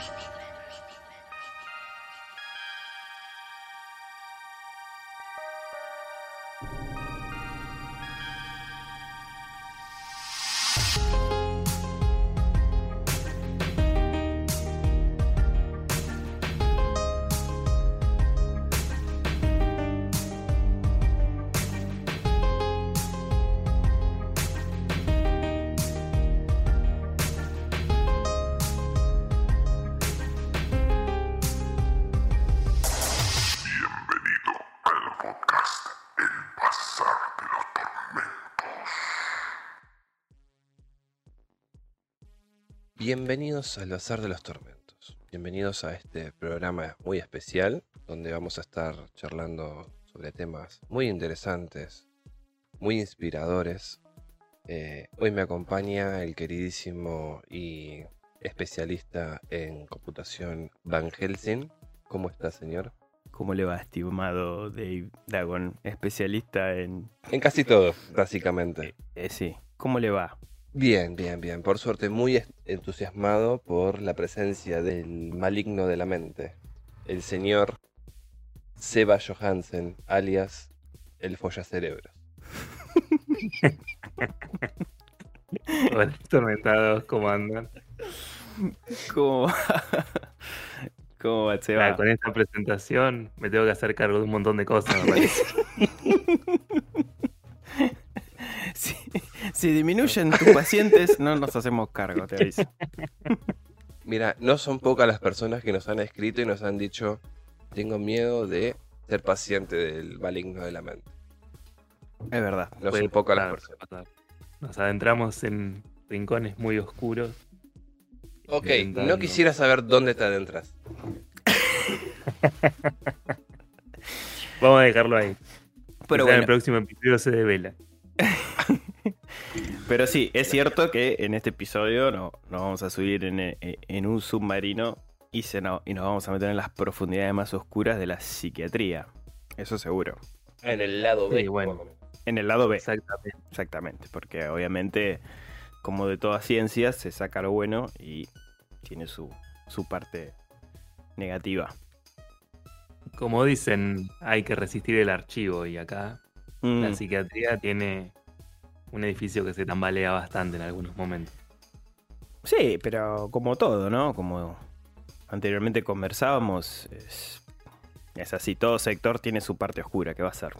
Creepy. Bienvenidos al Bazar de los Tormentos. Bienvenidos a este programa muy especial donde vamos a estar charlando sobre temas muy interesantes, muy inspiradores. Eh, hoy me acompaña el queridísimo y especialista en computación Van Helsing. ¿Cómo está, señor? ¿Cómo le va, estimado Dave Dagon, especialista en... En casi todo, básicamente. Eh, eh, sí, ¿cómo le va? Bien, bien, bien. Por suerte, muy entusiasmado por la presencia del maligno de la mente, el señor Seba Johansen, alias el follacerebros. Hola, tormentados, ¿cómo andan? ¿Cómo va? ¿Cómo va, Seba? Ah, con esta presentación me tengo que hacer cargo de un montón de cosas, me parece. Si disminuyen tus pacientes, no nos hacemos cargo, te aviso. Mira, no son pocas las personas que nos han escrito y nos han dicho, tengo miedo de ser paciente del maligno de la mente. Es verdad. No son pocas las personas. Nos adentramos en rincones muy oscuros. Ok, no quisiera saber dónde te adentras. Vamos a dejarlo ahí. Pero en el próximo episodio se devela. Pero sí, es cierto que en este episodio no, nos vamos a subir en, en un submarino y, se no, y nos vamos a meter en las profundidades más oscuras de la psiquiatría. Eso seguro. En el lado B. bueno. En el lado B. Exactamente. Exactamente, porque obviamente, como de toda ciencia, se saca lo bueno y tiene su, su parte negativa. Como dicen, hay que resistir el archivo y acá la mm. psiquiatría tiene un edificio que se tambalea bastante en algunos momentos. Sí, pero como todo, ¿no? Como anteriormente conversábamos, es, así, todo sector tiene su parte oscura, que va a ser.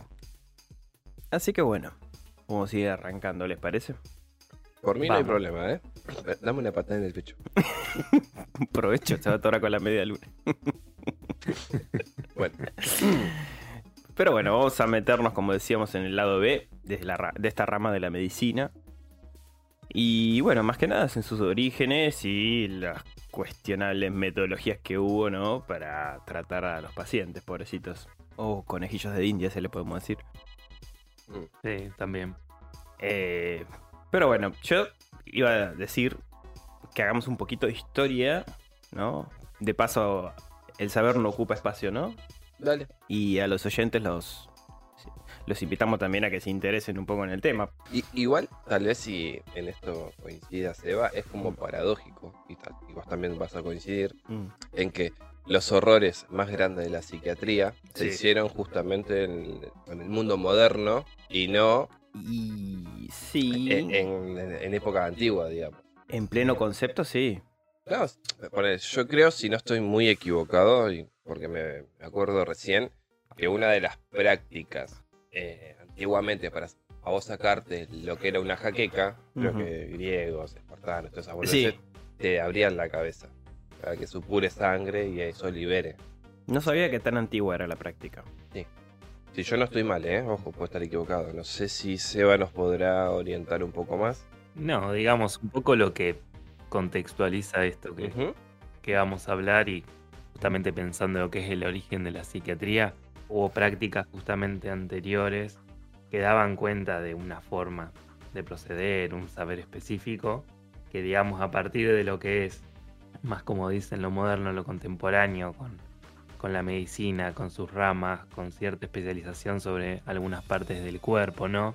Así que bueno, vamos a ir arrancando, ¿les parece? Por mí no hay problema, ¿eh? Dame una patada en el pecho. Provecho, estaba toda con la media luna. bueno. Pero bueno, vamos a meternos, como decíamos, en el lado B de, la, de esta rama de la medicina. Y bueno, más que nada en sus orígenes y las cuestionables metodologías que hubo, ¿no? Para tratar a los pacientes, pobrecitos. O conejillos de India, se le podemos decir. Sí, también. Eh, pero bueno, yo iba a decir que hagamos un poquito de historia, ¿no? De paso, el saber no ocupa espacio, ¿no? Dale. Y a los oyentes los, los invitamos también a que se interesen un poco en el tema. Y, igual, tal vez si en esto coincida Seba, es como paradójico, y, vos también vas a coincidir, mm. en que los horrores más grandes de la psiquiatría se hicieron justamente en, el mundo moderno y no y sí. En, época antigua, digamos. En pleno concepto, sí. Claro, yo creo, si no estoy muy equivocado, y porque me, acuerdo recién que una de las prácticas eh, antiguamente para a vos sacarte lo que era una jaqueca, creo que griegos, espartanos, todas esas te abrían la cabeza para que supure sangre y eso libere. No sabía que tan antigua era la práctica. Sí. Si yo no estoy mal, ¿eh? Ojo, puedo estar equivocado. No sé si Seba nos podrá orientar un poco más. No, digamos, un poco lo que contextualiza esto que, que vamos a hablar y justamente pensando en lo que es el origen de la psiquiatría, hubo prácticas justamente anteriores que daban cuenta de una forma de proceder, un saber específico, que digamos a partir de lo que es más como dicen lo moderno, lo contemporáneo, con, con la medicina, con sus ramas, con cierta especialización sobre algunas partes del cuerpo, ¿no?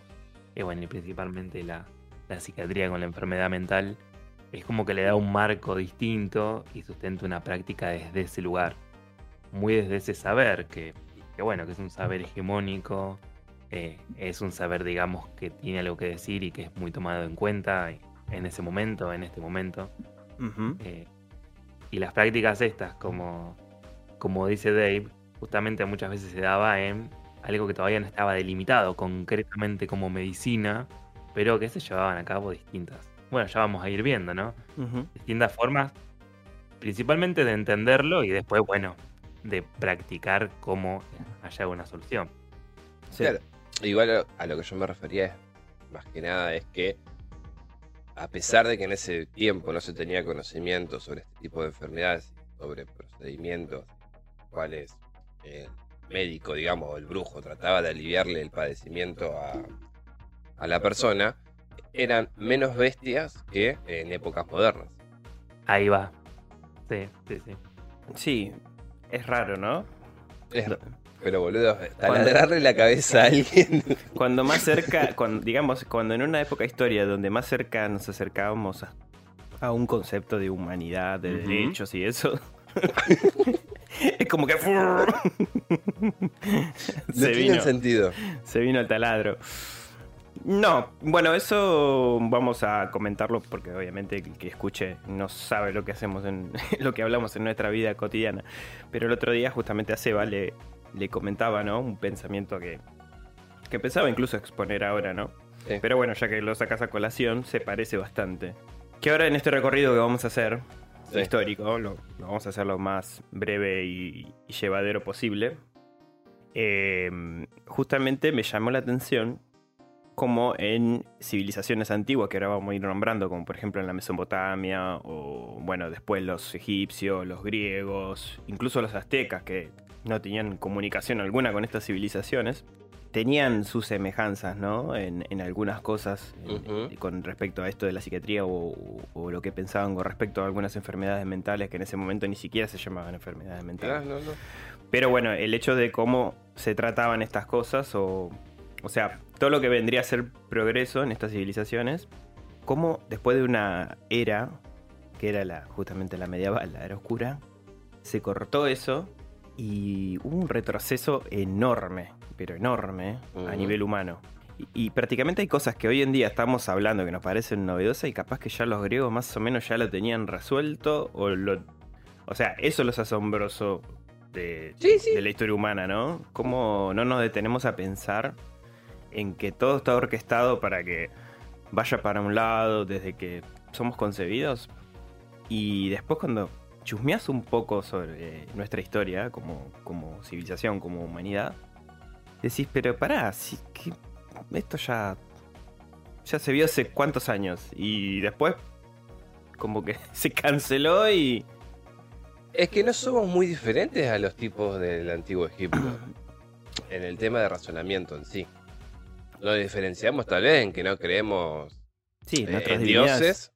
Y bueno, y principalmente la, la psiquiatría con la enfermedad mental, es como que le da un marco distinto y sustenta una práctica desde ese lugar. Muy desde ese saber, que, bueno, que es un saber hegemónico, eh, es un saber, digamos, que tiene algo que decir y que es muy tomado en cuenta en ese momento, en este momento. Eh, y las prácticas estas, como, como dice Dave, justamente muchas veces se daba en algo que todavía no estaba delimitado concretamente como medicina, pero que se llevaban a cabo distintas. Bueno, ya vamos a ir viendo, ¿no? Distintas formas, principalmente de entenderlo y después, bueno, de practicar cómo haya una solución. Claro. Igual a lo que yo me refería más que nada es que a pesar de que en ese tiempo no se tenía conocimiento sobre este tipo de enfermedades, sobre procedimientos, cuales el médico, digamos, o el brujo trataba de aliviarle el padecimiento a, a la persona, eran menos bestias que en épocas modernas. Ahí va. Sí, sí, sí. Sí, es raro, ¿no? pero boludo, taladrarle la cabeza a alguien. Cuando más cerca, cuando, digamos, cuando en una época historia donde más cerca nos acercábamos a, a un concepto de humanidad, de derechos y eso. es como que. se tiene sentido. Se vino el taladro. No, bueno, eso vamos a comentarlo porque obviamente el que escuche no sabe lo que hacemos en lo que hablamos en nuestra vida cotidiana. Pero el otro día justamente a Seba le, le comentaba, ¿no? Un pensamiento que, que pensaba incluso exponer ahora, ¿no? Pero bueno, ya que lo sacas a colación, se parece bastante. Que ahora en este recorrido que vamos a hacer, histórico, lo, vamos a hacer lo más breve y, llevadero posible. Eh, justamente me llamó la atención como en civilizaciones antiguas que ahora vamos a ir nombrando, como por ejemplo en la Mesopotamia, o bueno, después los egipcios, los griegos, incluso los aztecas, que no tenían comunicación alguna con estas civilizaciones, tenían sus semejanzas, ¿no? En, algunas cosas con respecto a esto de la psiquiatría o, lo que pensaban con respecto a algunas enfermedades mentales que en ese momento ni siquiera se llamaban enfermedades mentales. Pero bueno, el hecho de cómo se trataban estas cosas o o sea, todo lo que vendría a ser progreso en estas civilizaciones, como después de una era, que era la, justamente la medieval, la era oscura, se cortó eso y hubo un retroceso enorme, pero enorme, a nivel humano. Y, prácticamente hay cosas que hoy en día estamos hablando que nos parecen novedosas y capaz que ya los griegos más o menos ya lo tenían resuelto o lo... O sea, eso es lo asombroso de, de la historia humana, ¿no? Cómo no nos detenemos a pensar en que todo está orquestado para que vaya para un lado desde que somos concebidos. Y después cuando chusmeas un poco sobre nuestra historia como, como civilización, como humanidad, decís, pero pará, si que esto ya, ya se vio hace cuántos años. Y después como que se canceló y... Es que no somos muy diferentes a los tipos del antiguo Egipto. en el tema de razonamiento en sí. Lo diferenciamos tal vez en que no creemos sí, eh, en dioses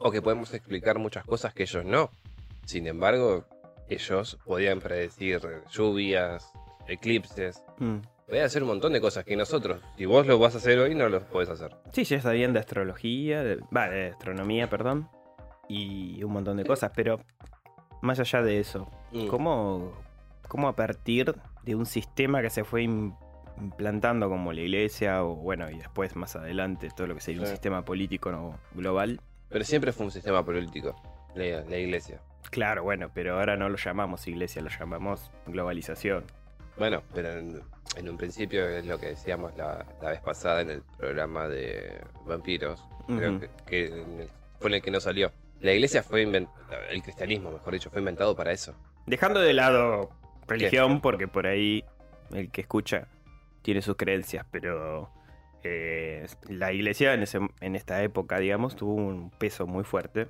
o que podemos explicar muchas cosas que ellos no. Sin embargo, ellos podían predecir lluvias, eclipses. Mm. Podían hacer un montón de cosas que nosotros, si vos lo vas a hacer hoy, no lo podés hacer. Sí, ya sabían de astrología, de, de astronomía, perdón, y un montón de cosas, pero más allá de eso, mm. ¿cómo, ¿cómo, a partir de un sistema que se fue implantando como la iglesia o bueno, y después más adelante todo lo que sería un sistema político ¿no? global. Pero siempre fue un sistema político, la, iglesia. Claro, bueno, pero ahora no lo llamamos iglesia, lo llamamos globalización. Bueno, pero en, un principio es lo que decíamos la, vez pasada en el programa de vampiros, creo que, fue en el que no salió. La iglesia fue inventada, el cristianismo, mejor dicho, fue inventado para eso. Dejando de lado religión, porque por ahí el que escucha tiene sus creencias, pero eh, la iglesia en, en esta época, digamos, tuvo un peso muy fuerte.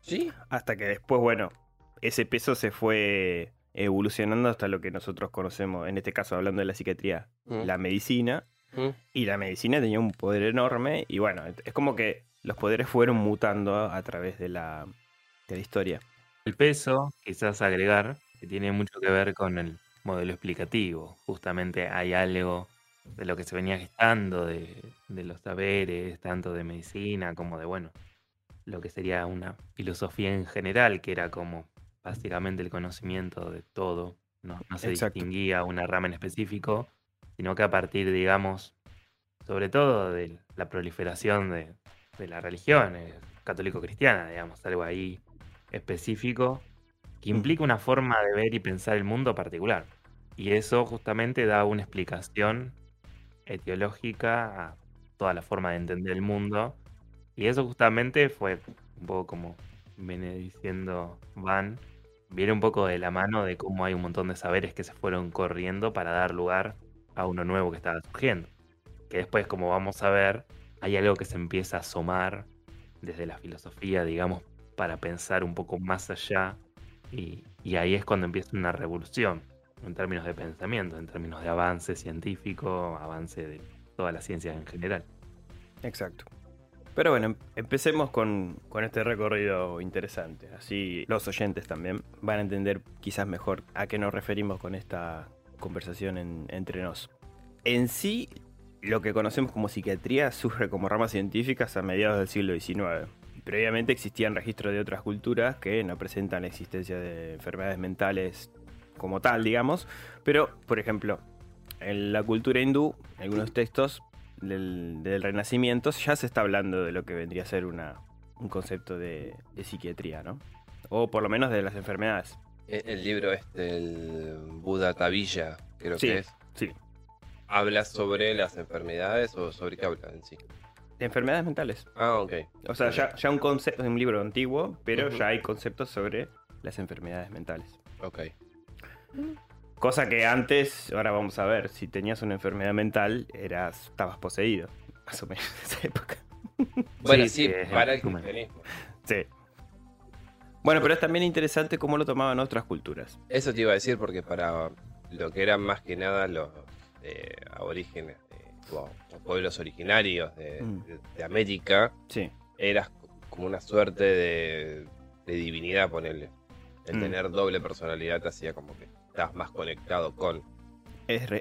Sí. Hasta que después, bueno, ese peso se fue evolucionando hasta lo que nosotros conocemos, en este caso hablando de la psiquiatría, mm. la medicina. Mm. Y la medicina tenía un poder enorme y bueno, es como que los poderes fueron mutando a, través de la, de la historia. El peso, quizás agregar, que tiene mucho que ver con el modelo explicativo. Justamente hay algo de lo que se venía gestando, de, los saberes, tanto de medicina como de, bueno, lo que sería una filosofía en general, que era como básicamente el conocimiento de todo. No, se distinguía una rama en específico, sino que a partir, digamos, sobre todo de la proliferación de, la religión católico-cristiana, digamos, algo ahí específico, que implica una forma de ver y pensar el mundo particular. Y eso justamente da una explicación etiológica a toda la forma de entender el mundo. Y eso justamente fue un poco como viene diciendo Van, viene un poco de la mano de cómo hay un montón de saberes que se fueron corriendo para dar lugar a uno nuevo que estaba surgiendo. Que después, como vamos a ver, hay algo que se empieza a asomar desde la filosofía, digamos, para pensar un poco más allá. Y, y ahí es cuando empieza una revolución en términos de pensamiento, en términos de avance científico, avance de todas las ciencias en general. Exacto. Pero bueno, em, empecemos con, este recorrido interesante. Así los oyentes también van a entender quizás mejor a qué nos referimos con esta conversación entre nos. En sí, lo que conocemos como psiquiatría surge como ramas científicas a mediados del siglo XIX. Previamente existían registros de otras culturas que no presentan la existencia de enfermedades mentales como tal, digamos. Pero, por ejemplo, en la cultura hindú, en algunos textos del, Renacimiento, ya se está hablando de lo que vendría a ser una, un concepto de, psiquiatría, ¿no? O por lo menos de las enfermedades. E, el, libro este, el Buda Tavilla, creo que es. Sí. ¿Habla sobre las enfermedades o sobre qué habla en sí? De enfermedades mentales. Ah, ok. O sea, ya, ya un concepto, es un libro antiguo, pero ya hay conceptos sobre las enfermedades mentales. Ok. Cosa que antes, ahora vamos a ver, si tenías una enfermedad mental, eras, estabas poseído, más o menos en esa época. Bueno, sí, para el Sí. Bueno, pero es también interesante cómo lo tomaban otras culturas. Eso te iba a decir porque para lo que eran más que nada los eh, aborígenes, los pueblos originarios de, mm. América, sí. eras como una suerte de, divinidad, ponerle. El mm. tener doble personalidad te hacía como que estás más conectado con.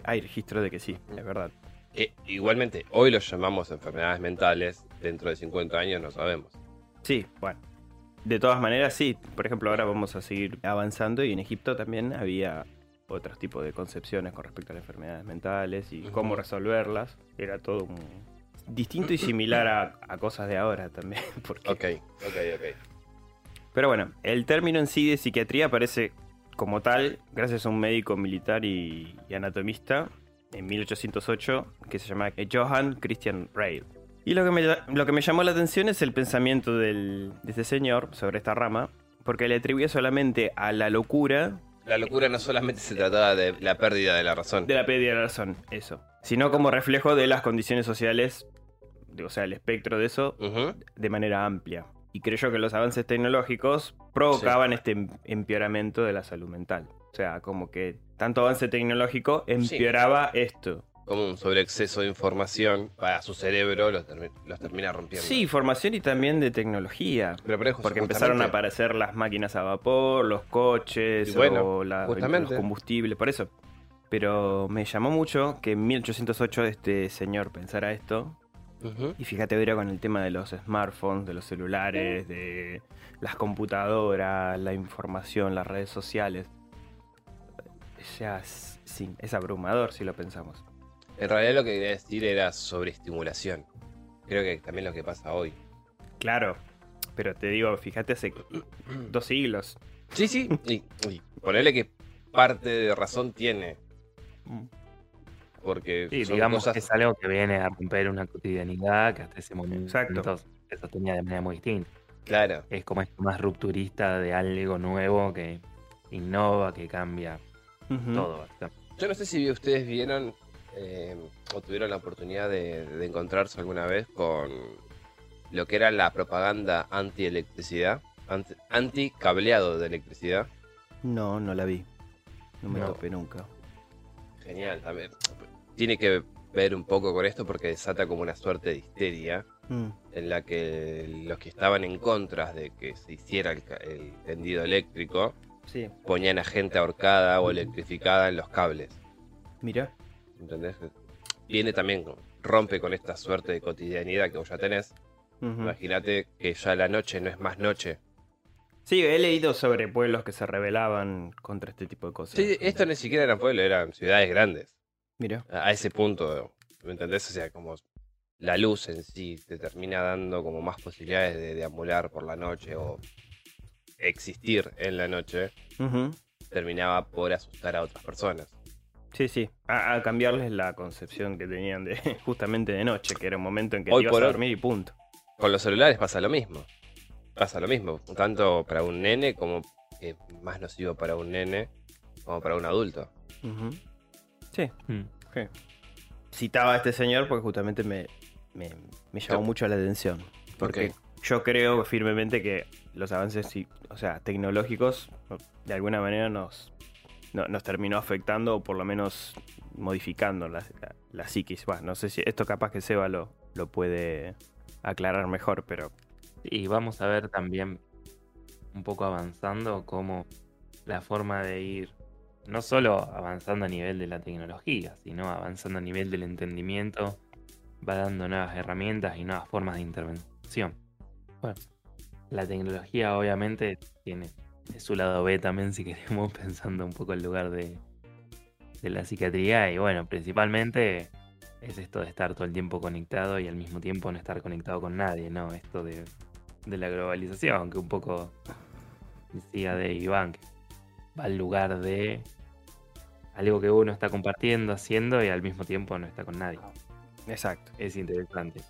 hay registro de que sí, es verdad. Eh, igualmente, hoy lo llamamos enfermedades mentales, dentro de 50 años no sabemos. Sí, bueno. De todas maneras, sí. Por ejemplo, ahora vamos a seguir avanzando y en Egipto también había otros tipos de concepciones con respecto a las enfermedades mentales y cómo resolverlas. Era todo distinto y similar a, cosas de ahora también. Porque... Ok, ok, ok. Pero bueno, el término en sí de psiquiatría aparece como tal gracias a un médico militar y, anatomista en 1808 que se llama Johann Christian Reil. Y lo que, me, lo que me llamó la atención es el pensamiento de este señor sobre esta rama, porque le atribuía solamente a la locura. La locura no solamente se trataba de la pérdida de la razón. De la pérdida de la razón, eso. Sino como reflejo de las condiciones sociales, o sea, el espectro de eso, de manera amplia y creyó que los avances tecnológicos provocaban este em-, empeoramiento de la salud mental. O sea, como que tanto avance tecnológico empeoraba esto. Como un sobreexceso de información para su cerebro los, termina rompiendo. Sí, información y también de tecnología. porque empezaron a aparecer las máquinas a vapor, los coches, o la, los combustibles, por eso. Pero me llamó mucho que en 1808 este señor pensara esto y fíjate ahora con el tema de los smartphones, de los celulares, de las computadoras, la información, las redes sociales. Ya, sí, es abrumador si lo pensamos. En realidad lo que quería decir era sobreestimulación. Creo que también lo que pasa hoy. Claro, pero te digo, fíjate hace dos siglos. Sí, sí, y, y ponerle que parte de razón tiene. Porque digamos que es algo que viene a romper una cotidianidad que hasta ese momento Exacto. se sostenía de manera muy distinta. Claro. Es como esto más rupturista de algo nuevo que innova, que cambia todo. Yo no sé si ustedes vieron eh, o tuvieron la oportunidad de, encontrarse alguna vez con lo que era la propaganda anti-electricidad, anti-cableado de electricidad. No, no la vi. No me topé nunca. Genial, también tiene que ver un poco con esto porque desata como una suerte de histeria mm. en la que los que estaban en contra de que se hiciera el, tendido eléctrico ponían a gente ahorcada o electrificada en los cables. Mira. ¿Entendés? Viene también, rompe con esta suerte de cotidianidad que vos ya tenés Imagínate que ya la noche no es más noche. Sí, he leído sobre pueblos que se rebelaban contra este tipo de cosas. Sí, esto ni siquiera eran pueblos, eran ciudades grandes. Mira. A ese punto, ¿me entendés? O sea, como la luz en sí te termina dando como más posibilidades de deambular por la noche o existir en la noche, terminaba por asustar a otras personas. Sí, sí, a, cambiarles la concepción que tenían de justamente de noche, que era un momento en que te ibas a dormir y punto. Con los celulares pasa lo mismo. Pasa lo mismo, tanto para un nene como que más nocivo para un nene como para un adulto. Sí. Mm. Citaba a este señor porque justamente me, me, llamó mucho la atención. Porque yo creo firmemente que los avances o sea, tecnológicos de alguna manera nos, nos terminó afectando o por lo menos modificando la, la, psiquis. Bueno, no sé si esto capaz que Seba lo, lo puede aclarar mejor, pero... Y vamos a ver también un poco avanzando cómo la forma de ir no solo avanzando a nivel de la tecnología, sino avanzando a nivel del entendimiento, va dando nuevas herramientas y nuevas formas de intervención. Bueno, la tecnología obviamente tiene su lado B también, si queremos, pensando un poco el lugar de, de la psiquiatría. Y bueno, principalmente es esto de estar todo el tiempo conectado y al mismo tiempo no estar conectado con nadie, ¿no? Esto de, de la globalización, que un poco decía de Iván, que va al lugar de algo que uno está compartiendo, haciendo y al mismo tiempo no está con nadie. Exacto. Es interesante.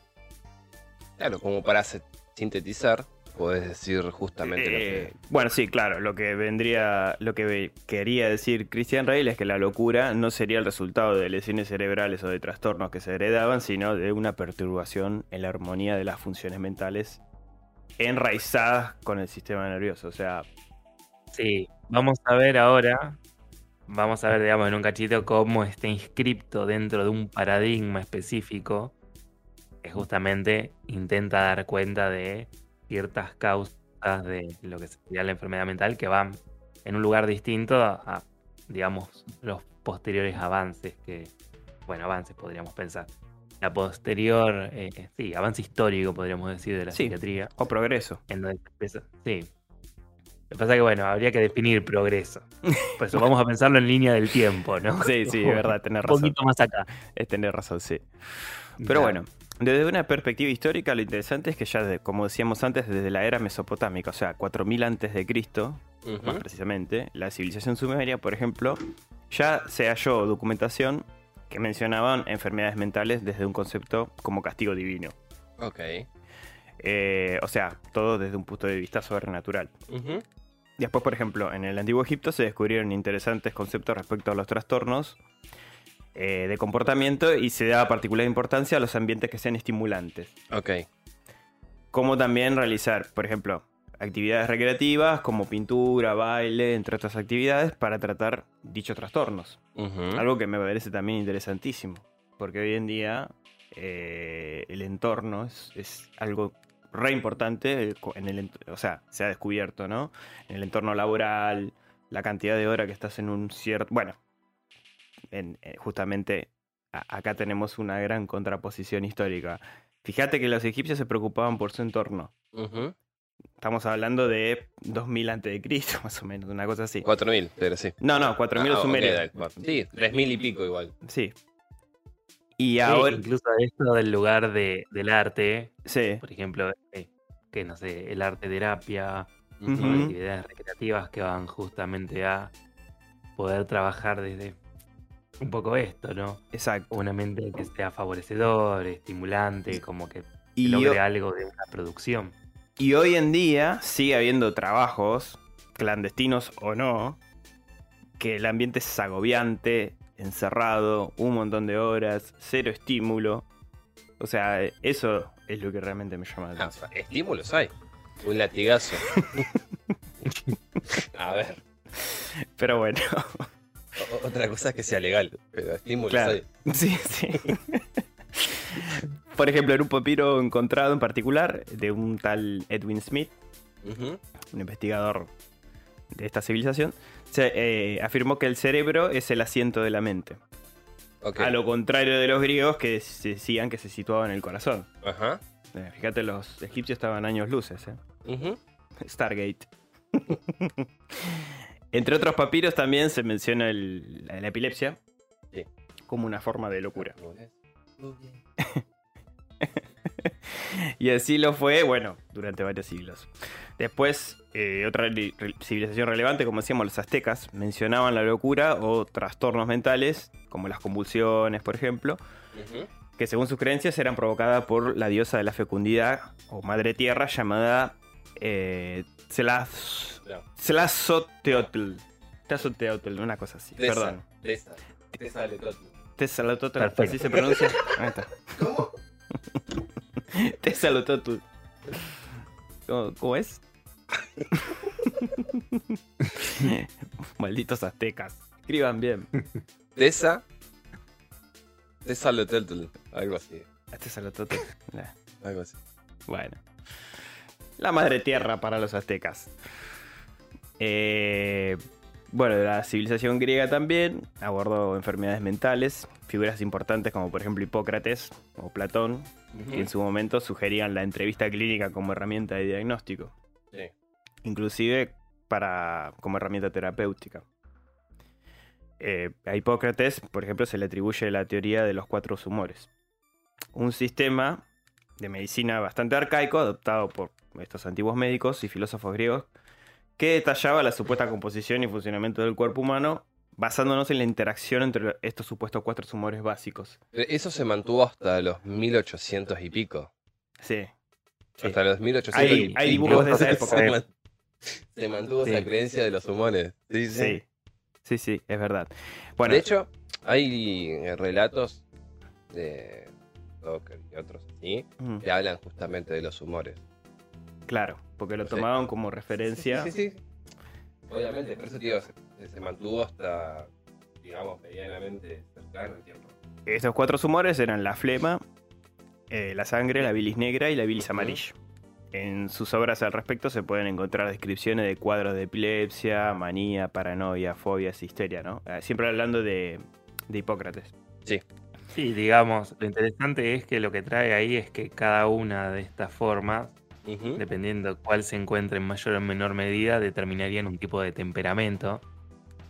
Claro, como para sintetizar, podés decir justamente lo que... Eh, bueno, sí, claro, lo que vendría, lo que quería decir Christian Reil es que la locura no sería el resultado de lesiones cerebrales o de trastornos que se heredaban, sino de una perturbación en la armonía de las funciones mentales enraizadas con el sistema nervioso, o sea... Sí, vamos a ver ahora vamos a ver, digamos, en un cachito cómo está inscripto dentro de un paradigma específico que justamente intenta dar cuenta de ciertas causas de lo que sería la enfermedad mental que van en un lugar distinto a, digamos, los posteriores avances que, bueno, avances podríamos pensar. La posterior, eh, sí, avance histórico podríamos decir de la psiquiatría. O progreso. En donde sí, lo que pasa es que, bueno, habría que definir progreso. Por eso vamos a pensarlo en línea del tiempo, ¿no? Sí, sí, es verdad, tener razón. Un poquito más acá. Es tener razón, sí. Pero bueno, desde una perspectiva histórica, lo interesante es que ya, como decíamos antes, desde la era mesopotámica, o sea, 4000 antes de Cristo, más precisamente, la civilización sumeria, por ejemplo, ya se halló documentación que mencionaban enfermedades mentales desde un concepto como castigo divino. Ok. Eh, o sea, todo desde un punto de vista sobrenatural. Después, por ejemplo, en el antiguo Egipto se descubrieron interesantes conceptos respecto a los trastornos eh, de comportamiento y se da particular importancia a los ambientes que sean estimulantes. Ok. Como también realizar, por ejemplo, actividades recreativas como pintura, baile, entre otras actividades para tratar dichos trastornos. Algo que me parece también interesantísimo, porque hoy en día eh, el entorno es, es, algo re importante, en el, o sea, se ha descubierto, ¿no? En el entorno laboral, la cantidad de horas que estás en un cierto... Bueno, en, eh, justamente acá tenemos una gran contraposición histórica. Fíjate que los egipcios se preocupaban por su entorno. Estamos hablando de 2000 antes de Cristo, más o menos, una cosa así. 4000, pero sí. No, no, 4000 ah, sumerios. Sí, 3000 y pico igual. Sí, y ahora. incluso esto del lugar de, del arte. Sí. Por ejemplo, eh, que no sé, el arte terapia, actividades recreativas que van justamente a poder trabajar desde un poco esto, ¿no? Exacto. Una mente que sea favorecedor, estimulante, como que logre algo de una producción. Y hoy en día sigue habiendo trabajos, clandestinos o no, que el ambiente es agobiante, encerrado, un montón de horas, cero estímulo. O sea, eso es lo que realmente me llama la atención. estímulos hay. Un latigazo. A ver. Pero bueno. otra cosa es que sea legal, pero estímulos hay. Sí, sí. Por ejemplo, en un papiro encontrado en particular de un tal Edwin Smith, un investigador de esta civilización, se, eh, afirmó que el cerebro es el asiento de la mente. A lo contrario de los griegos que decían que se situaba en el corazón. Ajá. Eh, fíjate, los egipcios estaban años luces, ¿eh? Stargate. Entre otros papiros también se menciona la, epilepsia como una forma de locura. Y así lo fue, bueno, durante varios siglos. Después, eh, otra civilización relevante, como decíamos, los aztecas, mencionaban la locura o trastornos mentales, como las convulsiones, por ejemplo, que según sus creencias eran provocadas por la diosa de la fecundidad o madre tierra llamada eh, Tlazoteotl. Tlazoteotl, una cosa así. Perdón. Tesa. Tesalototl. Así se pronuncia. Ahí está. ¿Cómo? Tesalototl. ¿Cómo, ¿Cómo es? Malditos aztecas. Escriban bien. Tesa. Tesalototl. Algo así. Tesalototl. Algo así. Bueno. La madre tierra para los aztecas. Eh, bueno, la civilización griega también abordó enfermedades mentales, figuras importantes como por ejemplo Hipócrates o Platón, que en su momento sugerían la entrevista clínica como herramienta de diagnóstico. Inclusive para, como herramienta terapéutica. Eh, a Hipócrates, por ejemplo, se le atribuye la teoría de los cuatro humores. Un sistema de medicina bastante arcaico adoptado por estos antiguos médicos y filósofos griegos, que detallaba la supuesta composición y funcionamiento del cuerpo humano, basándonos en la interacción entre estos supuestos cuatro humores básicos. Eso se mantuvo hasta los 1800 y pico. Sí. Hasta los 1800 hay, y Hay dibujos de esa época. Se mantuvo esa creencia de los humores. Sí, sí. Sí, sí, es verdad. Bueno, de hecho, hay relatos de Docker y otros así que hablan justamente de los humores. Claro, porque lo tomaban como referencia. Sí, sí, sí. Obviamente, por eso tío, se, mantuvo hasta, digamos, medianamente cercano el tiempo. Esos cuatro humores eran la flema, eh, la sangre, la bilis negra y la bilis amarilla. En sus obras al respecto se pueden encontrar descripciones de cuadros de epilepsia, manía, paranoia, fobias, histeria, ¿no? Eh, siempre hablando de, de Hipócrates. Sí. Sí, digamos, lo interesante es que lo que trae ahí es que cada una de estas formas dependiendo cuál se encuentre en mayor o menor medida, determinarían un tipo de temperamento,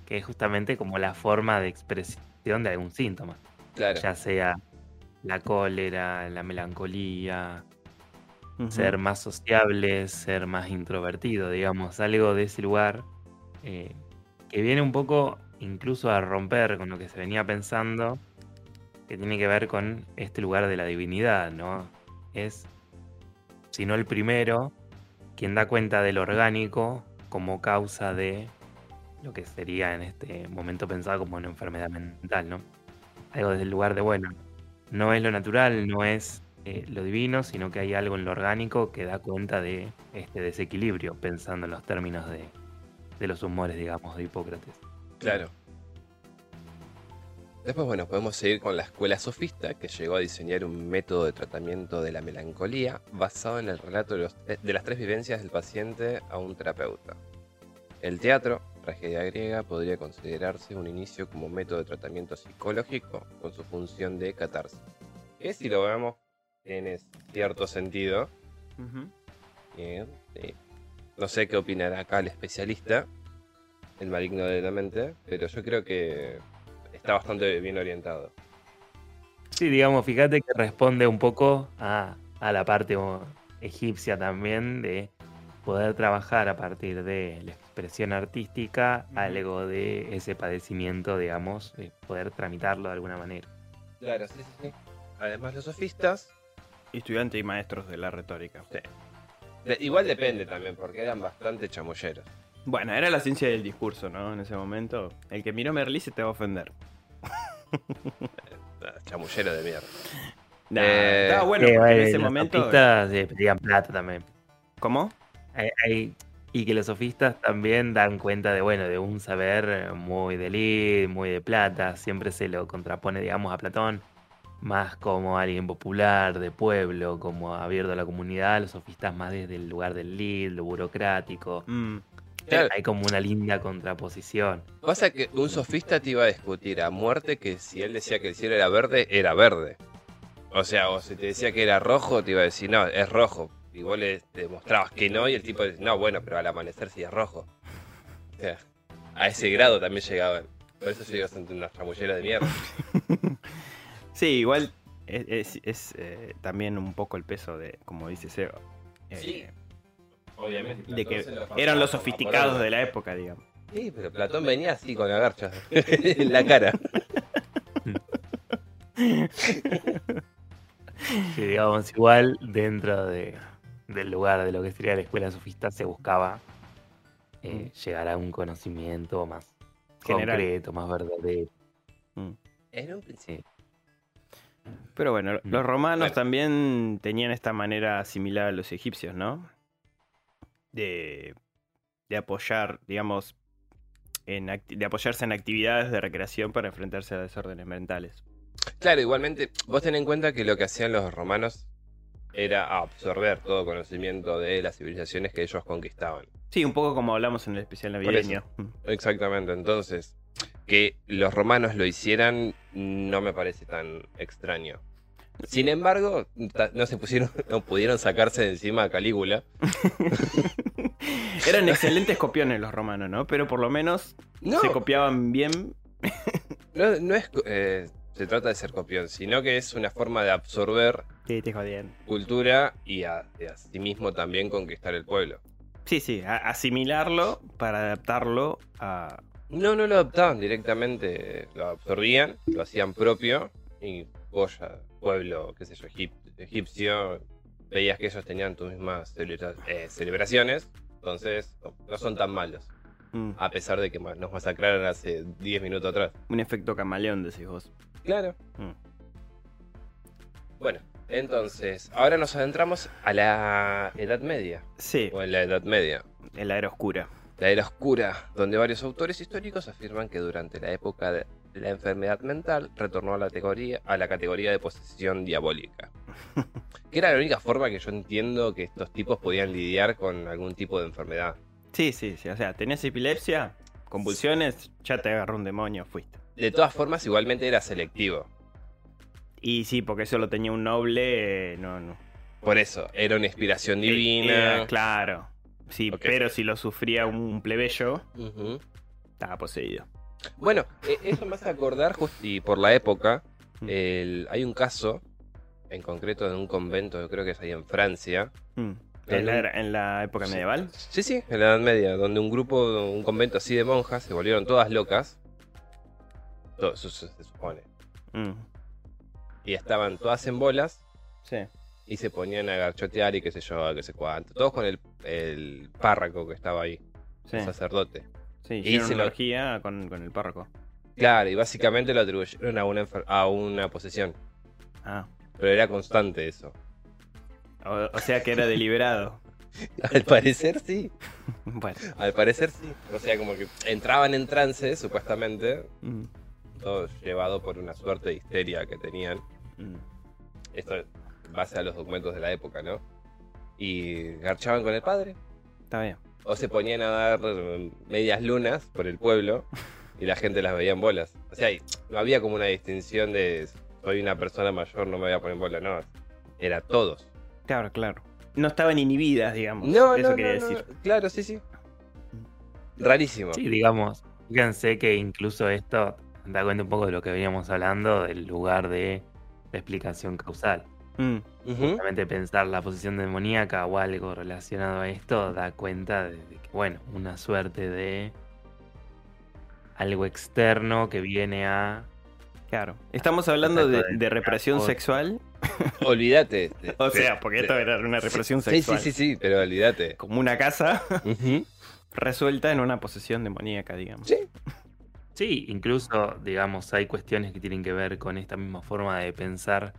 que es justamente como la forma de expresión de algún síntoma. Ya sea la cólera, la melancolía, ser más sociable, ser más introvertido, digamos, algo de ese lugar eh, que viene un poco incluso a romper con lo que se venía pensando, que tiene que ver con este lugar de la divinidad, ¿no? Es sino el primero, quien da cuenta del orgánico como causa de lo que sería en este momento pensado como una enfermedad mental, ¿no? Algo desde el lugar de, bueno, no es lo natural, no es eh, lo divino, sino que hay algo en lo orgánico que da cuenta de este desequilibrio, pensando en los términos de, de los humores, digamos, de Hipócrates. Claro. Después, bueno, podemos seguir con la escuela sofista, que llegó a diseñar un método de tratamiento de la melancolía basado en el relato de, de las tres vivencias del paciente a un terapeuta. El teatro, tragedia griega, podría considerarse un inicio como método de tratamiento psicológico con su función de catarsis. Que si lo vemos, tiene cierto sentido. No sé qué opinará acá el especialista, el maligno de la mente, pero yo creo que está bastante bien orientado. Sí, digamos, fíjate que responde un poco a, la parte egipcia también de poder trabajar a partir de la expresión artística algo de ese padecimiento, digamos, de poder tramitarlo de alguna manera. Claro, sí, sí, sí. Además, los sofistas. Estudiantes y maestros de la retórica. Sí. igual depende también, porque eran bastante chamulleros. Bueno, era la ciencia del discurso, ¿no? En ese momento. El que miró Merlí se te va a ofender. Chamullero de mierda. Eh, estaba bueno, en ese momento. Los pedían plata también. ¿Cómo? y que los sofistas también dan cuenta de, bueno, de un saber muy de lid, muy de plata. Siempre se lo contrapone, digamos, a Platón más como alguien popular, de pueblo, como abierto a la comunidad, los sofistas más desde el lugar del lead, lo burocrático. Mm. Hay como una linda contraposición. Pasa que un sofista te iba a discutir a muerte que si él decía que el cielo era verde, era verde. O sea, o si te decía que era rojo, te iba a decir, no, es rojo. Y vos le demostrabas que no, y el tipo decía, no, bueno, pero al amanecer sí es rojo. O sea, a ese grado también llegaban. Por eso llegas ante una tramullera de mierda. sí, igual es, eh, también un poco el peso de, como dice Seba. Eh, sí. Obviamente. De que eran los sofisticados de la época, digamos. Sí, pero Platón venía así con la garcha en la cara. que digamos, igual dentro de, del lugar de lo que sería la escuela sofista se buscaba eh, mm. llegar a un conocimiento más concreto, más verdadero. Mm. Pero bueno, mm. los romanos también tenían esta manera similar a los egipcios, ¿no? De, de apoyar, digamos, en, de apoyarse en actividades de recreación para enfrentarse a desórdenes mentales. Claro, igualmente, vos ten en cuenta que lo que hacían los romanos era absorber todo conocimiento de las civilizaciones que ellos conquistaban. Sí, un poco como hablamos en el especial navideño. Exactamente, entonces, que los romanos lo hicieran no me parece tan extraño. Sin embargo, no se pusieron, no pudieron sacarse de encima a Calígula. Eran excelentes copiones los romanos, ¿no? Pero por lo menos se copiaban bien. no, es eh, se trata de ser copión, sino que es una forma de absorber cultura y a, sí mismo también conquistar el pueblo. Sí, sí, asimilarlo para adaptarlo a... No, no lo adaptaban directamente, lo absorbían, lo hacían propio y polla, pueblo, qué sé yo, egipcio, veías que ellos tenían tus mismas eh, celebraciones, entonces no son tan malos. Mm. A pesar de que nos masacraron hace 10 minutos atrás. Un efecto camaleón, decís vos. Claro. Mm. Bueno, entonces, ahora nos adentramos a la Edad Media. Sí. O en la Edad Media. En la era oscura. La era oscura, donde varios autores históricos afirman que durante la época de la enfermedad mental retornó a la categoría, a la categoría de posesión diabólica. que era la única forma que yo entiendo que estos tipos podían lidiar con algún tipo de enfermedad. Sí, sí, sí. O sea, tenías epilepsia, convulsiones, ya te agarró un demonio, fuiste. De todas formas, igualmente era selectivo. Y sí, porque eso lo tenía un noble, eh, no, no. Por eso, era una inspiración eh, divina. claro. Sí, pero si lo sufría un plebeyo, estaba poseído. Bueno, e, eso me hace acordar, justo y por la época, mm. hay un caso, en concreto de un convento, yo creo que es ahí en Francia. Mm. ¿En, la, época medieval? Sí, sí, en la Edad Media, donde un grupo, un convento así de monjas se volvieron todas locas todo, eso se, supone. Mm. Y estaban todas en bolas. Sí. Y se ponían a garchotear y qué sé yo, qué sé cuánto. Todos con el, el que estaba ahí. El sacerdote. Sí, y se con, con, el párroco. Claro, y básicamente lo atribuyeron a una, a una posesión. Ah. Pero era constante eso. O, sea que era deliberado. Al parecer sí. bueno. Al parecer sí. O sea, como que entraban en trance, supuestamente. Mm todo llevado por una suerte de histeria que tenían. Mm. Esto en base a los documentos de la época, ¿no? Y garchaban con el padre. Está bien. O se ponían a dar medias lunas por el pueblo y la gente las veía en bolas. O sea, no había como una distinción de soy una persona mayor, no me voy a poner en bola, no. Era todos. Claro, claro. No estaban inhibidas, digamos. No, Eso quería decir. Claro, sí, sí. Rarísimo. Sí, digamos. Fíjense que incluso esto da cuenta un poco de lo que veníamos hablando del lugar de la explicación causal. Mm. Pensar la posición demoníaca o algo relacionado a esto da cuenta de, que, bueno, una suerte de algo externo que viene a. Claro. Estamos hablando de, represión sexual. Olvídate. o sea, porque esto era una represión sexual. Sí, sí, sí, pero olvídate. Como una casa resuelta en una posesión demoníaca, digamos. Sí. Sí, incluso, digamos, hay cuestiones que tienen que ver con esta misma forma de pensar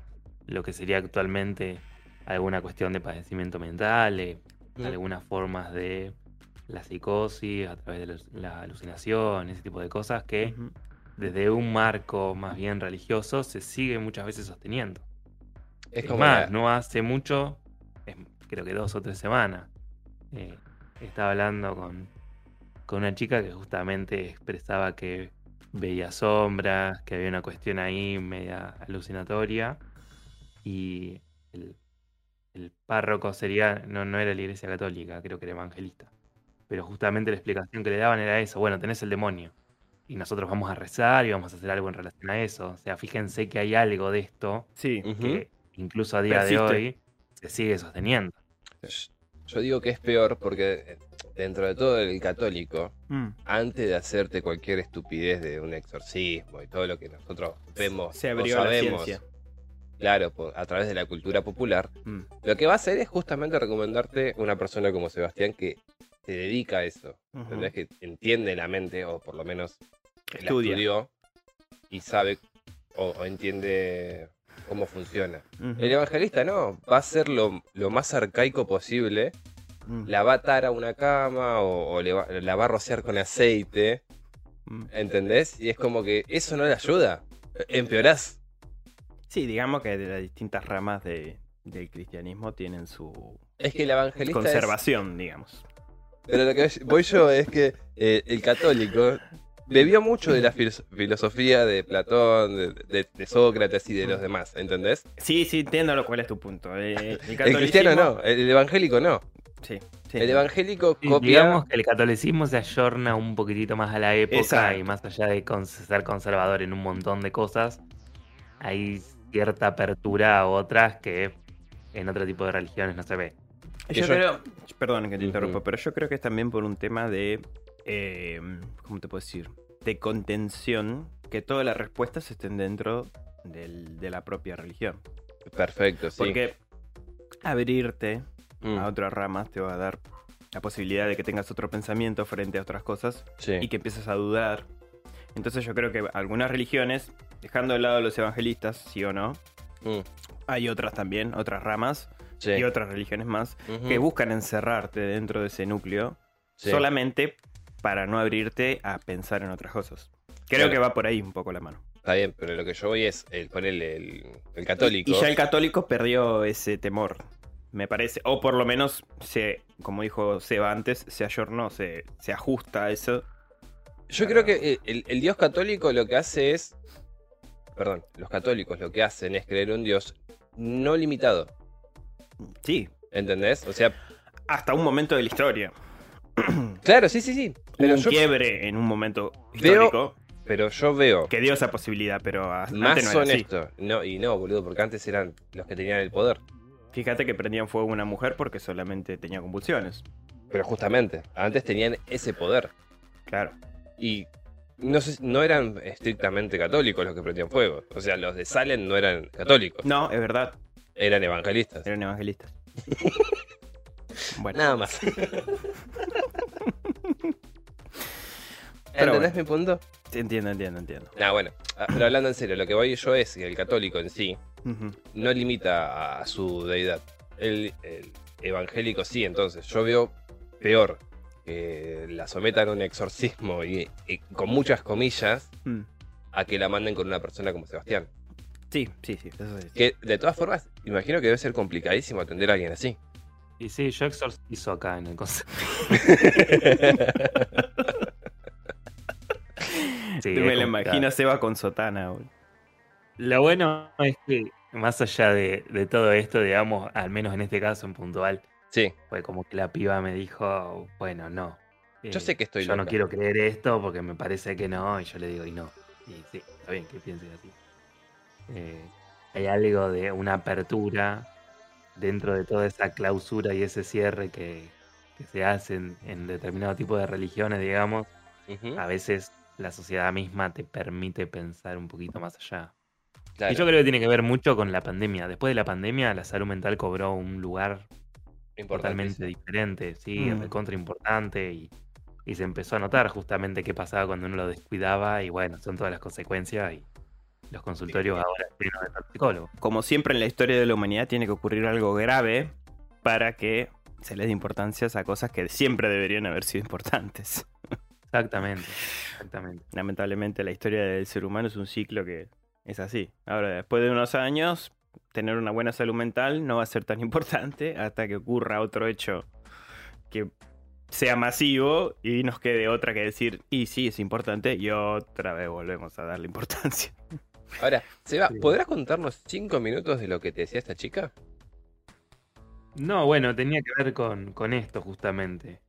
lo que sería actualmente alguna cuestión de padecimiento mental, eh, algunas formas de la psicosis a través de la alucinación, ese tipo de cosas que desde un marco más bien religioso se sigue muchas veces sosteniendo. Es, más, no hace mucho, creo que dos o tres semanas, eh, estaba hablando con con una chica que justamente expresaba que veía sombras, que había una cuestión ahí media alucinatoria. Y el, el párroco sería, no, no era la iglesia católica, creo que era evangelista. Pero justamente la explicación que le daban era eso, bueno, tenés el demonio. Y nosotros vamos a rezar y vamos a hacer algo en relación a eso. O sea, fíjense que hay algo de esto Sí. Que incluso a día de hoy se sigue sosteniendo. Yo digo que es peor porque dentro de todo el católico, Mm. antes de hacerte cualquier estupidez de un exorcismo y todo lo que nosotros vemos Se o abrió la sabemos, ciencia. Claro, por- a través de la cultura popular, Mm. lo que va a hacer es justamente recomendarte una persona como Sebastián que se dedica a eso. ¿entendés? Que entiende la mente, o por lo menos la estudió y sabe o, o entiende cómo funciona. El evangelista no, va a ser lo, lo más arcaico posible, Mm. la va a atar a una cama o, o le va- la va a rociar con aceite, Mm. ¿entendés? Y es como que eso no le ayuda, empeorás. Sí, digamos que de las distintas ramas de- del cristianismo tienen su Es que el evangelista es- conservación, digamos. Pero lo que voy yo es que eh, el católico bebió mucho de la filo- filosofía de Platón, de, de- de Sócrates y de los demás, ¿entendés? Sí, sí, entiendo lo cuál es tu punto. Eh, el, El cristiano no, el evangélico no. Sí, sí. El evangélico copia... Digamos que el catolicismo se ayorna un poquitito más a la época Exacto. y más allá de con- ser conservador en un montón de cosas, hay cierta apertura a otras que en otro tipo de religiones no se ve. Yo yo- creo, perdón que te interrumpa, pero yo creo que es también por un tema de, eh, ¿cómo te puedo decir? De contención, que todas las respuestas estén dentro del- de la propia religión. Perfecto, sí. Porque abrirte Mm, a otras ramas te va a dar la posibilidad de que tengas otro pensamiento frente a otras cosas sí. y que empieces a dudar. Entonces yo creo que algunas religiones, dejando de lado a los evangelistas, sí o no, Mm, hay otras también, otras ramas sí. y otras religiones más que buscan encerrarte dentro de ese núcleo sí. solamente para no abrirte a pensar en otras cosas. Creo Claro. que va por ahí un poco la mano. Está bien, pero lo que yo voy es el ponerle el, el católico. Y ya el católico perdió ese temor, me parece. O por lo menos, se, como dijo Seba antes, se ayornó, se, se ajusta a eso. Yo creo que eh, el, el Dios católico lo que hace es. Perdón, los católicos lo que hacen es creer un Dios no limitado. Sí, ¿Entendés? O sea, hasta un momento de la historia. claro, sí, sí, sí. Pero un yo, quiebre en un momento Veo- histórico pero yo veo que dio esa posibilidad, pero hasta más antes no era así. honesto. No, y no, boludo, porque antes eran los que tenían el poder. Fíjate que prendían fuego a una mujer porque solamente tenía convulsiones. Pero justamente, antes tenían ese poder. Claro. Y no, sé, no eran estrictamente católicos los que prendían fuego. O sea, los de Salem no eran católicos, No, es verdad, eran evangelistas. eran evangelistas. bueno, Nada más. Pero ¿Entendés mi punto? entiendo, entiendo, entiendo. No, bueno, ah, pero hablando en serio, lo que voy yo es que el católico en sí no limita a su deidad. El, el evangélico sí, entonces yo veo peor que la sometan a un exorcismo y, y con muchas comillas Mm. a que la manden con una persona como Sebastián. Sí, sí, sí, eso sí. Que de todas formas, imagino que debe ser complicadísimo atender a alguien así. Y sí, yo exorcizo acá en el concepto. Sí, me lo imagino a Seba con sotana. Lo bueno es que más allá de, de todo esto, digamos, al menos en este caso en puntual, Sí, fue como que la piba me dijo, bueno, no. Yo eh, sé que estoy Yo no quiero creer esto porque me parece que no, y yo le digo, y no. Y sí, está bien que pienses así. Eh, hay algo de una apertura dentro de toda esa clausura y ese cierre que, que se hace en, determinado tipo de religiones, digamos. A veces la sociedad misma te permite pensar un poquito más allá. claro. Y yo creo que tiene que ver mucho con la pandemia. Después de la pandemia, la salud mental cobró un lugar totalmente diferente, sí, Mm. recontra importante y, y se empezó a notar justamente qué pasaba cuando uno lo descuidaba y bueno, son todas las consecuencias y los consultorios ahora llenos de psicólogos. Como siempre en la historia de la humanidad tiene que ocurrir algo grave para que se les dé importancia a cosas que siempre deberían haber sido importantes. Exactamente, exactamente. Lamentablemente la historia del ser humano es un ciclo que es así. Ahora, después de unos años, tener una buena salud mental no va a ser tan importante hasta que ocurra otro hecho que sea masivo y nos quede otra que decir, y sí, es importante, y otra vez volvemos a darle importancia. Ahora, Seba, ¿podrás contarnos cinco minutos de lo que te decía esta chica? No, bueno, tenía que ver con, con esto justamente.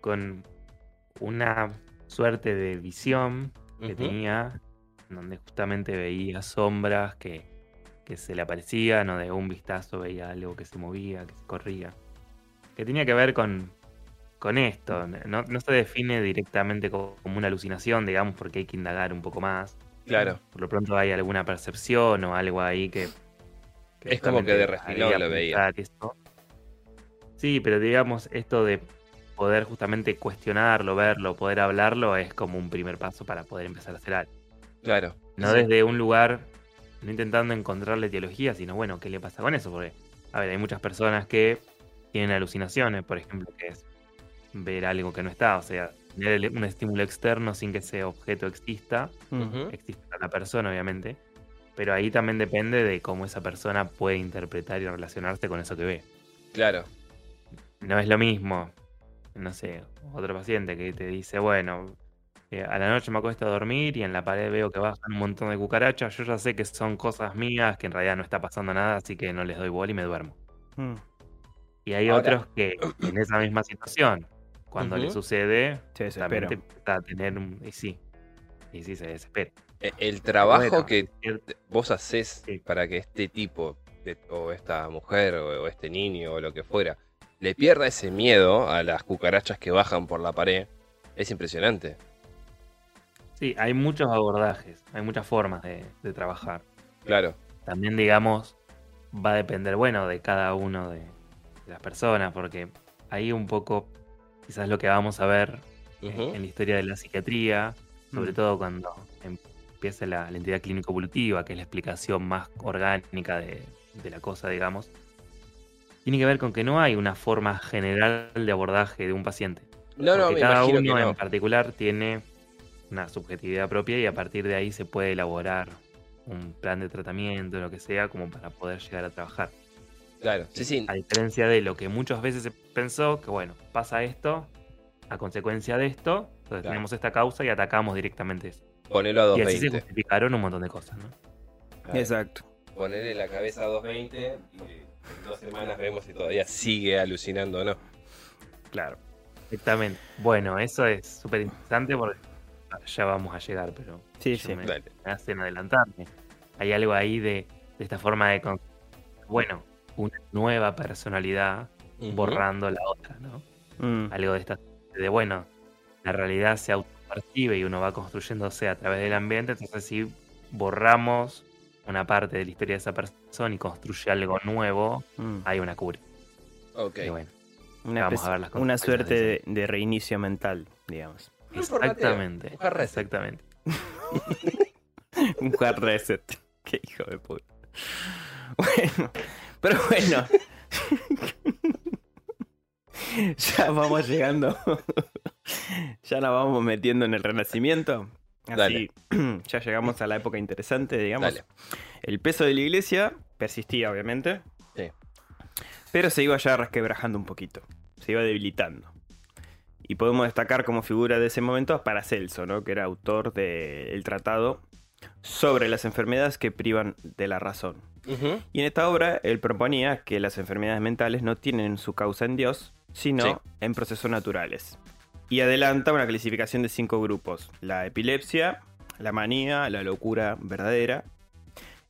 Con una suerte de visión que tenía, donde justamente veía sombras que, que se le aparecían, o de un vistazo veía algo que se movía, que se corría. Que tenía que ver con, con esto. No, no se define directamente como una alucinación, digamos, porque hay que indagar un poco más. Claro. Por lo pronto hay alguna percepción o algo ahí que. es como que de refilón lo veía. Sí, pero digamos, esto de poder justamente cuestionarlo, verlo, poder hablarlo, es como un primer paso para poder empezar a hacer algo. Claro. No desde un lugar, no intentando encontrarle teología, sino bueno, ¿qué le pasa con eso? Porque, a ver, hay muchas personas que tienen alucinaciones, por ejemplo, que es ver algo que no está, o sea, tener un estímulo externo sin que ese objeto exista, exista la persona, obviamente, pero ahí también depende de cómo esa persona puede interpretar y relacionarse con eso que ve. Claro. No es lo mismo, no sé, otro paciente que te dice, bueno, eh, a la noche me acuesto a dormir y en la pared veo que bajan un montón de cucarachas, yo ya sé que son cosas mías, que en realidad no está pasando nada, así que no les doy bola y me duermo. Mm. Y hay otros que en esa misma situación, cuando le sucede, también a tener un... Y sí, y sí se desespera. E, el trabajo que vos haces para que este tipo, o esta mujer, o este niño, o lo que fuera, le pierda ese miedo a las cucarachas que bajan por la pared, es impresionante. Sí, hay muchos abordajes, hay muchas formas de, trabajar. Claro. También, digamos, va a depender, bueno, de cada uno de, las personas, porque ahí un poco, quizás lo que vamos a ver en, la historia de la psiquiatría, sobre mm. todo cuando empieza la, entidad clínico-evolutiva, que es la explicación más orgánica de, de la cosa, digamos, tiene que ver con que no hay una forma general de abordaje de un paciente. No, no, cada uno en particular tiene una subjetividad propia y a partir de ahí se puede elaborar un plan de tratamiento, lo que sea, como para poder llegar a trabajar. Claro, sí, sí. A diferencia de lo que muchas veces se pensó, que bueno, pasa esto, a consecuencia de esto, entonces tenemos esta causa y atacamos directamente eso. Ponelo a 220. Y así se justificaron un montón de cosas, ¿no? Exacto. Ponerle la cabeza a 220 y en dos semanas vemos si todavía sigue alucinando o no. Claro. Exactamente. Bueno, eso es súper interesante porque ya vamos a llegar, pero sí, sí. Me, hacen adelantarme. Hay algo ahí de, esta forma de... Bueno, una nueva personalidad borrando la otra, ¿no? Mm. Algo de esta... De bueno, la realidad se autopercibe y uno va construyéndose a través del ambiente, entonces si borramos una parte de la historia de esa persona y construye algo nuevo, mm. hay una cura. Ok. bueno, una, vamos a ver las una suerte de, reinicio mental, digamos. Exactamente. Un hard reset. Exactamente. un hard reset. Qué hijo de puta. Bueno, pero bueno. ya vamos llegando. ya nos vamos metiendo en el renacimiento. Así, ya llegamos a la época interesante, digamos. El peso de la iglesia persistía, obviamente. Sí. Pero se iba ya resquebrajando un poquito. Se iba debilitando. Y podemos destacar como figura de ese momento a Paracelso, ¿no? que era autor del tratado sobre las enfermedades que privan de la razón. Y en esta obra él proponía que las enfermedades mentales no tienen su causa en Dios, sino en procesos naturales y adelanta una clasificación de cinco grupos. La epilepsia, la manía, la locura verdadera,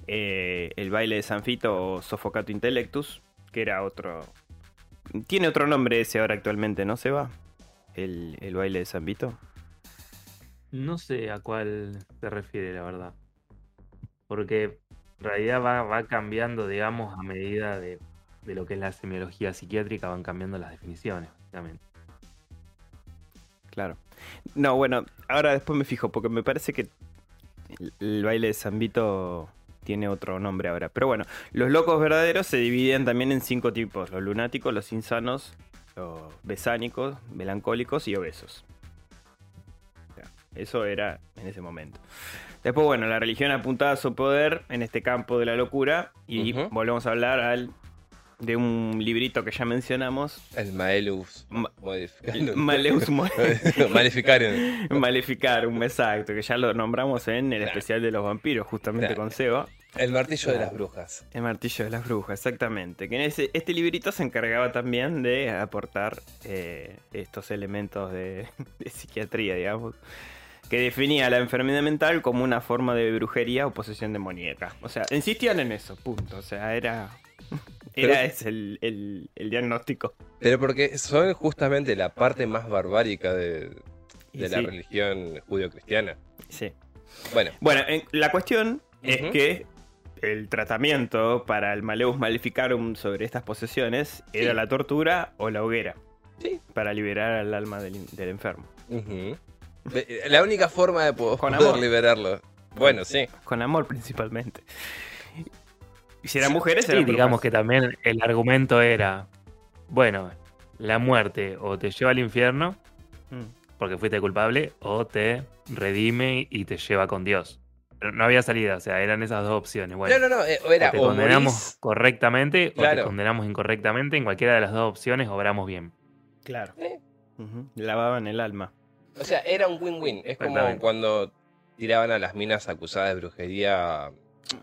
eh, el baile de Sanfito o Sofocato Intellectus, que era otro... Tiene otro nombre ese ahora actualmente, ¿no, Seba? El, el baile de Sanfito. No sé a cuál se refiere, la verdad. Porque en realidad va, va cambiando, digamos, a medida de, de, lo que es la semiología psiquiátrica, van cambiando las definiciones, básicamente. Claro. No, bueno, ahora después me fijo, porque me parece que el baile de Zambito tiene otro nombre ahora. Pero bueno, los locos verdaderos se dividen también en cinco tipos: los lunáticos, los insanos, los besánicos, melancólicos y obesos. Eso era en ese momento. Después, bueno, la religión apuntaba a su poder en este campo de la locura y volvemos a hablar al de un librito que ya mencionamos. El Maelus Ma-. Maleus Maleficarum. Maleficarum, exacto, que ya lo nombramos en el especial de los vampiros, justamente Claro. con Seba. El martillo de las brujas. El martillo de las brujas, exactamente. Que en ese, este librito se encargaba también de aportar eh, estos elementos de, de psiquiatría, digamos. Que definía la enfermedad mental como una forma de brujería o posesión demoníaca. O sea, insistían en eso, punto. O sea, era. Era Pero- ese el, el- el diagnóstico. Pero porque son justamente la parte más barbárica de, Y de la sí, religión judío-cristiana. sí. Bueno, Bueno, en- la cuestión es que el tratamiento para el Maleus Maleficarum sobre estas posesiones era Sí. la tortura o la hoguera. Sí. Para liberar al alma del, del enfermo. Ve- la única forma de Con poder amor. liberarlo. Bueno, sí. Con amor principalmente. Y si eran mujeres, Sí, eran digamos brujas. que también el argumento era, bueno, la muerte o te lleva al infierno Mm. porque fuiste culpable o te redime y te lleva con Dios. Pero no había salida, o sea, eran esas dos opciones. Bueno, no, no, no. eh, Era o te o condenamos morís- correctamente o te condenamos incorrectamente. En cualquiera de las dos opciones obramos bien. Claro. Ujú. Lavaban el alma. O sea, era un win-win. Es como cuando tiraban a las minas acusadas de brujería.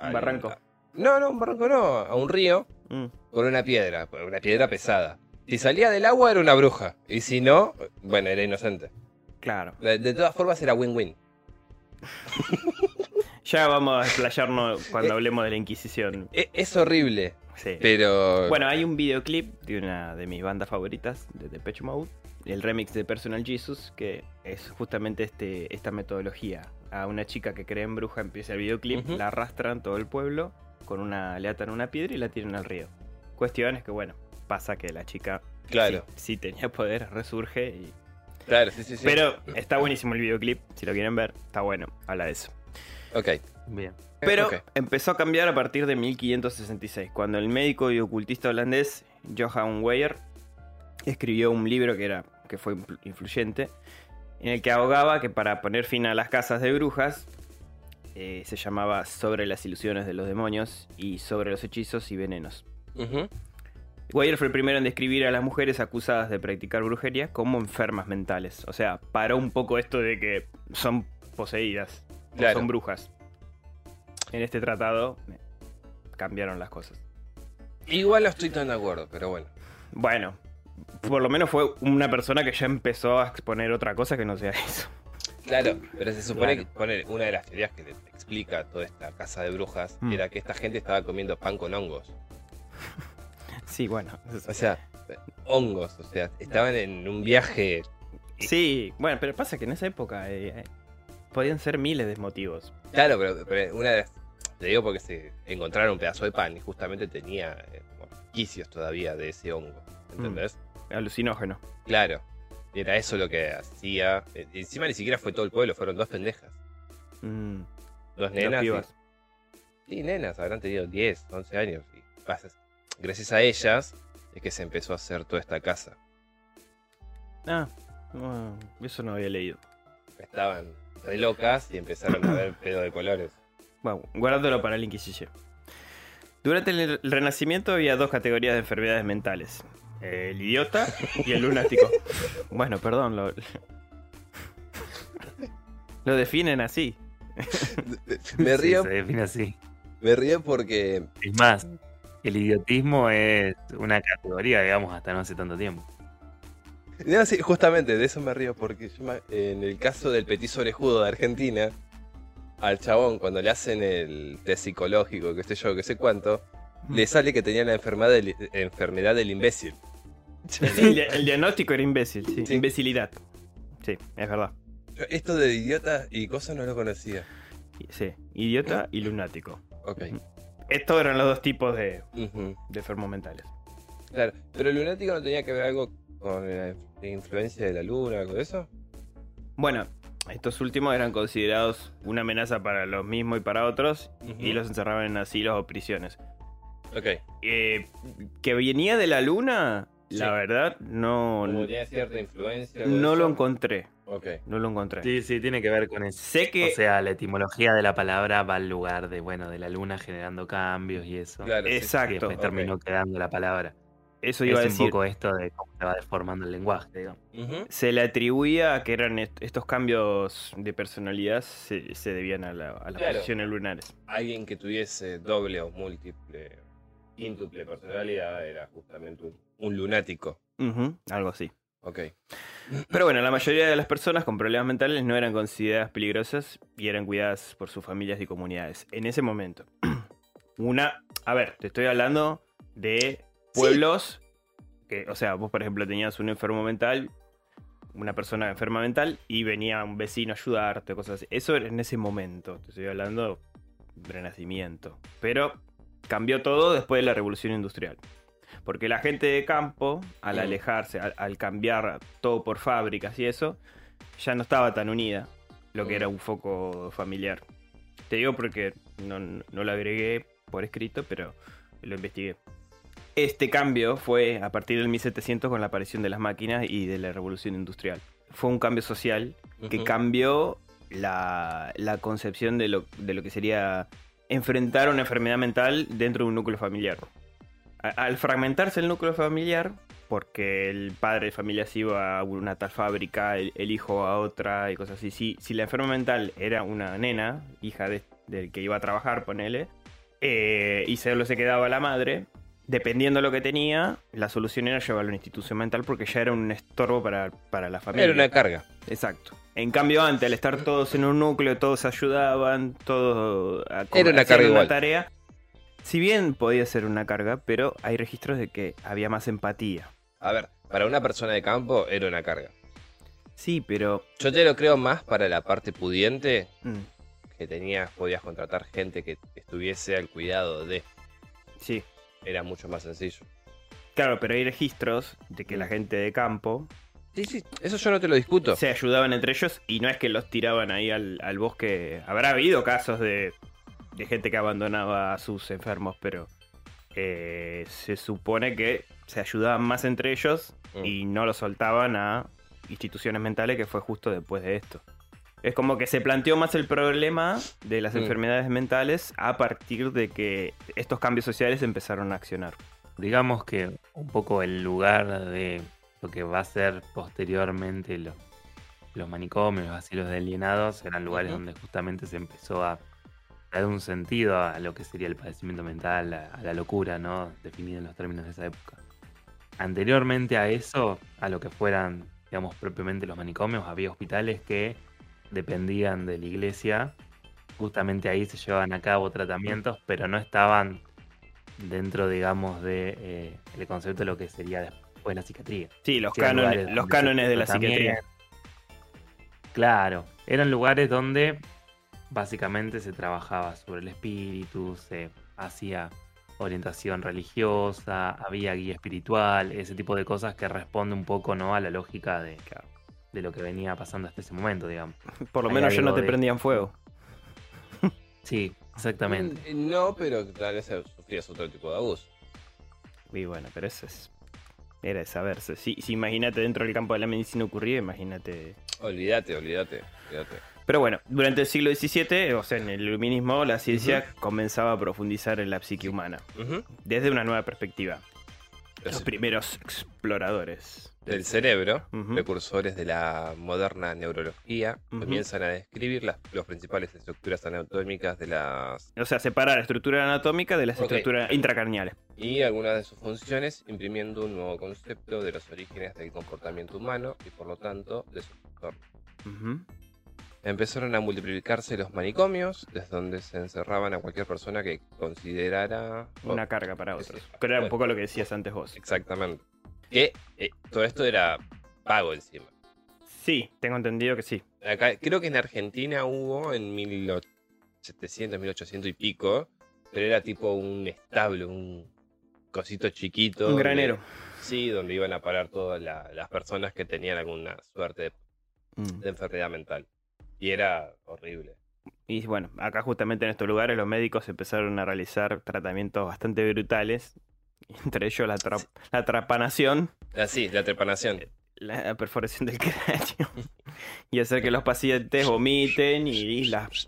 Un barranco. No, no, un barranco no. A un río Mm. con una piedra. Una piedra pesada. Si salía del agua era una bruja. Y si no, bueno, era inocente. Claro. De, de todas formas era win-win. Ya vamos a explayarnos cuando hablemos de la Inquisición. E- Es horrible, Sí. pero. Bueno, hay un videoclip de una de mis bandas favoritas, de Depeche Mode, el remix de Personal Jesus, que es justamente este, esta metodología. A una chica que cree en bruja empieza el videoclip, Ujú. la arrastran todo el pueblo, con una, le atan una piedra y la tiran al río. Cuestión es que, bueno, pasa que la chica Claro, sí, sí tenía poder, resurge y... claro, sí, sí, sí. Pero está buenísimo el videoclip, si lo quieren ver, está bueno, habla de eso. Ok. Bien. Pero empezó a cambiar a partir de 1566, cuando el médico y ocultista holandés Johan Weyer escribió un libro que, era, que fue influ- influyente, en el que abogaba que para poner fin a las casas de brujas, eh, se llamaba Sobre las ilusiones de los demonios y Sobre los hechizos y venenos. Ujú. Weyer fue el primero en describir a las mujeres acusadas de practicar brujería como enfermas mentales. O sea, paró un poco esto de que son poseídas, o Claro. son brujas. En este tratado eh, cambiaron las cosas. Igual no estoy tan de acuerdo, pero bueno. Bueno, por lo menos fue una persona que ya empezó a exponer otra cosa que no sea eso. Claro, pero se supone Claro. que una de las teorías que te explica toda esta casa de brujas Mm. era que esta gente estaba comiendo pan con hongos. Sí, bueno. O sea, hongos, o sea, estaban en un viaje. Sí, bueno, pero pasa que en esa época eh, podían ser miles de motivos. Claro, pero, pero una de las. Te digo porque se encontraron un pedazo de pan y justamente tenía eh, quicios todavía de ese hongo. ¿Entendés? Alucinógeno. Claro. Era eso lo que hacía. Eh, Encima ni siquiera fue todo el pueblo, fueron dos pendejas. Mm, Dos nenas. y-. Sí, nenas, habrán tenido 10, 11 años. Y gracias a ellas es que se empezó a hacer toda esta casa. Ah, eso no había leído. Estaban re locas y empezaron a ver pedo de colores. Bueno, guardándolo para la Inquisición. Durante el el Renacimiento había dos categorías de enfermedades mentales. El idiota y el lunático. Bueno, perdón, lo, lo definen así. Me Sí, río, se define así. me río porque. Es más, el idiotismo es una categoría, digamos, hasta no hace tanto tiempo. No, sí, justamente de eso me río porque yo me- en el caso del petiso orejudo de Argentina, al chabón cuando le hacen el test psicológico, que sé yo, que sé cuánto, le sale que tenía la enfermedad del, enfermedad del imbécil. El, di- el diagnóstico era imbécil, sí. Sí. Imbecilidad. Sí, es verdad. Yo Esto de idiota y cosas no lo conocía. Sí, idiota y lunático. Ok. Estos eran los dos tipos de, Ujú. de enfermos mentales. Claro, pero el lunático no tenía que ver algo con la influencia de la luna, algo de eso. Bueno, estos últimos eran considerados una amenaza para los mismos y para otros, y los encerraban en asilos o prisiones. Ok. Eh, que venía de la luna, La verdad, no. Como tenía cierta influencia. No lo encontré. Ok. No lo encontré. Sí, sí, tiene que ver con eso. Sé que. O sea, la etimología de la palabra va al lugar de, bueno, de la luna generando cambios y eso. Claro, sí. Y Exacto. después terminó quedando la palabra. Eso iba a es un poco esto de cómo se va deformando el lenguaje, digamos. Se le atribuía a que eran est- estos cambios de personalidad se, se debían a, la- a las Claro. posiciones lunares. Alguien que tuviese doble o múltiple, quíntuple personalidad era justamente un, un lunático. Algo así. Ok. Pero bueno, la mayoría de las personas con problemas mentales no eran consideradas peligrosas y eran cuidadas por sus familias y comunidades. En ese momento. Una. A ver, te estoy hablando de pueblos. Que, o sea, vos, por ejemplo, tenías un enfermo mental, una persona enferma mental, y venía un vecino a ayudarte, cosas así. Eso era en ese momento. Te estoy hablando de renacimiento. Pero cambió todo después de la revolución industrial. Porque la gente de campo, al alejarse, al, al cambiar todo por fábricas y eso, ya no estaba tan unida lo que era un foco familiar. Te digo porque no, no lo agregué por escrito, pero lo investigué. Este cambio fue a partir del 1700 con la aparición de las máquinas y de la revolución industrial. Fue un cambio social que cambió la, la concepción de lo, de lo que sería enfrentar una enfermedad mental dentro de un núcleo familiar. A- al fragmentarse el núcleo familiar, porque el padre de familia se iba a una tal fábrica, el, el hijo a otra y cosas así. Si, si la enferma mental era una nena, hija de- del que iba a trabajar, ponele, eh, y solo se quedaba la madre, dependiendo de lo que tenía, la solución era llevarlo a una institución mental porque ya era un estorbo para, para la familia. Era una carga. Exacto. En cambio, antes, al estar todos en un núcleo, todos ayudaban, todos como Era una carga igual. tarea. Si bien podía ser una carga, pero hay registros de que había más empatía. A ver, para una persona de campo era una carga. Sí, pero. Yo te lo creo más para la parte pudiente, mm, que tenías, podías contratar gente que estuviese al cuidado de. sí. Era mucho más sencillo. Claro, pero hay registros de que la Mm. gente de campo Sí, sí, eso yo no te lo discuto. se ayudaban entre ellos y no es que los tiraban ahí al, al bosque. Habrá habido casos de, de gente que abandonaba a sus enfermos, pero eh, se supone que se ayudaban más entre ellos Mm. y no lo soltaban a instituciones mentales, que fue justo después de esto. Es como que se planteó más el problema de las Mm. enfermedades mentales a partir de que estos cambios sociales empezaron a accionar. Digamos que un poco el lugar de lo que va a ser posteriormente lo- los manicomios, los asilos de alienados, eran lugares donde justamente se empezó a dar un sentido a lo que sería el padecimiento mental, a, a la locura, ¿no? Definido en los términos de esa época. Anteriormente a eso, a lo que fueran, digamos, propiamente los manicomios, había hospitales que dependían de la iglesia. Justamente ahí se llevaban a cabo tratamientos, pero no estaban dentro, digamos, de eh, el concepto de lo que sería después la psiquiatría. Sí, los cánones, los cánones de la psiquiatría. Claro, eran lugares donde básicamente se trabajaba sobre el espíritu, se hacía orientación religiosa, había guía espiritual, ese tipo de cosas que responde un poco ¿no? a la lógica de, de lo que venía pasando hasta ese momento, digamos. Por lo Hay menos ya no te de- prendían fuego. Sí, exactamente. Mm, No, pero tal vez sufrías otro tipo de abuso. Y bueno, pero eso es. Era de saberse. Si, si imagínate dentro del campo de la medicina ocurría, imagínate. Olvídate, olvídate, olvídate. Pero bueno, durante el siglo XVII, o sea, en el iluminismo, la ciencia comenzaba a profundizar en la psique humana. Desde una nueva perspectiva. Los Los primeros exploradores. Del cerebro, Ujú. precursores de la moderna neurología, comienzan a describir las los principales estructuras anatómicas de las O sea, separar la estructura anatómica de las estructuras intracraneales. y algunas de sus funciones, imprimiendo un nuevo concepto de los orígenes del comportamiento humano y por lo tanto de su entorno. Empezaron a multiplicarse los manicomios, desde donde se encerraban a cualquier persona que considerara Una carga para otros. Que era un poco lo que decías antes vos. Exactamente. Que eh, todo esto era pago encima. Sí, tengo entendido que sí. Acá, creo que en Argentina hubo en 1700, 1800 y pico, pero era tipo un establo, un cosito chiquito. Un donde- granero. sí, donde iban a parar todas la- las personas que tenían alguna suerte de, Mm. de enfermedad mental. Y era horrible. Y bueno, acá justamente en estos lugares los médicos empezaron a realizar tratamientos bastante brutales Entre ellos la, la trapanación. Ah, sí, la trepanación. La perforación del cráneo. y hacer que los pacientes vomiten y las.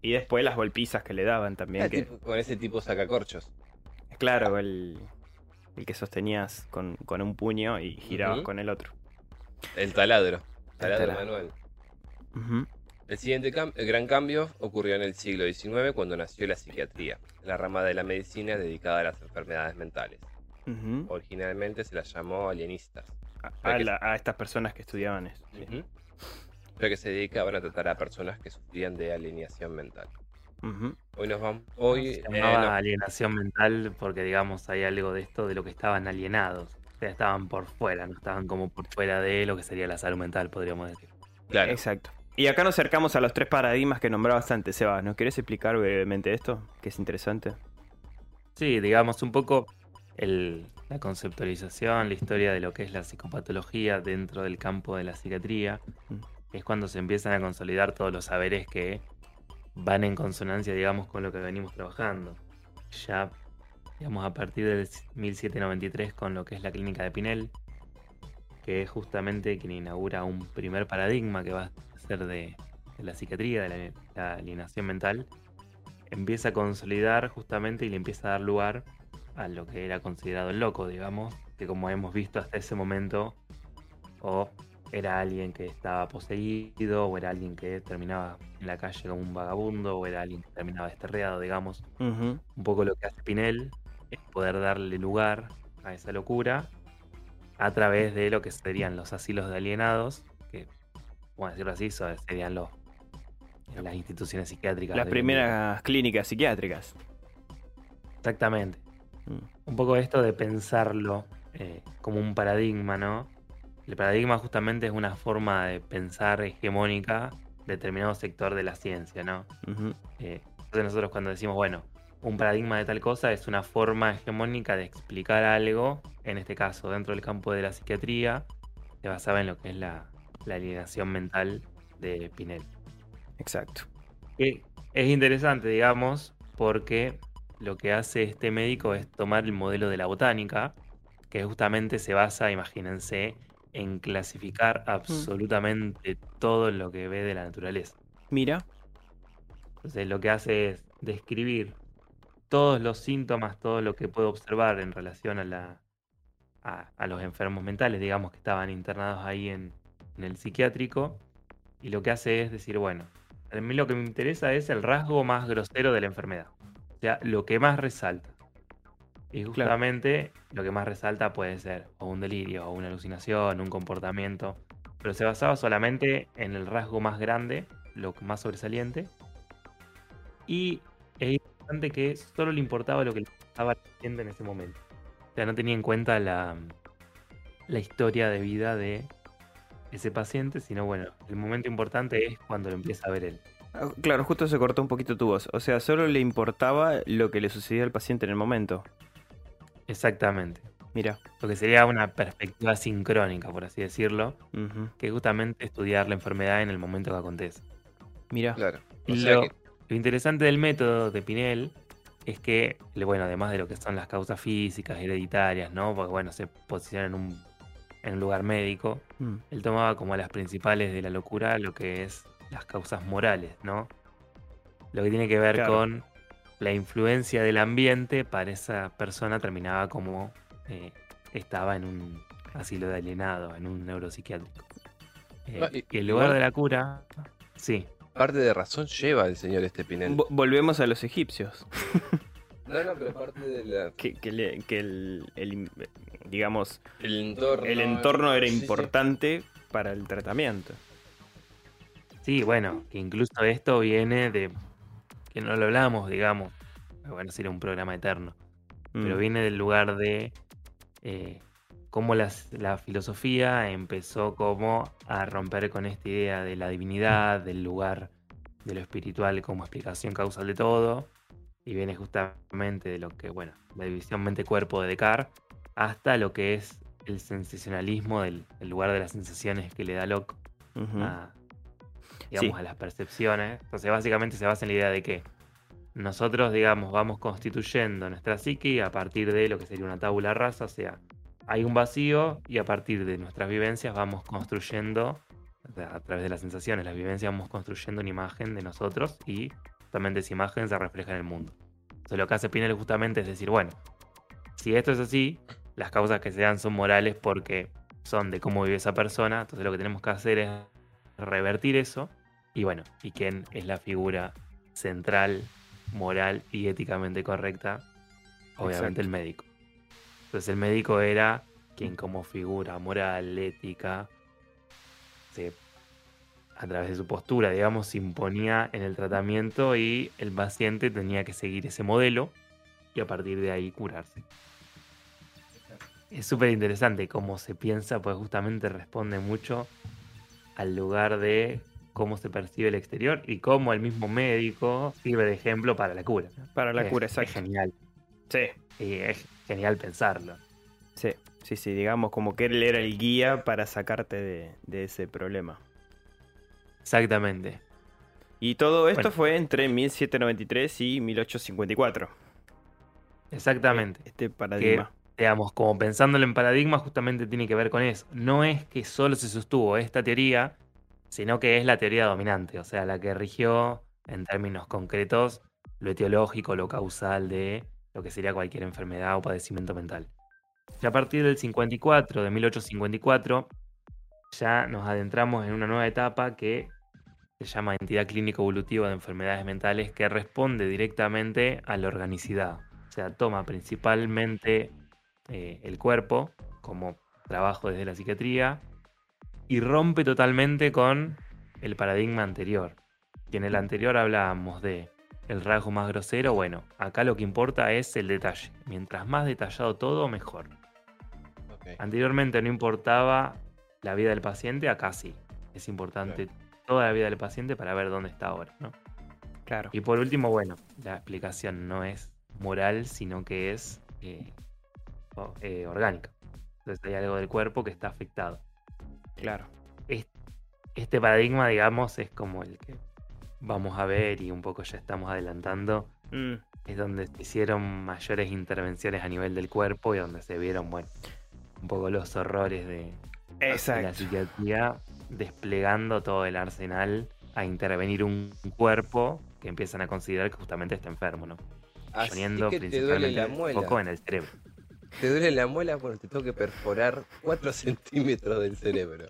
Y después las golpizas que le daban también. Ah, con ese tipo sacacorchos. Claro, el, el que sostenías con, un puño y girabas con el otro. El taladro. Taladro, manual. El siguiente gran cambio ocurrió en el siglo XIX cuando nació la psiquiatría, la rama de la medicina dedicada a las enfermedades mentales. Originalmente se las llamó alienistas. A, estas personas que estudiaban eso. Pero que se dedicaban a tratar a personas que sufrían de alienación mental. Hoy nos vamos. Hoy, se llamaba eh, alienación mental porque, digamos, hay algo de esto de lo que estaban alienados. O sea, estaban por fuera, no estaban como por fuera de lo que sería la salud mental, podríamos decir. Claro. Exacto. Y acá nos acercamos a los tres paradigmas que nombrabas antes, Seba. ¿Nos quieres explicar brevemente esto? Que es interesante. Sí, digamos un poco la conceptualización, la historia de lo que es la psicopatología dentro del campo de la psiquiatría. Mm. Es cuando se empiezan a consolidar todos los saberes que van en consonancia, digamos, con lo que venimos trabajando. Ya, digamos, a partir del 1793 con lo que es la clínica de Pinel, que es justamente quien inaugura un primer paradigma que va a de, la psiquiatría, de la, alienación mental, empieza a consolidar justamente y le empieza a dar lugar a lo que era considerado el loco, digamos, que como hemos visto hasta ese momento, o era alguien que estaba poseído, o era alguien que terminaba en la calle como un vagabundo, o era alguien que terminaba desterreado, digamos. Un poco lo que hace Pinel es poder darle lugar a esa locura a través de lo que serían los asilos de alienados, bueno, decirlo así, serían los, las instituciones psiquiátricas. Las primeras clínicas psiquiátricas. Exactamente. Mm. Un poco esto de pensarlo eh, como un paradigma, ¿no? El paradigma justamente es una forma de pensar hegemónica de determinado sector de la ciencia, ¿no? Eh, entonces nosotros cuando decimos, bueno, un paradigma de tal cosa es una forma hegemónica de explicar algo, en este caso dentro del campo de la psiquiatría, se basaba en lo que es la, la alienación mental de Pinel. Exacto. es interesante, digamos, porque lo que hace este médico es tomar el modelo de la botánica, que justamente se basa, imagínense, en clasificar mm. absolutamente todo lo que ve de la naturaleza. Mira. Entonces lo que hace es describir todos los síntomas, todo lo que puede observar en relación a, la, a los enfermos mentales, digamos, que estaban internados ahí en, en el psiquiátrico y lo que hace es decir, bueno, a mí lo que me interesa es el rasgo más grosero de la enfermedad. O sea, lo que más resalta. Y justamente lo que más resalta puede ser o un delirio, o una alucinación, un comportamiento. Pero se basaba solamente en el rasgo más grande, lo más sobresaliente. Y es importante que solo le importaba lo que le estaba haciendo en ese momento. O sea, no tenía en cuenta la, la historia de vida de ese paciente, sino bueno, el momento importante es cuando lo empieza a ver él. Ah, claro, justo se cortó un poquito tu voz. O sea, solo le importaba lo que le sucedía al paciente en el momento. Exactamente. Mira. Lo que sería una perspectiva sincrónica, por así decirlo, que es justamente estudiar la enfermedad en el momento que acontece. Mira. Claro. lo, interesante del método de Pinel es que, bueno, además de lo que son las causas físicas, hereditarias, ¿no? Porque, bueno, se posiciona en un en un lugar médico, mm. él tomaba como las principales de la locura lo que es las causas morales, ¿no? Lo que tiene que ver con la influencia del ambiente para esa persona terminaba como eh, estaba en un asilo de alienado, en un neuropsiquiátrico. Eh, y, el lugar de la cura, sí. Parte de razón lleva el señor este volvemos a los egipcios. No, no, pero parte de la... Que, el, digamos, el entorno, el entorno era importante para el tratamiento. Sí, bueno, que incluso esto viene de, que no lo hablamos, digamos, bueno, sería un programa eterno, pero mm. viene del lugar de eh, cómo la filosofía empezó como a romper con esta idea de la divinidad, del lugar de lo espiritual como explicación causal de todo, y viene justamente de lo que, bueno, la división mente-cuerpo de Descartes, hasta lo que es el sensacionalismo del lugar de las sensaciones que le da Locke a, digamos, a las percepciones. Entonces, básicamente se basa en la idea de que nosotros, digamos, vamos constituyendo nuestra psique a partir de lo que sería una tabula rasa, o sea, hay un vacío y a partir de nuestras vivencias vamos construyendo, a través de las sensaciones, las vivencias vamos construyendo una imagen de nosotros y justamente esa imagen se refleja en el mundo. Entonces lo que hace Pinel justamente es decir, bueno, si esto es así, las causas que se dan son morales porque son de cómo vive esa persona, entonces lo que tenemos que hacer es revertir eso y bueno, y quién es la figura central, moral y éticamente correcta, obviamente el médico. Entonces el médico era quien como figura moral, ética, a través de su postura, digamos, se imponía en el tratamiento y el paciente tenía que seguir ese modelo y a partir de ahí curarse. Es súper interesante cómo se piensa, pues justamente responde mucho al lugar de cómo se percibe el exterior y cómo el mismo médico sirve de ejemplo para la cura. Para la cura, exacto. Es genial. Sí. Y es genial pensarlo. Sí, sí, sí, digamos como que él era el guía para sacarte de, ese problema. Exactamente. Y todo esto fue entre 1793 y 1854. Exactamente. Este paradigma. digamos, como pensándolo en paradigma, justamente tiene que ver con eso. No es que solo se sostuvo esta teoría, sino que es la teoría dominante, o sea, la que rigió en términos concretos lo etiológico, lo causal de lo que sería cualquier enfermedad o padecimiento mental. Y a partir del 54, de 1854, ya nos adentramos en una nueva etapa que se llama entidad clínico evolutiva de enfermedades mentales que responde directamente a la organicidad. O sea, toma principalmente eh, el cuerpo como trabajo desde la psiquiatría y rompe totalmente con el paradigma anterior. Y en el anterior hablábamos de el rasgo más grosero, bueno, acá lo que importa es el detalle. Mientras más detallado todo, mejor. Anteriormente no importaba la vida del paciente, acá sí. Es importante toda la vida del paciente para ver dónde está ahora, ¿no? Claro. Y por último, bueno, la explicación no es moral, sino que es eh, eh, orgánica. Entonces hay algo del cuerpo que está afectado. Claro. Este paradigma, digamos, es como el que vamos a ver y un poco ya estamos adelantando. Mm. Es donde se hicieron mayores intervenciones a nivel del cuerpo y donde se vieron, bueno, un poco los horrores de, la psiquiatría desplegando todo el arsenal a intervenir un cuerpo que empiezan a considerar que justamente está enfermo, ¿no? Poniendo principalmente el foco en el cerebro te duele la muela, bueno, te tengo que perforar 4 centímetros del cerebro.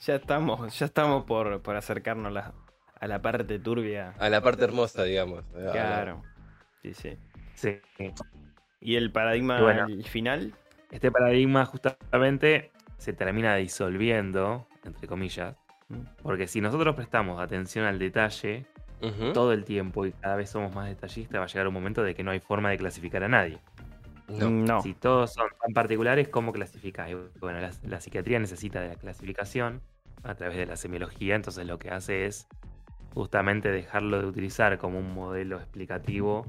ya estamos, ya estamos por, acercarnos a la parte turbia. A la parte hermosa, digamos. Claro. Sí, sí. Sí. ¿Y el paradigma final? Este paradigma justamente se termina disolviendo, entre comillas, mm. porque si nosotros prestamos atención al detalle todo el tiempo y cada vez somos más detallistas, va a llegar un momento de que no hay forma de clasificar a nadie. No. Si todos son tan particulares, ¿cómo clasificas? bueno, la, psiquiatría necesita de la clasificación a través de la semiología, entonces lo que hace es justamente dejarlo de utilizar como un modelo explicativo,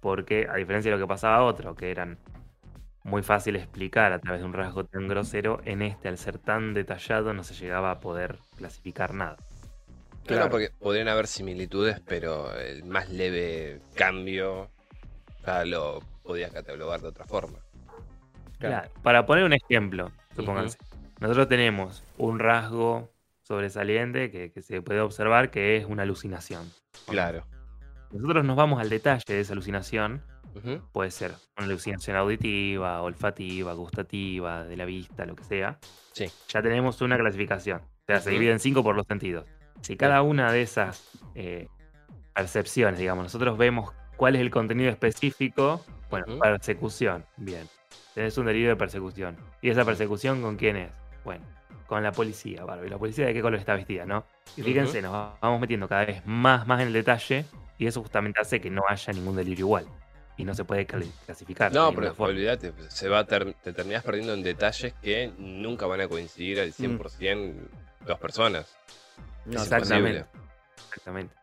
porque a diferencia de lo que pasaba a otro, que eran muy fácil explicar a través de un rasgo tan grosero, en este, al ser tan detallado, no se llegaba a poder clasificar nada. Claro, porque podrían haber similitudes, pero el más leve cambio ya lo podías catalogar de otra forma. Claro. Para poner un ejemplo, supónganse, nosotros tenemos un rasgo sobresaliente que, se puede observar que es una alucinación. Claro. Nosotros nos vamos al detalle de esa alucinación. Puede ser una alucinación auditiva, olfativa, gustativa, de la vista, lo que sea. Sí. Ya tenemos una clasificación. O sea, se divide en cinco por los sentidos. Si cada una de esas eh, percepciones, digamos, nosotros vemos cuál es el contenido específico bueno, persecución. Bien. Tenés un delito de persecución. ¿Y esa persecución con quién es? Bueno, con la policía, Barbie. ¿La policía de qué color está vestida, no? Y fíjense, nos vamos metiendo cada vez más, más en el detalle. Y eso justamente hace que no haya ningún delirio igual. Y no se puede clasificar. No, pero olvídate, se va te terminás perdiendo en detalles que nunca van a coincidir al 100% mm. dos personas. exactamente. Exactamente.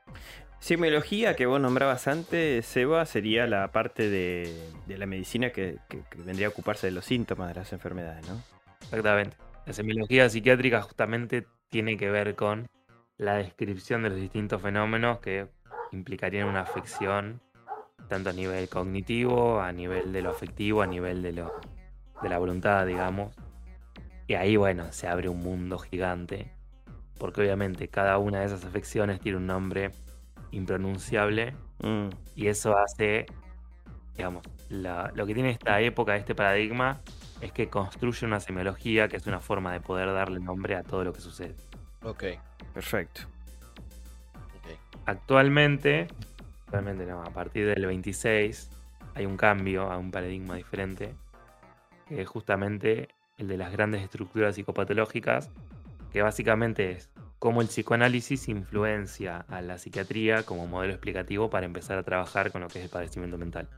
Semiología que vos nombrabas antes, Seba, sería la parte de, la medicina que, vendría a ocuparse de los síntomas de las enfermedades, ¿no? Exactamente. La semiología psiquiátrica justamente tiene que ver con la descripción de los distintos fenómenos que implicarían una afección tanto a nivel cognitivo, a nivel de lo afectivo, a nivel de, lo, de la voluntad, digamos. Y ahí, bueno, se abre un mundo gigante, porque obviamente cada una de esas afecciones tiene un nombre impronunciable mm. y eso hace, digamos, lo que tiene esta época, este paradigma, es que construye una semiología que es una forma de poder darle nombre a todo lo que sucede. Ok, perfecto. Actualmente, actualmente no, a partir del 26 hay un cambio a un paradigma diferente, que es justamente el de las grandes estructuras psicopatológicas, que básicamente es cómo el psicoanálisis influencia a la psiquiatría como modelo explicativo para empezar a trabajar con lo que es el padecimiento mental.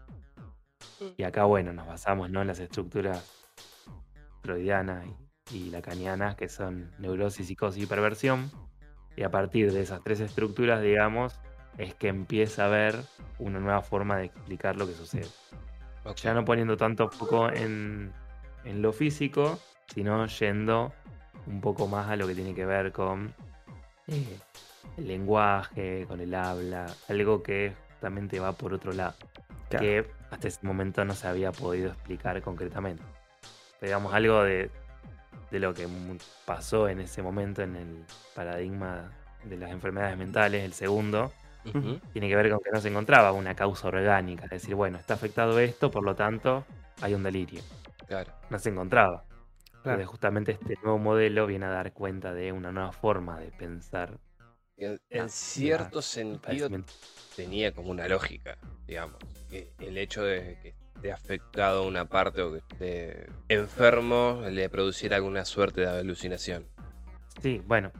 Mm. Y acá, bueno, nos basamos ¿no? en las estructuras freudianas y, lacanianas, que son neurosis, psicosis y perversión. Y a partir de esas tres estructuras, digamos, es que empieza a haber una nueva forma de explicar lo que sucede. Ya no poniendo tanto foco en, en lo físico, sino yendo un poco más a lo que tiene que ver con eh, el lenguaje, con el habla, algo que justamente va por otro lado, que hasta ese momento no se había podido explicar concretamente. Digamos, algo de, lo que pasó en ese momento en el paradigma de las enfermedades mentales, el segundo, tiene que ver con que no se encontraba una causa orgánica, es decir, bueno, está afectado esto, por lo tanto, hay un delirio. Claro. No se encontraba. Entonces, justamente este nuevo modelo viene a dar cuenta de una nueva forma de pensar. En, cierto sentido tenía como una lógica, digamos. Que el hecho de que esté afectado una parte o que esté enfermo le produciera alguna suerte de alucinación. Sí, bueno.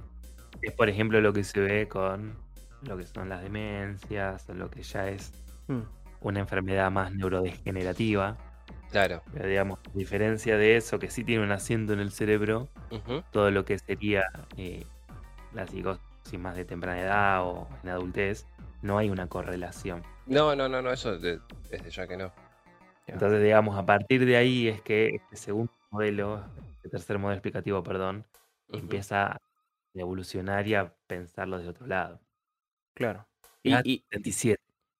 Es por ejemplo lo que se ve con lo que son las demencias, o lo que ya es hmm. una enfermedad más neurodegenerativa Claro. Pero digamos, a diferencia de eso, que sí tiene un asiento en el cerebro, todo lo que sería eh, la psicosis más de temprana edad o en adultez, no hay una correlación. No, no, no, no, eso desde ya que no. Entonces, digamos, a partir de ahí es que este segundo modelo, este tercer modelo explicativo, perdón, empieza a evolucionar y a pensarlo de otro lado. Claro. Y, y,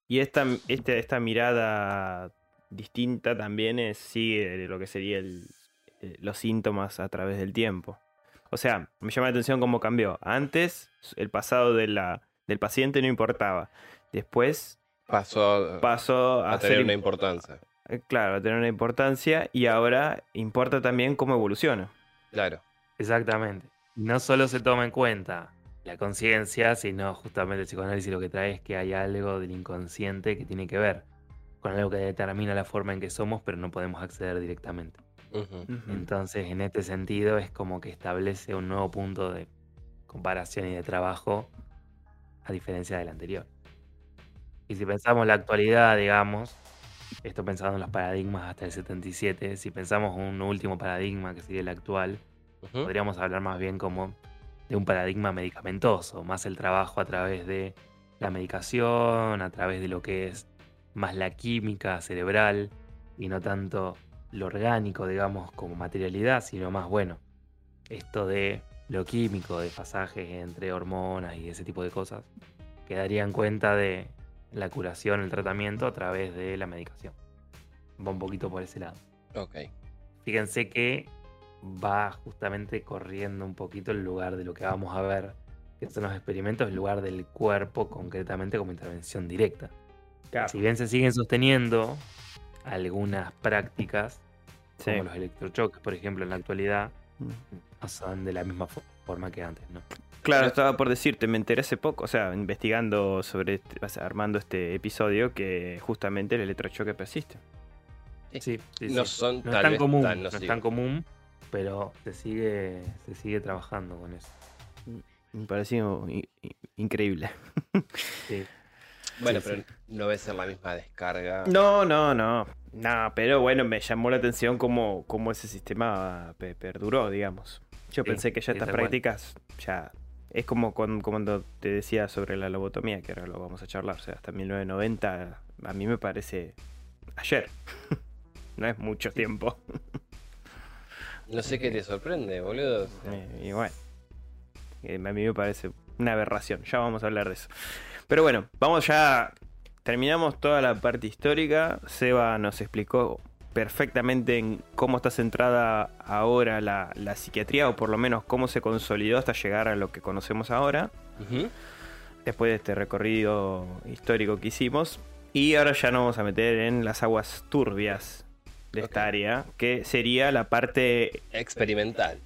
y esta, este, esta mirada distinta también es, sigue lo que sería eh, los síntomas a través del tiempo. O sea, me llama la atención cómo cambió. Antes, el pasado de la, del paciente no importaba. Después pasó, pasó a, tener una importancia. Eh, claro, a tener una importancia y ahora importa también cómo evoluciona. Claro. Exactamente. No solo se toma en cuenta la conciencia, sino justamente el psicoanálisis lo que trae es que hay algo del inconsciente que tiene que ver con algo que determina la forma en que somos, pero no podemos acceder directamente. Entonces, en este sentido, es como que establece un nuevo punto de comparación y de trabajo, a diferencia del anterior. Y si pensamos en la actualidad, digamos, esto pensando en los paradigmas hasta el 77, si pensamos en un último paradigma que sería el actual, podríamos hablar más bien como de un paradigma medicamentoso, más el trabajo a través de la medicación, a través de lo que es más la química cerebral y no tanto lo orgánico, digamos, como materialidad, sino más, bueno, esto de lo químico, de pasajes entre hormonas y ese tipo de cosas, que darían cuenta de la curación, el tratamiento a través de la medicación. Va un poquito por ese lado. Ok. Fíjense que va justamente corriendo un poquito el lugar de lo que vamos a ver, que son los experimentos, el lugar del cuerpo concretamente como intervención directa. Si bien se siguen sosteniendo algunas prácticas, como los electrochoques, por ejemplo, en la actualidad, mm. no son de la misma forma que antes, ¿no? Claro, estaba por decirte, me enteré hace poco, o sea, investigando sobre, este, armando este episodio, que justamente el electrochoque persiste. Sí, sí, no son no es tan común, no es tan común, pero se sigue, se sigue trabajando con eso. Me pareció increíble. Sí. Bueno, pero no debe ser la misma descarga. No, no, no. No, pero bueno, me llamó la atención cómo, cómo ese sistema perduró, digamos. Yo pensé que ya estas prácticas ya es como cuando, te decía sobre la lobotomía, que ahora lo vamos a charlar, o sea, hasta 1990 a mí me parece ayer. no es mucho tiempo. No sé qué te sorprende, boludo. Eh, y bueno, eh, a mí me parece una aberración. Ya vamos a hablar de eso. Pero bueno, vamos ya. Terminamos toda la parte histórica. Seba nos explicó perfectamente en cómo está centrada ahora la, psiquiatría, o por lo menos cómo se consolidó hasta llegar a lo que conocemos ahora. Después de este recorrido histórico que hicimos. Y ahora ya nos vamos a meter en las aguas turbias de esta área, que sería la parte experimental.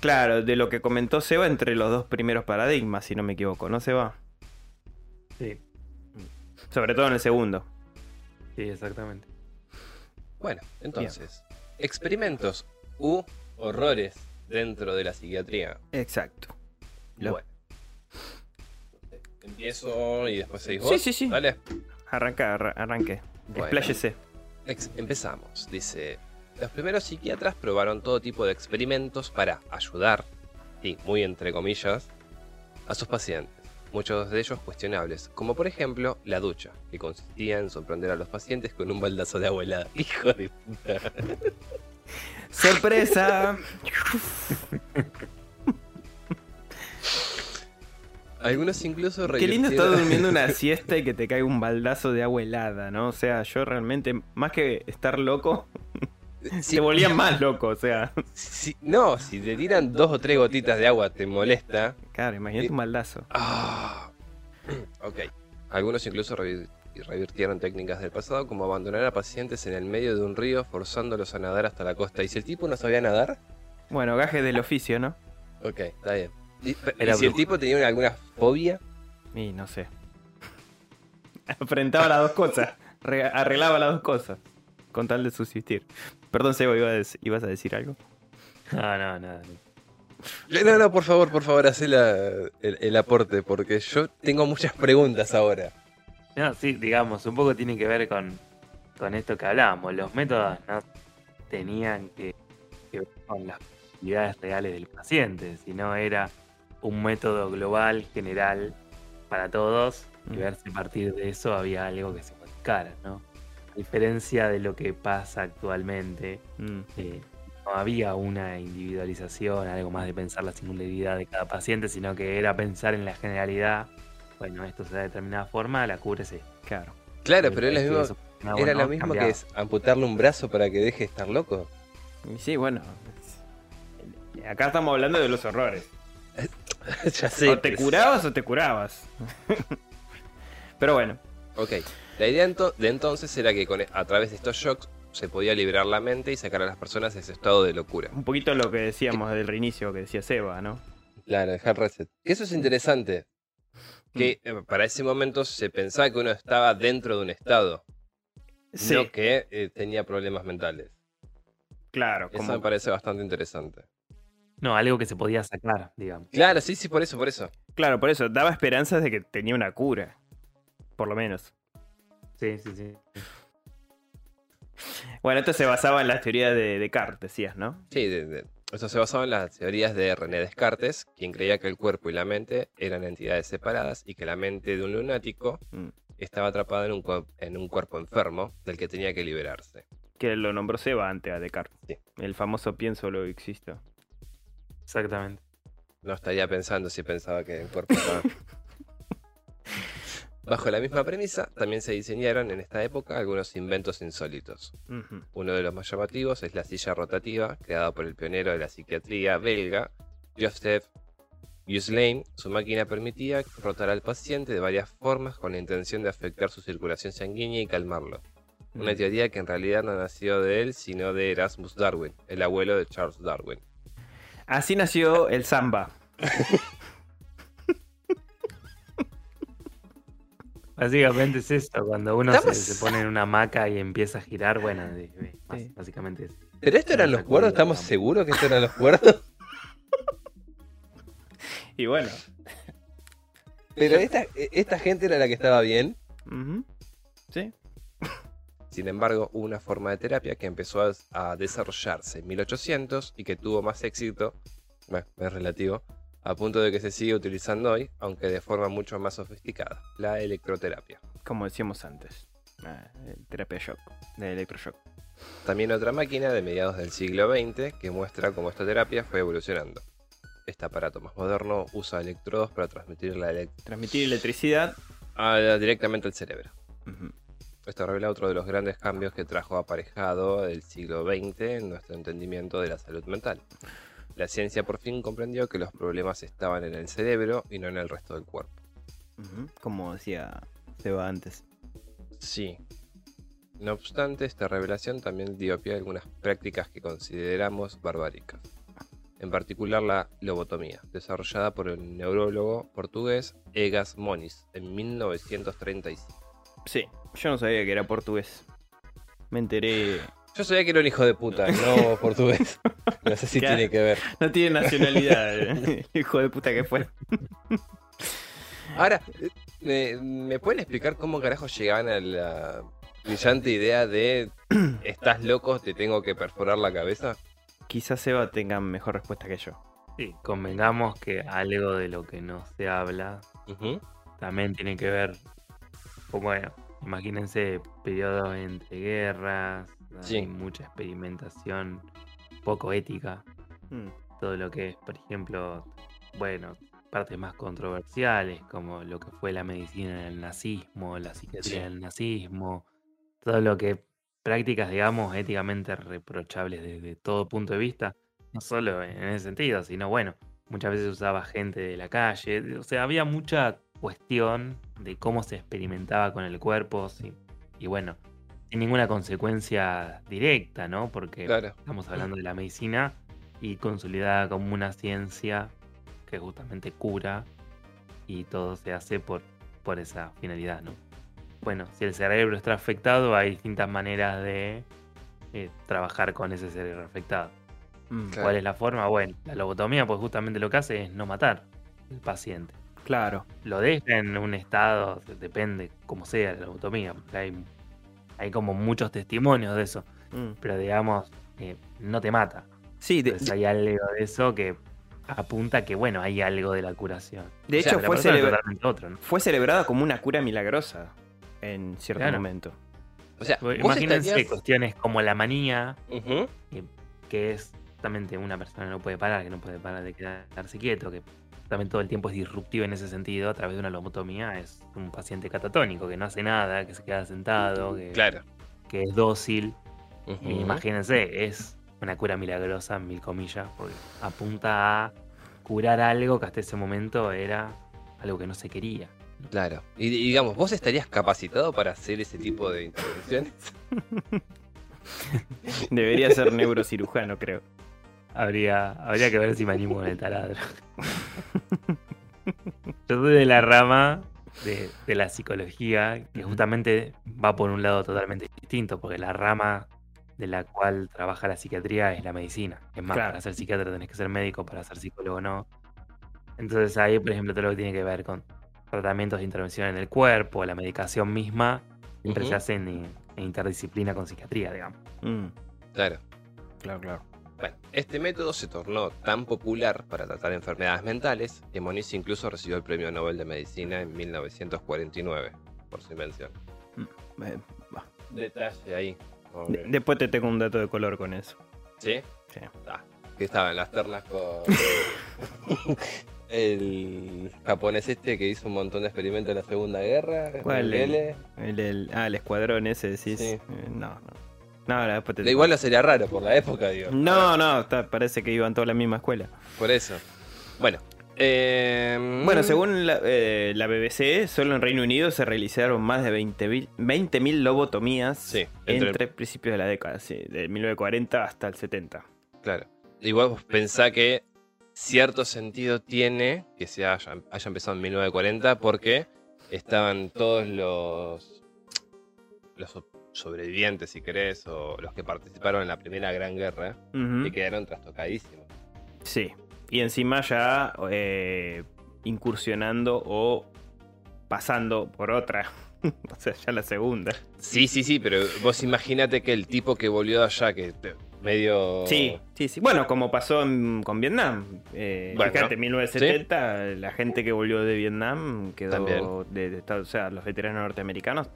claro, de lo que comentó Seba entre los dos primeros paradigmas, si no me equivoco, ¿no, Seba? Sí. Sobre todo en el segundo. Sí, exactamente. Bueno, entonces, experimentos u horrores dentro de la psiquiatría. Exacto. Bueno. Empiezo y después seguís vos. Sí, sí, sí. Vale. Arranca, arranque. Expláyese. Empezamos. Dice: Los primeros psiquiatras probaron todo tipo de experimentos para ayudar, y muy entre comillas, a sus pacientes. Muchos de ellos cuestionables, como por ejemplo la ducha, que consistía en sorprender a los pacientes con un baldazo de agua helada. Hijo de puta. ¡Sorpresa! Algunos incluso Qué lindo estar durmiendo una siesta y que te caiga un baldazo de agua helada, ¿no? O sea, yo realmente, más que estar loco, se volvían más loco, o sea. no, si te tiran dos o tres gotitas de agua te molesta. Claro, imagínate un baldazo. Ah. Ok. Algunos incluso revirtieron técnicas del pasado, como abandonar a pacientes en el medio de un río forzándolos a nadar hasta la costa. ¿Y si el tipo no sabía nadar? Bueno, gajes del oficio, ¿no? Ok, está bien. ¿Y, si el tipo tenía alguna fobia? Y no sé. Enfrentaba las dos cosas. Arreglaba las dos cosas. Con tal de subsistir. Perdón, Sebo, ¿ibas a decir algo? No, no, nada. No, no, por favor, por favor, haz el, aporte, porque yo tengo muchas preguntas ahora. No, sí, digamos, un poco tiene que ver con, con esto que hablábamos. Los métodos no tenían que, que ver con las actividades reales del paciente, sino era un método global, general, para todos, y mm. ver si a partir de eso había algo que se modificara, ¿no? A diferencia de lo que pasa actualmente, mm. eh, no había una individualización, algo más de pensar la singularidad de cada paciente, sino que era pensar en la generalidad. Bueno, esto se da de determinada forma, la cúbrese. Claro. Claro, pero era lo mismo que es amputarle un brazo para que deje de estar loco. Sí, bueno. Acá estamos hablando de los horrores. ya sé, o te curabas o te curabas. Pero bueno. Ok. La idea de entonces era que a través de estos shocks se podía liberar la mente y sacar a las personas de ese estado de locura. Un poquito lo que decíamos del reinicio que decía Seba, ¿no? Claro, el hard reset. eso es interesante. Que mm. eh, para ese momento se pensaba que uno estaba dentro de un estado. Sí. No que eh, tenía problemas mentales. Claro. Eso me parece bastante interesante. No, algo que se podía sacar, digamos. Claro, sí, sí, por eso, por eso. Claro, por eso. Daba esperanzas de que tenía una cura. Por lo menos. Sí, sí, sí. Bueno, esto se basaba en las teorías de Descartes, decías, ¿no? Sí, esto se basaba en las teorías de René Descartes, quien creía que el cuerpo y la mente eran entidades separadas y que la mente de un lunático mm. estaba atrapada en un, en un cuerpo enfermo del que tenía que liberarse. Que lo nombró Seba antes a Descartes. Sí. El famoso pienso lo existo. Exactamente. No estaría pensando si pensaba que estaba... Bajo la misma premisa, también se diseñaron en esta época algunos inventos insólitos. Uno de los más llamativos es la silla rotativa, creada por el pionero de la psiquiatría belga, Joseph Guislain. Su máquina permitía rotar al paciente de varias formas con la intención de afectar su circulación sanguínea y calmarlo. Una teoría que en realidad no nació de él, sino de Erasmus Darwin, el abuelo de Charles Darwin. Así nació el samba. Básicamente es esto, cuando uno se, pone en una hamaca y empieza a girar, bueno, básicamente es. ¿Pero esto eran los cuerdos? ¿Estamos seguros que esto eran los cuerdos? y bueno. Pero esta, esta gente era la que estaba bien. Sí. Sin embargo, hubo una forma de terapia que empezó a, desarrollarse en 1800 y que tuvo más éxito, bueno, es relativo, a punto de que se sigue utilizando hoy, aunque de forma mucho más sofisticada, la electroterapia. Como decíamos antes, ah, terapia shock, de electroshock. También otra máquina de mediados del siglo XX que muestra cómo esta terapia fue evolucionando. este aparato más moderno usa electrodos para transmitir la Transmitir electricidad. a- directamente al cerebro. Esto revela otro de los grandes cambios que trajo aparejado el siglo XX en nuestro entendimiento de la salud mental. La ciencia por fin comprendió que los problemas estaban en el cerebro y no en el resto del cuerpo. Como decía Seba antes. Sí. No obstante, esta revelación también dio pie a algunas prácticas que consideramos barbáricas. En particular la lobotomía, desarrollada por el neurólogo portugués Egas Moniz en 1935. Sí, yo no sabía que era portugués. Me enteré. Yo sabía que era un hijo de puta, no portugués. No sé si tiene que ver. No tiene nacionalidad, el hijo de puta que fue. Ahora, eh, ¿me, me pueden explicar cómo carajo llegaban a la brillante idea de estás loco, te tengo que perforar la cabeza? Quizás Seba tenga mejor respuesta que yo. Sí, convengamos que algo de lo que no se habla también tiene que ver, bueno, imagínense periodos entre guerras, Sí. hay mucha experimentación poco ética, Mm. todo lo que es, por ejemplo, bueno, partes más controversiales, como lo que fue la medicina del nazismo, la psiquiatría Sí. del nazismo, todo lo que prácticas, digamos, éticamente reprochables desde todo punto de vista, no solo en ese sentido, sino bueno, muchas veces usaba gente de la calle, o sea, había mucha cuestión de cómo se experimentaba con el cuerpo, sí, y bueno, sin ninguna consecuencia directa, ¿no? Porque Claro. Estamos hablando de la medicina y consolidada como una ciencia que justamente cura y todo se hace por, por esa finalidad, ¿no? Bueno, si el cerebro está afectado, hay distintas maneras de eh, trabajar con ese cerebro afectado. Mm. Claro. ¿Cuál es la forma? Bueno, la lobotomía, pues justamente lo que hace es no matar al paciente. Claro. Lo deja en un estado, depende cómo sea la lobotomía, porque hay, hay como muchos testimonios de eso, Mm. pero digamos, eh, no te mata. Sí, de, Entonces hay algo de eso que apunta que, bueno, hay algo de la curación. de o sea, hecho fue, celebra- totalmente otro, ¿no? fue celebrada como una cura milagrosa en cierto Claro. momento. O sea, Pues Imagínense estarías- cuestiones como la manía, Ujú. que es justamente una persona no puede parar, que no puede parar de quedarse quieto, que también todo el tiempo es disruptivo en ese sentido, a través de una lobotomía es un paciente catatónico, que no hace nada, que se queda sentado, que, Claro. que es dócil. Y imagínense, es una cura milagrosa, mil comillas, porque apunta a curar algo que hasta ese momento era algo que no se quería. Claro. Y y digamos, ¿vos estarías capacitado para hacer ese tipo de intervenciones? Debería ser neurocirujano, creo. Habría, habría que ver si me animo con el taladro. Yo soy de la rama de, de la psicología, que justamente va por un lado totalmente distinto, porque la rama de la cual trabaja la psiquiatría es la medicina. Es más, Claro. para ser psiquiatra tenés que ser médico, para ser psicólogo no. Entonces ahí, por ejemplo, todo lo que tiene que ver con tratamientos de intervención en el cuerpo, la medicación misma, siempre se hace en, en interdisciplina con psiquiatría, digamos. Mm. Claro. Claro, claro. Bueno, este método se tornó tan popular para tratar enfermedades mentales que Moniz incluso recibió el Premio Nobel de Medicina en 1949 por su invención. Eh, bah. Detalle ahí. Después te tengo un dato de color con eso. ¿Sí? Sí. Ah, que estaban las ternas con el japonés este que hizo un montón de experimentos en la Segunda Guerra. ¿Cuál? El, el- ah, el escuadrón ese, decís. Sí. Eh, no, no. No, Da Igual no sería raro por la época, digo. No, no, está- parece que iban todos a la misma escuela. Por eso. Bueno. eh, Bueno, según la, eh, la BBC, solo en Reino Unido se realizaron más de 20.000 20.000 lobotomías Sí, entre... entre- principios de la década, sí, de 1940 hasta el 70. Claro. Igual vos pensá que cierto sentido tiene que se haya, haya empezado en 1940 porque estaban todos los, sobrevivientes, si querés, o los que participaron en la Primera Gran Guerra, que quedaron trastocadísimos. Sí. Y encima ya eh, incursionando o pasando por otra. o sea, ya la segunda. Sí, sí, sí, pero vos imagínate que el tipo que volvió de allá, que medio... Sí, sí, sí. Bueno, como pasó en- con Vietnam. Eh, Bueno, fíjate, en 1970, la gente que volvió de Vietnam quedó También. de, de Estados- o sea, los veteranos norteamericanos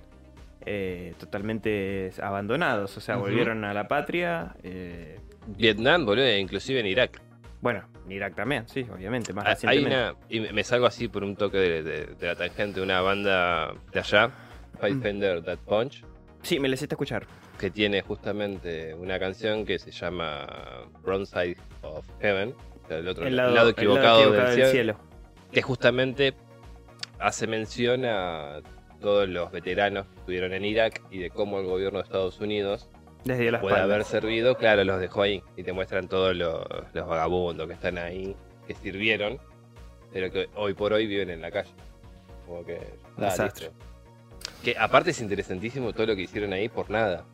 eh, totalmente abandonados. O sea, volvieron a la patria. eh, Vietnam, boludo, e inclusive en Irak. Bueno, en Irak también, sí, obviamente, más Ah, Hay una, y me- salgo así por un toque de, de- de la tangente, una banda de allá, Five. Fender That Punch, Sí, me les hiciste escuchar. que tiene justamente una canción que se llama Bronze of Heaven, el lado, el equivocado, equivocado del, del cielo, cielo. que justamente hace mención a todos los veteranos que estuvieron en Irak y de cómo el gobierno de Estados Unidos Les dio las puede haber servido, claro, los dejó ahí y te muestran todos los, los vagabundos que están ahí, que sirvieron, pero que hoy por hoy viven en la calle. Como que. Desastre. Que aparte es interesantísimo todo lo que hicieron ahí por nada.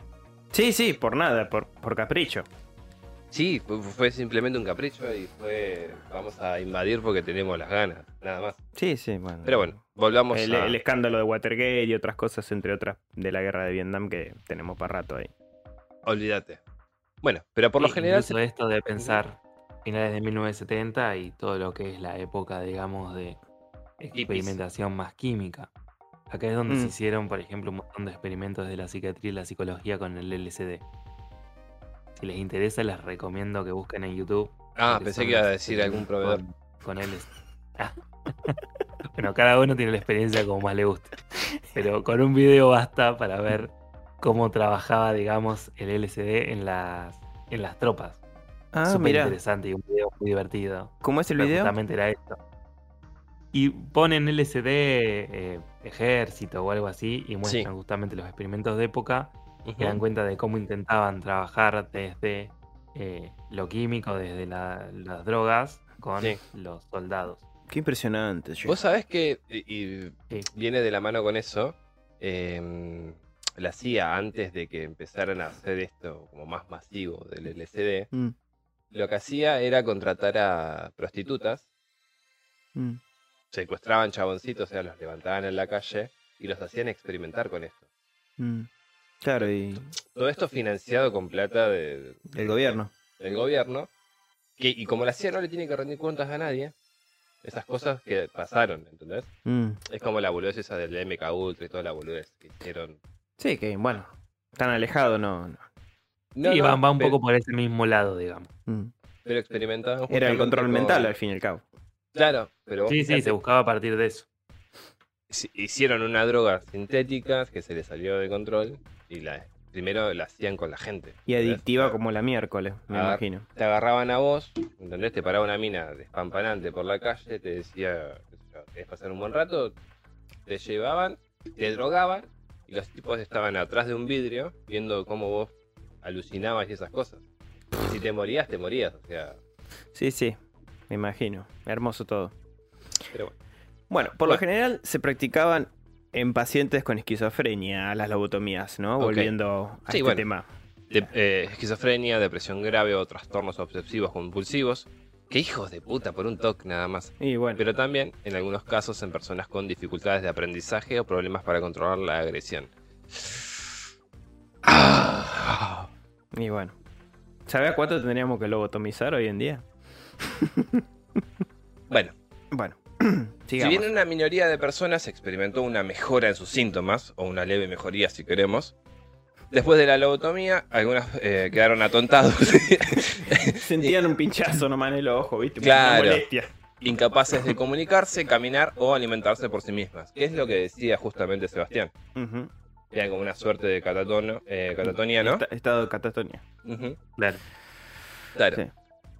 Sí, sí, por nada, por, por capricho. Sí, fue, fue simplemente un capricho y fue. Vamos a invadir porque tenemos las ganas, nada más. Sí, sí, bueno. Pero bueno, volvamos El, a. el escándalo de Watergate y otras cosas, entre otras, de la guerra de Vietnam que tenemos para rato ahí. Olvídate. Bueno, pero por lo general. incluso esto de pensar finales de 1970 y todo lo que es la época, digamos, de experimentación más química. Acá es donde Mm. se hicieron, por ejemplo, un montón de experimentos de la psiquiatría y la psicología con el LSD. Si les interesa, les recomiendo que busquen en YouTube. Ah, pensé que iba a decir algún proveedor. Con, con LSD. Ah. bueno, cada uno tiene la experiencia como más le guste. Pero con un video basta para ver cómo trabajaba, digamos, el LSD en las, en las tropas. Ah, Súper mira, interesante y un video muy divertido. ¿cómo es el Pero video? Justamente era esto. Y ponen LSD eh, ejército o algo así y muestran Sí. justamente los experimentos de época Ujú. y dan cuenta de cómo intentaban trabajar desde eh, lo químico, desde la- las drogas con Sí. los soldados. Qué impresionante. che. Vos sabés que, y, y Sí. viene de la mano con eso, em, la CIA antes de que empezaran a hacer esto como más masivo del LSD, Mm, lo que hacía era contratar a prostitutas, mm. secuestraban chaboncitos, o sea, los levantaban en la calle y los hacían experimentar con esto. Mm. Claro, y Todo esto financiado con plata de- el gobierno. del gobierno, que, y como la CIA no le tiene que rendir cuentas a nadie, esas cosas que pasaron, ¿entendés? Mm. Es como la boludez esa del MK Ultra y toda la boludez que hicieron. Sí, que bueno, tan alejado no. no. No, y no, van, va un pero- poco por ese mismo lado, digamos. Mm. Pero experimentaban Era el control con- mental al fin y al cabo. Claro, pero vos Sí, sí, se buscaba a partir de eso. Hicieron una droga sintética que se les salió de control y la primero la hacían con la gente. Y adictiva como la miércoles, me Ah, imagino. Te agarraban a vos, ¿entendés? Te paraba una mina despampanante por la calle, te decía, ¿querés pasar un buen rato? Te llevaban, te drogaban y los tipos estaban atrás de un vidrio viendo cómo vos alucinabas y esas cosas. Y si te morías, te morías, o sea, Sí, sí, me imagino. Hermoso todo. pero bueno. Bueno, por lo general se practicaban en pacientes con esquizofrenia las lobotomías, ¿no? Volviendo a Sí, este bueno. tema. De- eh, esquizofrenia, depresión grave o trastornos obsesivos compulsivos. Que hijos de puta, por un toque nada más. Y bueno, Pero también, en algunos casos, en personas con dificultades de aprendizaje o problemas para controlar la agresión. Ah. y bueno. ¿Sabes cuánto tendríamos que lobotomizar hoy en día? Bueno, Bueno, si bien una minoría de personas experimentó una mejora en sus síntomas, o una leve mejoría si queremos, después de la lobotomía, algunas eh, quedaron atontados, Sentían un pinchazo nomás en el ojo, ¿viste? Claro. Una molestia. incapaces de comunicarse, caminar o alimentarse por sí mismas. Que es lo que decía justamente Sebastián. Era como una suerte de catatono, eh, catatonia, ¿no? Esta- Estado de catatonia. Ujú, Claro. Claro. Sí.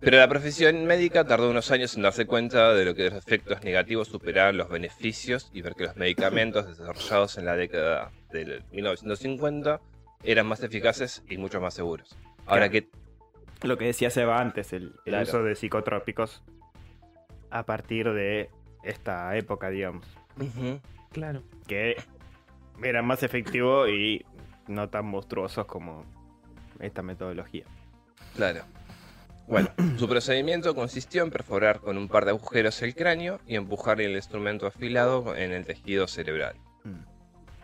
Pero la profesión médica tardó unos años en darse cuenta de lo que los efectos negativos superaban los beneficios y ver que los medicamentos desarrollados en la década del 1950 eran más eficaces y mucho más seguros. Ahora Claro. que Lo que decía Seba antes, el, el Claro. uso de psicotrópicos a partir de esta época, digamos. Claro. Que eran más efectivos y no tan monstruosos como esta metodología. Claro. Bueno, su procedimiento consistió en perforar con un par de agujeros el cráneo y empujar el instrumento afilado en el tejido cerebral. Mm.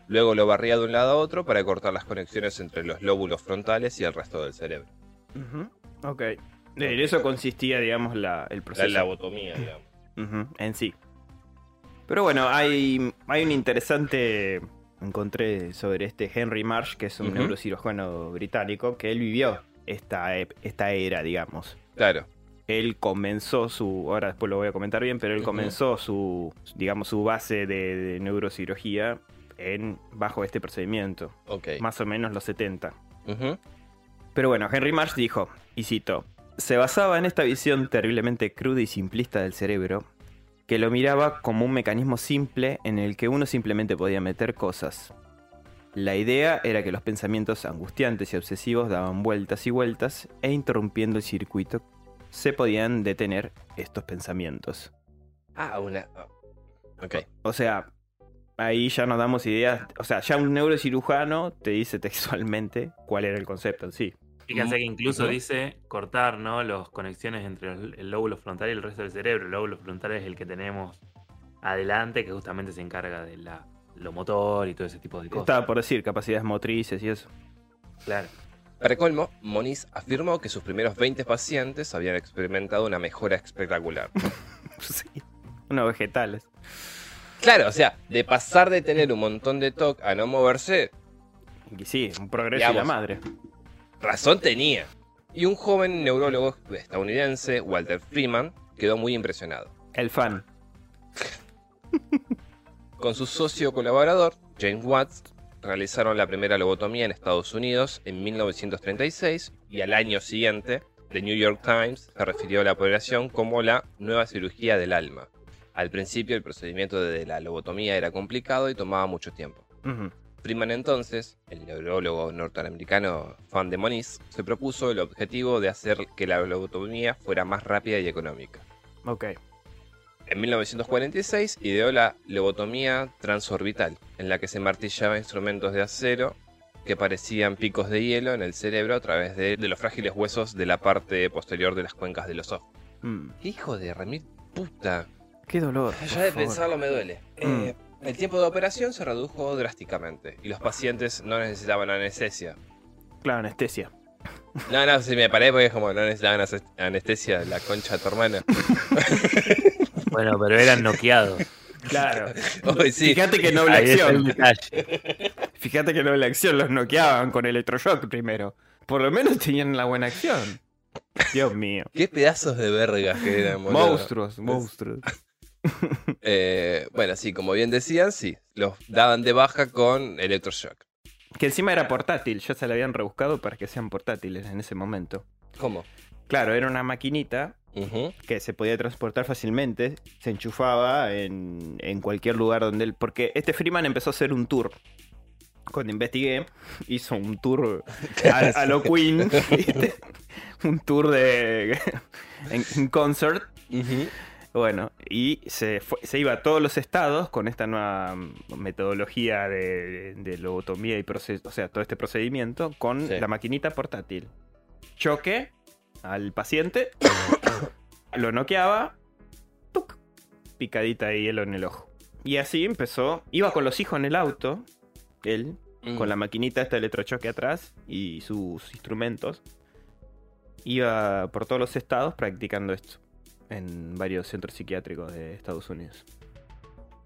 Luego lo barría de un lado a otro para cortar las conexiones entre los lóbulos frontales y el resto del cerebro. Ok. En eso consistía, digamos, la, el La proceso. labotomía, digamos. Ujú, en sí. Pero bueno, hay, hay un interesante. Encontré sobre este Henry Marsh, que es un Ujú. neurocirujano británico, que él vivió esta, esta era, digamos. Claro. él comenzó su, ahora después lo voy a comentar bien, pero él comenzó su, digamos, su base de, de neurocirugía en, bajo este procedimiento, Ok. más o menos los 70. Ujú. Pero bueno, Henry Marsh dijo, y cito, se basaba en esta visión terriblemente cruda y simplista del cerebro, que lo miraba como un mecanismo simple en el que uno simplemente podía meter cosas. La idea era que los pensamientos angustiantes y obsesivos daban vueltas y vueltas e interrumpiendo el circuito se podían detener estos pensamientos. Ah, una. ah. Ok. O sea, ahí ya nos damos ideas, o sea, ya un neurocirujano te dice textualmente cuál era el concepto en sí. Fíjense que incluso Ujú. dice cortar ¿no? las conexiones entre el lóbulo frontal y el resto del cerebro. El lóbulo frontal es el que tenemos adelante, que justamente se encarga de la, lo motor y todo ese tipo de cosas. Estaba por decir capacidades motrices y eso. Claro. Para colmo, Moniz afirmó que sus primeros 20 pacientes habían experimentado una mejora espectacular. Sí. Unos vegetales. Claro, o sea, de pasar de tener un montón de TOC a no moverse, Y sí, un progreso y la Digamos. madre. razón tenía. Y un joven neurólogo estadounidense, Walter Freeman, quedó muy impresionado. El fan. Con su socio colaborador, James Watts, realizaron la primera lobotomía en Estados Unidos en 1936 y al año siguiente, The New York Times se refirió a la operación como la nueva cirugía del alma. Al principio el procedimiento de la lobotomía era complicado y tomaba mucho tiempo. Freeman entonces, el neurólogo norteamericano fan de Moniz, se propuso el objetivo de hacer que la lobotomía fuera más rápida y económica. Ok. En 1946 ideó la lobotomía transorbital, en la que se martillaba instrumentos de acero que parecían picos de hielo en el cerebro a través de, de los frágiles huesos de la parte posterior de las cuencas de los ojos. Mm. Hijo de remil puta. Qué dolor. Ya de favor. pensarlo me duele. Mm. Eh, el tiempo de operación se redujo drásticamente y los pacientes no necesitaban anestesia. Claro, anestesia. No, no, si me paré porque es como no necesitaban anestesia, la concha de tu hermana. Bueno, pero eran noqueados. Claro. Sí. Fíjate que noble Ahí acción. Fíjate que noble acción. Los noqueaban con electroshock primero. Por lo menos tenían la buena acción. Dios mío. Qué pedazos de vergas que eran, boludo. Monstruos, monstruos. Eh, bueno, sí, como bien decían, sí. Los daban de baja con electroshock. Que encima era portátil. Ya se la habían rebuscado para que sean portátiles en ese momento. ¿Cómo? Claro, era una maquinita Que se podía transportar fácilmente, se enchufaba en, en cualquier lugar donde él... Porque este Freeman empezó a hacer un tour. Cuando investigué, hizo un tour a, a lo Queen, ¿viste? un tour de... en, en concert. Ujú. Bueno, y se, fue- se iba a todos los estados con esta nueva metodología de, de lobotomía y proceso, o sea, todo este procedimiento con Sí. la maquinita portátil. Choque al paciente, lo noqueaba, ¡tuc! picadita de hielo en el ojo. Y así empezó, iba con los hijos en el auto, él, Mm. con la maquinita esta electrochoque atrás y sus instrumentos. Iba por todos los estados practicando esto en varios centros psiquiátricos de Estados Unidos.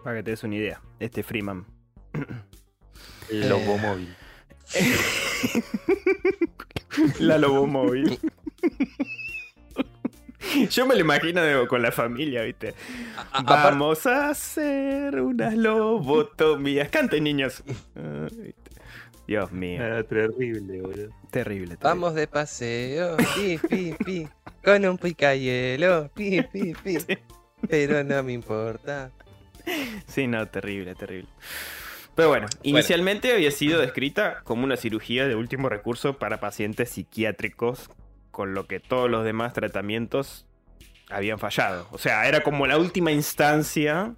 Para que te des una idea, este Freeman. El lobomóvil. La lobomóvil. Yo me lo imagino de- con la familia, ¿viste? A- Vamos a hacer unas lobotomías. Canten, niños. Ah. Dios mío. Era terrible, boludo. Terrible, terrible. Vamos de paseo, pi, pi, pi, con un picayelo, pi, pi, pi. Pero no me importa. Sí, no, terrible, terrible. Pero bueno, inicialmente había sido descrita como una cirugía de último recurso para pacientes psiquiátricos, con lo que todos los demás tratamientos habían fallado. O sea, era como la última instancia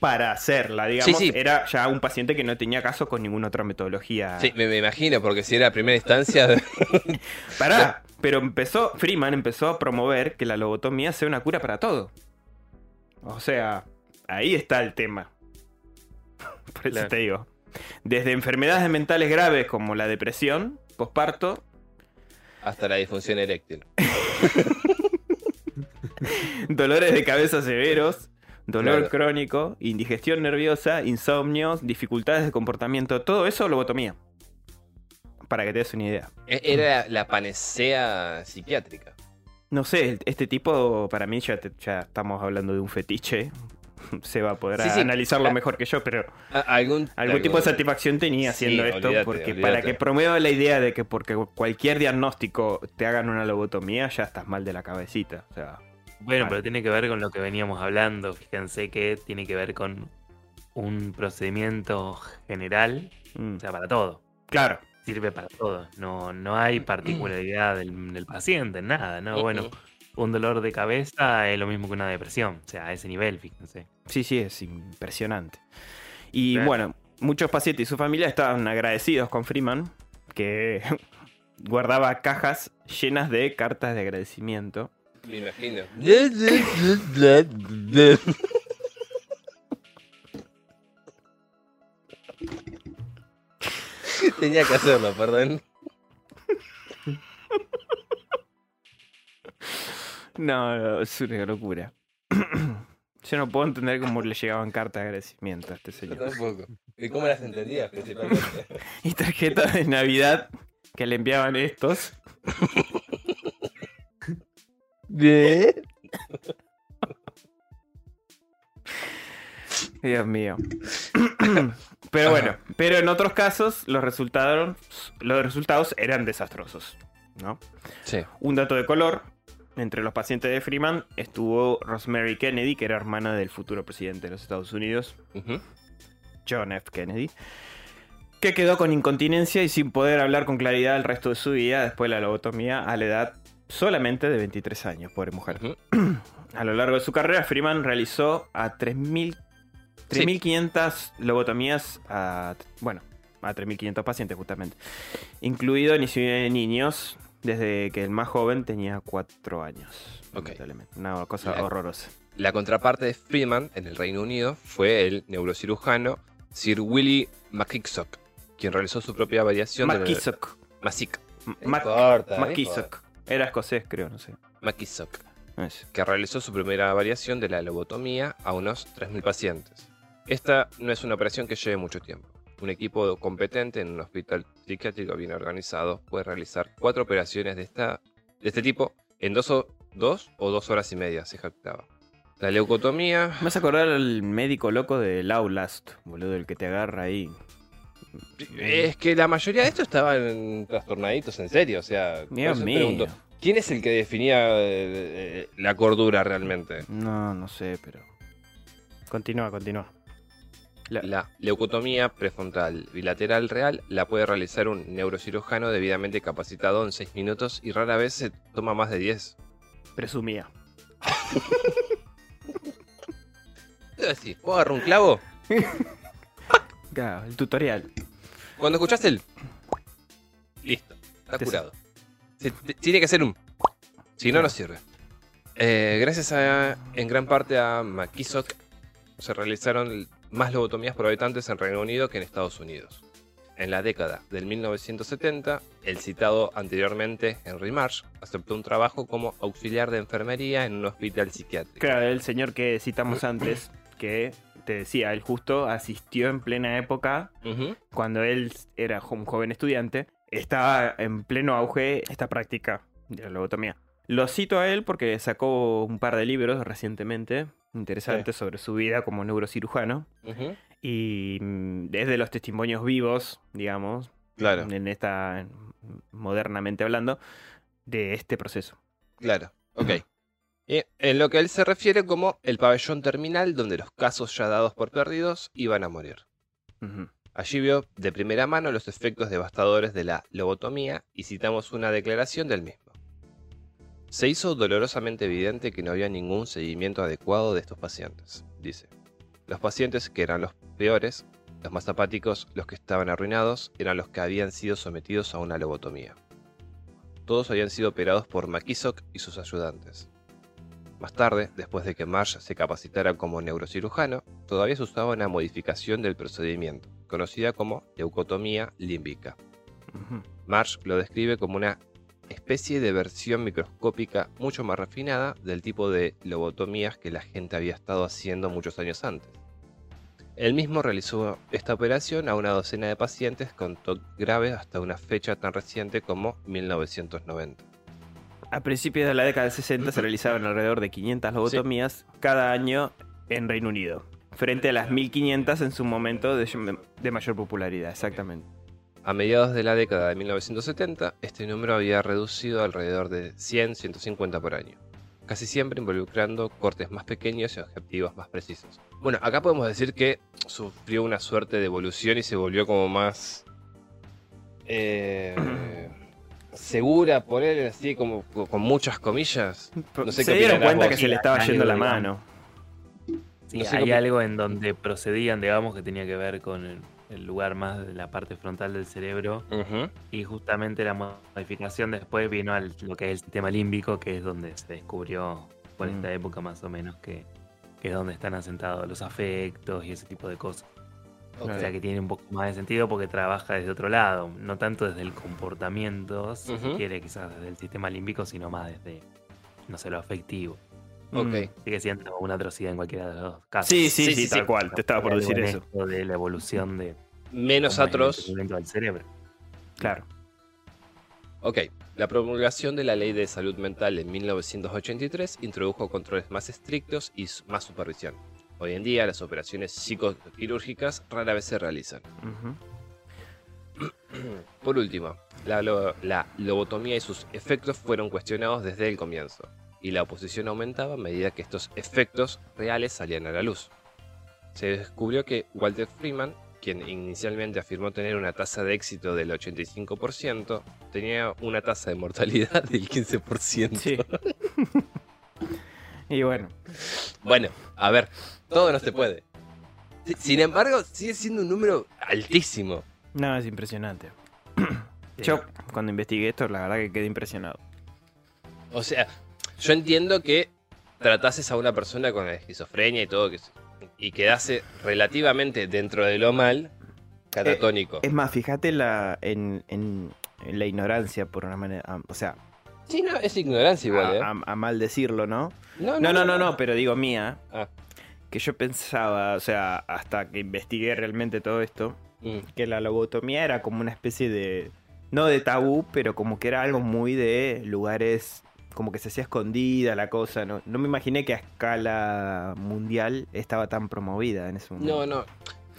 para hacerla, digamos. Sí, sí. Era ya un paciente que no tenía caso con ninguna otra metodología. Sí, me, me imagino, porque si era primera instancia. Pará, pero empezó, Freeman empezó a promover que la lobotomía sea una cura para todo. O sea, ahí está el tema. Por eso Claro. te digo. Desde enfermedades mentales graves como la depresión, posparto, hasta la disfunción eréctil. dolores de cabeza severos, dolor Claro. crónico, indigestión nerviosa, insomnios, dificultades de comportamiento, todo eso lobotomía. Para que te des una idea. E- Era la panacea psiquiátrica. No sé, este tipo, para mí ya, ya estamos hablando de un fetiche. Se va a poder analizarlo mejor que yo, pero algún, algún tipo de satisfacción tenía haciendo esto, porque para que promueva la idea de que porque cualquier diagnóstico te hagan una lobotomía, ya estás mal de la cabecita. O sea, bueno, pero tiene que ver con lo que veníamos hablando. Fíjense que tiene que ver con un procedimiento general, mm. o sea, para todo. Claro. Sirve para todo. No, no hay particularidad del, paciente, nada, ¿no? Bueno, un dolor de cabeza es lo mismo que una depresión, o sea, a ese nivel, fíjense. Sí, sí, es impresionante. Y bueno, muchos pacientes y su familia estaban agradecidos con Freeman, que guardaba cajas llenas de cartas de agradecimiento. Me imagino. Tenía que hacerlo, perdón. No, es una locura. Yo no puedo entender cómo le llegaban cartas de agradecimiento a este señor. Yo tampoco. ¿Y cómo las entendías principalmente? y tarjetas de Navidad que le enviaban estos. ¿Bien? Dios mío. Pero bueno, pero en otros casos los resultados, los resultados eran desastrosos. ¿no? Sí. Un dato de color. Entre los pacientes de Freeman estuvo Rosemary Kennedy, que era hermana del futuro presidente de los Estados Unidos, John F. Kennedy, que quedó con incontinencia y sin poder hablar con claridad el resto de su vida después de la lobotomía a la edad solamente de 23 años, pobre mujer. a lo largo de su carrera, Freeman realizó a 3.000 3.500 lobotomías a, bueno, a 3.500 pacientes justamente, incluido niños desde que el más joven tenía 4 años. Una cosa horrorosa. La contraparte de Freeman en el Reino Unido fue el neurocirujano Sir Willy McKissock, quien realizó su propia variación McKissock. de... Era escocés, creo, no sé. McKissock. Que realizó su primera variación de la lobotomía a unos 3.000 pacientes. Esta no es una operación que lleve mucho tiempo. Un equipo competente en un hospital psiquiátrico bien organizado puede realizar cuatro operaciones de, esta, de este tipo en dos o, dos o dos horas y media, se jactaba. La leucotomía. Me vas a acordar al médico loco de Laulast, boludo, el que te agarra ahí. Es que la mayoría de estos estaban trastornaditos en serio, o sea. Dios mío. ¿Quién es el que definía eh, eh, la cordura realmente? No, no sé, pero. Continúa, continúa. La, leucotomía prefrontal bilateral real la puede realizar un neurocirujano debidamente capacitado en 6 minutos y rara vez se toma más de 10. Presumía. ¿Qué decís? ¿Puedo agarrar un clavo? el tutorial. Cuando escuchaste el... Listo, está curado. tiene que ser un... Si no, no sirve. Eh, gracias a, en gran parte a McKissock se realizaron más lobotomías por habitantes en Reino Unido que en Estados Unidos. En la década del 1970, el citado anteriormente Henry Marsh aceptó un trabajo como auxiliar de enfermería en un hospital psiquiátrico. Claro, el señor que citamos antes, que te decía, él justo asistió en plena época, cuando él era un joven estudiante, estaba en pleno auge esta práctica de la lobotomía. Lo cito a él porque sacó un par de libros recientemente, interesante sobre su vida como neurocirujano. Y mm, desde los testimonios vivos, digamos, claro. en esta, modernamente hablando, de este proceso. Claro, ok. Y en lo que él se refiere como el pabellón terminal donde los casos ya dados por perdidos iban a morir. Allí vio de primera mano los efectos devastadores de la lobotomía y citamos una declaración del mismo. Se hizo dolorosamente evidente que no había ningún seguimiento adecuado de estos pacientes, dice. Los pacientes que eran los peores, los más apáticos, los que estaban arruinados, eran los que habían sido sometidos a una lobotomía. Todos habían sido operados por McKissock y sus ayudantes. Más tarde, después de que Marsh se capacitara como neurocirujano, todavía se usaba una modificación del procedimiento, conocida como leucotomía límbica. Marsh lo describe como una especie de versión microscópica mucho más refinada del tipo de lobotomías que la gente había estado haciendo muchos años antes. Él mismo realizó esta operación a una docena de pacientes con TOC grave hasta una fecha tan reciente como 1990. A principios de la década del 60 se realizaban alrededor de 500 lobotomías cada año en Reino Unido, frente a las 1500 en su momento de, de mayor popularidad, exactamente. A mediados de la década de 1970, este número había reducido alrededor de 100-150 por año, casi siempre involucrando cortes más pequeños y objetivos más precisos. Bueno, acá podemos decir que sufrió una suerte de evolución y se volvió como más... Eh, segura, poner así como con muchas comillas. No sé se dieron cuenta que se le estaba yendo la mano. Sí, hay algo en donde procedían, digamos, que tenía que ver con el, lugar más de la parte frontal del cerebro. Y justamente la modificación después vino a lo que es el sistema límbico, que es donde se descubrió por esta mm. época más o menos que, que es donde están asentados los afectos y ese tipo de cosas. O sea que tiene un poco más de sentido porque trabaja desde otro lado, no tanto desde el comportamiento, si quiere, quizás desde el sistema límbico, sino más desde, no sé, lo afectivo. Ok. Sigue siendo una atrocidad en cualquiera de los dos casos. Sí, sí, sí, tal cual, te estaba por decir eso. De la evolución de... Menos atroz. del cerebro. Claro. Ok, la promulgación de la Ley de Salud Mental en 1983 introdujo controles más estrictos y más supervisión. Hoy en día las operaciones psicoquirúrgicas rara vez se realizan. Por último, la, lobotomía y sus efectos fueron cuestionados desde el comienzo, y la oposición aumentaba a medida que estos efectos reales salían a la luz. Se descubrió que Walter Freeman, quien inicialmente afirmó tener una tasa de éxito del 85%, tenía una tasa de mortalidad del 15%. Sí. y bueno. Bueno, a ver, todo no se puede. Sin embargo, sigue siendo un número altísimo. No, es impresionante. Yo, cuando investigué esto, la verdad que quedé impresionado. O sea, yo entiendo que tratases a una persona con esquizofrenia y todo, que, y quedase relativamente dentro de lo mal, catatónico. Eh, es más, fíjate la, en, la ignorancia, por una manera. O sea. Sí, no, es ignorancia igual, a, ¿eh? a, mal decirlo, ¿no? No, no, no, no, pero digo mía. Ah que yo pensaba, o sea, hasta que investigué realmente todo esto, mm. que la lobotomía era como una especie de, no de tabú, pero como que era algo muy de lugares, como que se hacía escondida la cosa, no, no me imaginé que a escala mundial estaba tan promovida en ese momento. No, no.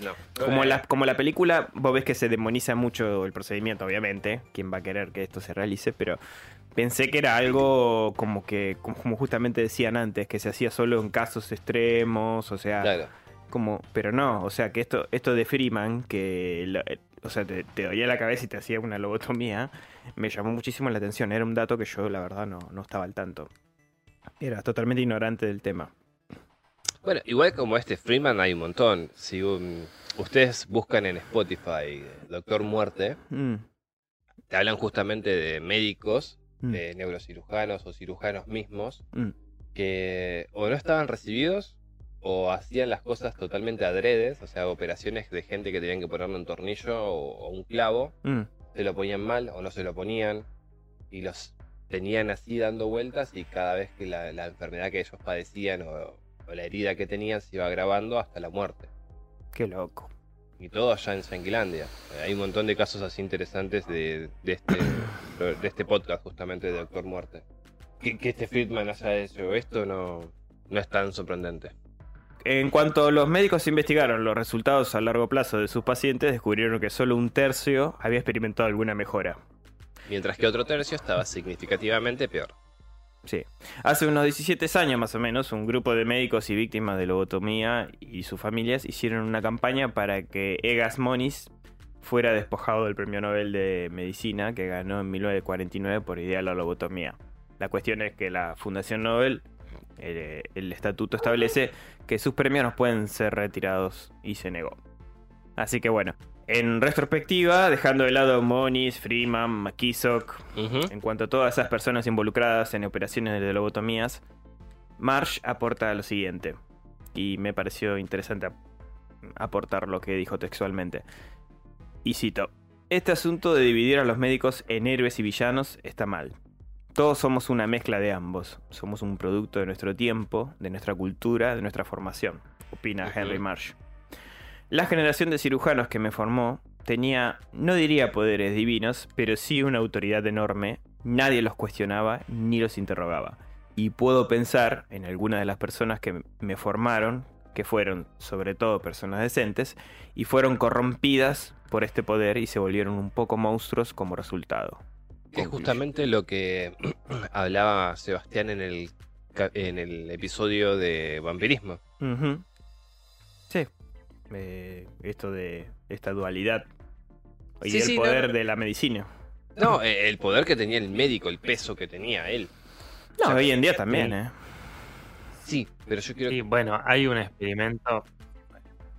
No. Como, la, como la película, vos ves que se demoniza mucho el procedimiento, obviamente. ¿Quién va a querer que esto se realice? Pero Pensé que era algo como que, como justamente decían antes, que se hacía solo en casos extremos, o sea, como, pero no, o sea, que esto, esto de Freeman, que, o sea, te, te dolía la cabeza y te hacía una lobotomía, me llamó muchísimo la atención. Era un dato que yo, la verdad, no, no estaba al tanto. Era totalmente ignorante del tema. Bueno, igual como este Freeman hay un montón. Si ustedes buscan en Spotify Doctor Muerte, mm. te hablan justamente de médicos Mm. de neurocirujanos o cirujanos mismos mm. que o no estaban recibidos o hacían las cosas totalmente adredes, o sea, operaciones de gente que tenían que ponerle un tornillo o, un clavo. Se lo ponían mal o no se lo ponían y los tenían así dando vueltas y cada vez que la, enfermedad que ellos padecían o, la herida que tenían se iba agravando hasta la muerte. Qué loco. Y todo allá en Sanguilandia. Hay un montón de casos así interesantes de, este, de este podcast justamente de Doctor Muerte. Que, este Friedman haya hecho esto no, no es tan sorprendente. En cuanto los médicos investigaron los resultados a largo plazo de sus pacientes, descubrieron que solo un tercio había experimentado alguna mejora. Mientras que otro tercio estaba significativamente peor. Sí. Hace unos 17 años más o menos, un grupo de médicos y víctimas de lobotomía y sus familias hicieron una campaña para que Egas Moniz fuera despojado del Premio Nobel de Medicina que ganó en 1949 por idea de la lobotomía. La cuestión es que la Fundación Nobel, el, el estatuto establece que sus premios no pueden ser retirados y se negó. Así que bueno, en retrospectiva, dejando de lado Moniz, Freeman, McKissock, en cuanto a todas esas personas involucradas en operaciones de lobotomías, Marsh aporta lo siguiente, y me pareció interesante aportar lo que dijo textualmente. Y cito, este asunto de dividir a los médicos en héroes y villanos está mal. Todos somos una mezcla de ambos, somos un producto de nuestro tiempo, de nuestra cultura, de nuestra formación, opina Henry Marsh. La generación de cirujanos que me formó tenía, no diría poderes divinos, pero sí una autoridad enorme nadie los cuestionaba ni los interrogaba. Y puedo pensar en algunas de las personas que me formaron, que fueron sobre todo personas decentes, y fueron corrompidas por este poder y se volvieron un poco monstruos como resultado. Es justamente lo que hablaba Sebastián en el, en el episodio de vampirismo. Sí, eh, esto de esta dualidad y el poder de la medicina. No, eh, el poder que tenía el médico, el peso que tenía él. No, hoy en día también, ¿eh? Sí, pero yo quiero... Sí, bueno, hay un experimento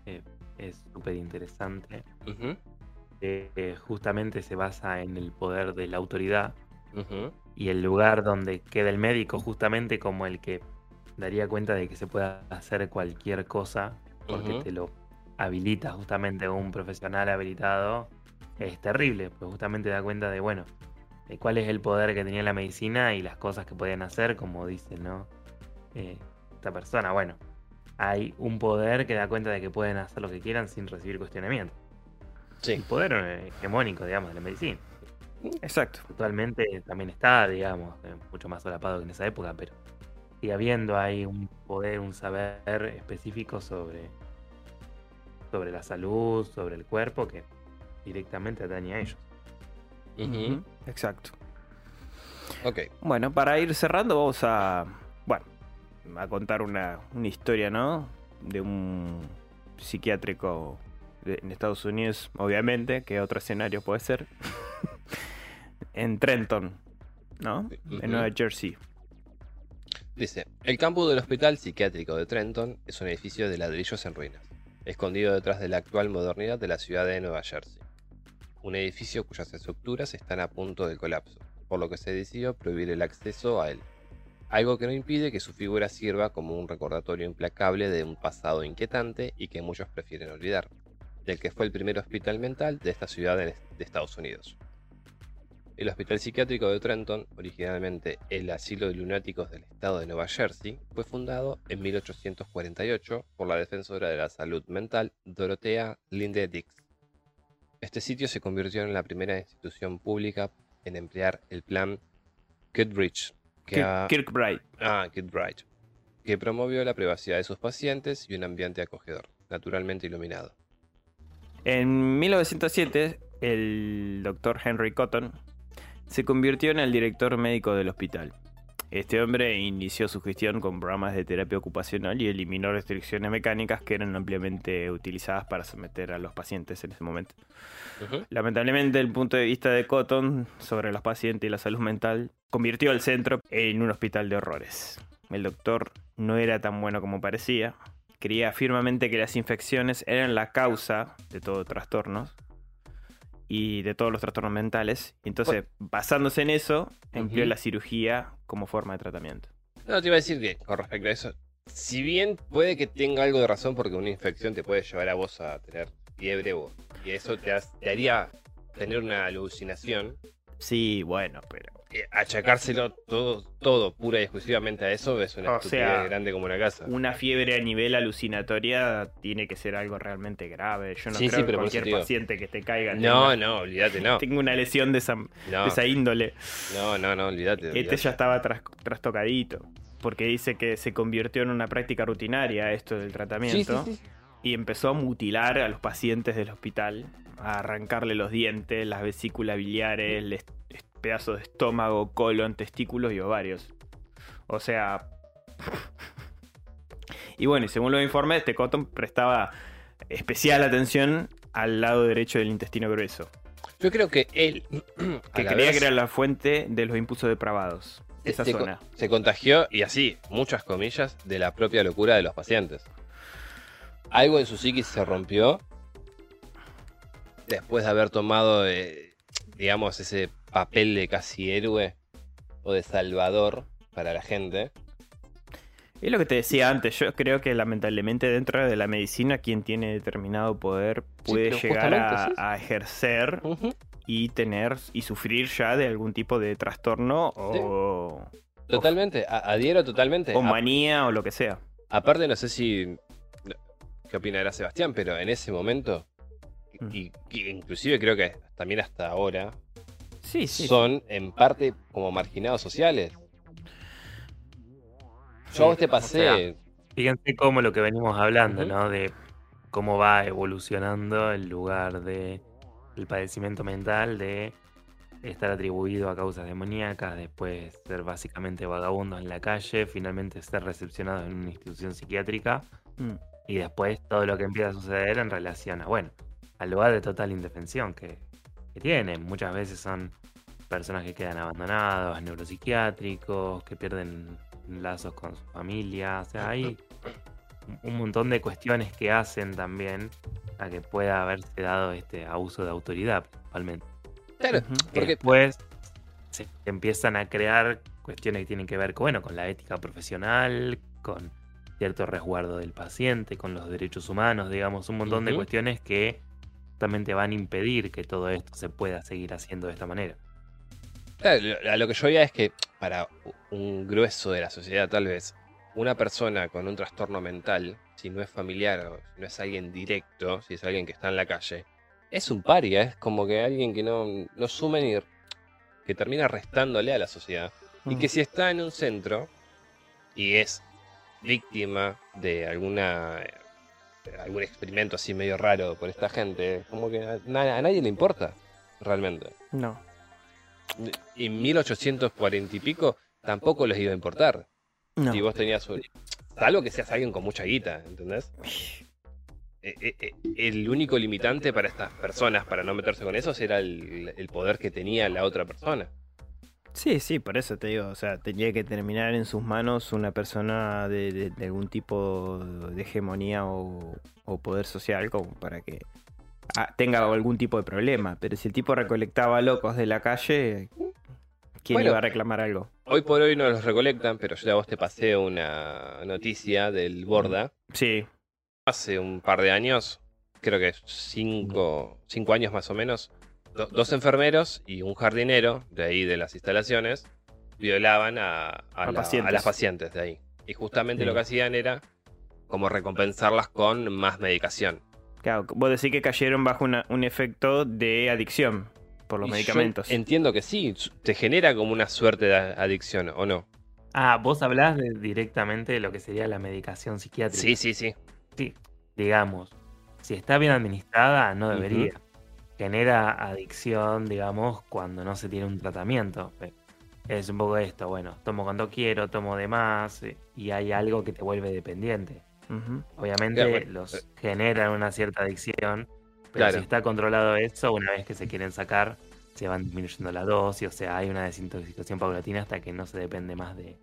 que es súper interesante. Justamente se basa en el poder de la autoridad. Y el lugar donde queda el médico, justamente como el que daría cuenta de que se pueda hacer cualquier cosa, porque te lo habilita justamente un profesional habilitado es terrible, pues justamente da cuenta de, bueno, de cuál es el poder que tenía la medicina y las cosas que podían hacer, como dice, ¿no? Eh, esta persona, bueno, hay un poder que da cuenta de que pueden hacer lo que quieran sin recibir cuestionamiento. Sí. El poder eh, hegemónico, digamos, de la medicina. Exacto. Actualmente también está, digamos, eh, mucho más solapado que en esa época, pero sigue habiendo ahí un poder, un saber específico sobre, sobre la salud, sobre el cuerpo, que directamente atañe a ellos. Exacto. Ok. Bueno, para ir cerrando, vamos a. Bueno, a contar una, historia, ¿no? De un psiquiátrico en Estados Unidos, obviamente, que otro escenario puede ser. en Trenton, ¿no? En Nueva Jersey. Dice, el campus del Hospital Psiquiátrico de Trenton es un edificio de ladrillos en ruinas, escondido detrás de la actual modernidad de la ciudad de Nueva Jersey un edificio cuyas estructuras están a punto de colapso, por lo que se decidió prohibir el acceso a él. Algo que no impide que su figura sirva como un recordatorio implacable de un pasado inquietante y que muchos prefieren olvidar, del que fue el primer hospital mental de esta ciudad de Estados Unidos. El Hospital Psiquiátrico de Trenton, originalmente el Asilo de Lunáticos del Estado de Nueva Jersey, fue fundado en 1848 por la defensora de la salud mental Dorothea Linde Dix este sitio se convirtió en la primera institución pública en emplear el plan. Que Kirkbride. Ah, Kirkbride. Que promovió la privacidad de sus pacientes y un ambiente acogedor, naturalmente iluminado. En 1907, el doctor Henry Cotton se convirtió en el director médico del hospital. Este hombre inició su gestión con programas de terapia ocupacional y eliminó restricciones mecánicas que eran ampliamente utilizadas para someter a los pacientes en ese momento. Lamentablemente, el punto de vista de Cotton sobre los pacientes y la salud mental convirtió al centro en un hospital de horrores. El doctor no era tan bueno como parecía. Creía firmemente que las infecciones eran la causa de todo trastornos y de todos los trastornos mentales. Entonces, basándose en eso, empleó la cirugía como forma de tratamiento. No, te iba a decir que con respecto a eso, si bien puede que tenga algo de razón porque una infección te puede llevar a vos a tener fiebre y eso te, te haría tener una alucinación. Sí, bueno, pero achacárselo todo, todo pura y exclusivamente a eso es una o grande como una casa. Una fiebre a nivel alucinatoria tiene que ser algo realmente grave. Yo no creo que cualquier paciente que te caiga. No, no, olvídate, no. Tengo una lesión de esa, índole. No, no, no, olvídate. Este ya estaba trastocadito. Porque dice que se convirtió en una práctica rutinaria esto del tratamiento. Y empezó a mutilar a los pacientes del hospital, a arrancarle los dientes, las vesículas biliares, les pedazos de estómago, colon, testículos y ovarios. O sea... y bueno, y según los informes, este Cotton prestaba especial atención al lado derecho del intestino grueso. Yo creo que él... que creía que era la fuente de los impulsos depravados. Esa se, zona. se contagió, y así, muchas comillas, de la propia locura de los pacientes. Algo en su psiquis se rompió después de haber tomado, eh, digamos, ese papel de casi héroe o de salvador para la gente. Es lo que te decía antes, yo creo que lamentablemente dentro de la medicina quien tiene determinado poder puede llegar a, ejercer y tener y sufrir ya de algún tipo de trastorno o... Totalmente, adhiero totalmente. O manía o lo que sea. Aparte no sé si... ¿Qué opinará Sebastián? Pero en ese momento, y, y inclusive creo que también hasta ahora, sí, sí. son en parte como marginados sociales. Yo a vos te o sea, pasé. Fíjense cómo lo que venimos hablando. ¿no? De cómo va evolucionando el lugar de el padecimiento mental de estar atribuido a causas demoníacas, después ser básicamente vagabundo en la calle, finalmente ser recepcionado en una institución psiquiátrica Mm. Y después todo lo que empieza a suceder en relación a, bueno, al lugar de total indefensión que, que tienen. Muchas veces son personas que quedan abandonados, neuropsiquiátricos, que pierden lazos con su familia. O sea, hay un montón de cuestiones que hacen también a que pueda haberse dado este abuso de autoridad principalmente. Claro, porque después se empiezan a crear cuestiones que tienen que ver con, bueno, con la ética profesional, con cierto resguardo del paciente, con los derechos humanos, digamos, un montón de cuestiones que justamente van a impedir que todo esto se pueda seguir haciendo de esta manera. A lo que yo veía es que para un grueso de la sociedad, tal vez, una persona con un trastorno mental, si no es familiar o si no es alguien directo, si es alguien que está en la calle, es un paria, es como que alguien que no, no sume ni que termina restándole a la sociedad. Y Mm. que si está en un centro y es víctima de alguna algún experimento así medio raro por esta gente, como que a, na- a nadie le importa, realmente. No. Y en 1840 y pico tampoco les iba a importar. No. Si vos tenías. Salvo que seas alguien con mucha guita, ¿entendés? Eh, eh, eh, El único limitante para estas personas, para no meterse con esos, era el, el poder que tenía la otra persona. Sí, sí, por eso te digo, o sea, tenía que terminar en sus manos una persona de, de- de algún tipo de hegemonía o, o poder social como para que ah, tenga algún tipo de problema. Pero si el tipo recolectaba locos de la calle, ¿quién Bueno. iba a reclamar algo? Hoy por hoy no los recolectan, pero yo a vos te pasé una noticia del Borda. Sí, Hace un par de años, creo que cinco, cinco años más o menos, do- dos enfermeros y un jardinero de ahí de las instalaciones violaban a, a A la- pacientes. a las pacientes de ahí. Y justamente Sí. lo que hacían era como recompensarlas con más medicación. claro, vos decís que cayeron bajo una- un efecto de adicción por los Y yo medicamentos. Entiendo que sí, te genera como una suerte de adicción, ¿o no? Ah, vos hablás de- directamente de lo que sería la medicación psiquiátrica. Sí, sí, sí. Sí, digamos, si está bien administrada, no debería. Genera adicción, digamos, cuando no se tiene un tratamiento. Eh, Es un poco esto, bueno, tomo cuando quiero, tomo de más, eh, y hay algo que te vuelve dependiente. Obviamente Claro, bueno, los eh. generan una cierta adicción, pero Claro. si está controlado eso, una vez que se quieren sacar, se van disminuyendo la dosis, o sea, hay una desintoxicación paulatina hasta que no se depende más de...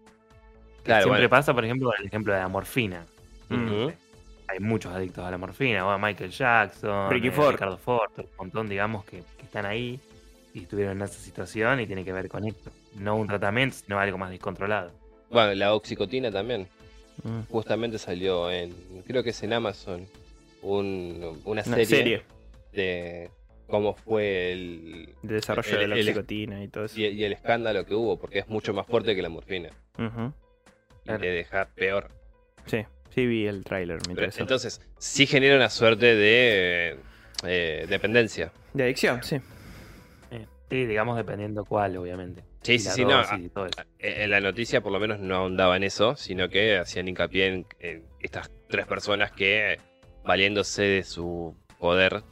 Claro, Siempre bueno. pasa, por ejemplo, el ejemplo de la morfina. Hay muchos adictos a la morfina, bueno, Michael Jackson, Ricky eh, Ford. Ricardo Ford, un montón, digamos, que, que están ahí y estuvieron en esa situación y tiene que ver con esto. No un tratamiento, sino algo más descontrolado. Bueno, la oxicotina también. Mm. Justamente salió en, creo que es en Amazon, un- una Una serie, serie de cómo fue el, de desarrollo el- de la el- oxicotina y todo eso. y, y el escándalo que hubo, porque es mucho más fuerte que la morfina y Claro. te deja peor. Sí, sí vi el tráiler, entonces, sí genera una suerte de eh, dependencia. De adicción, sí. Sí, digamos, dependiendo cuál, obviamente. Sí, sí, sí, no. eso. Eh, En la noticia por lo menos no ahondaba en eso, sino que hacían hincapié en, en estas tres personas que, valiéndose de su poder,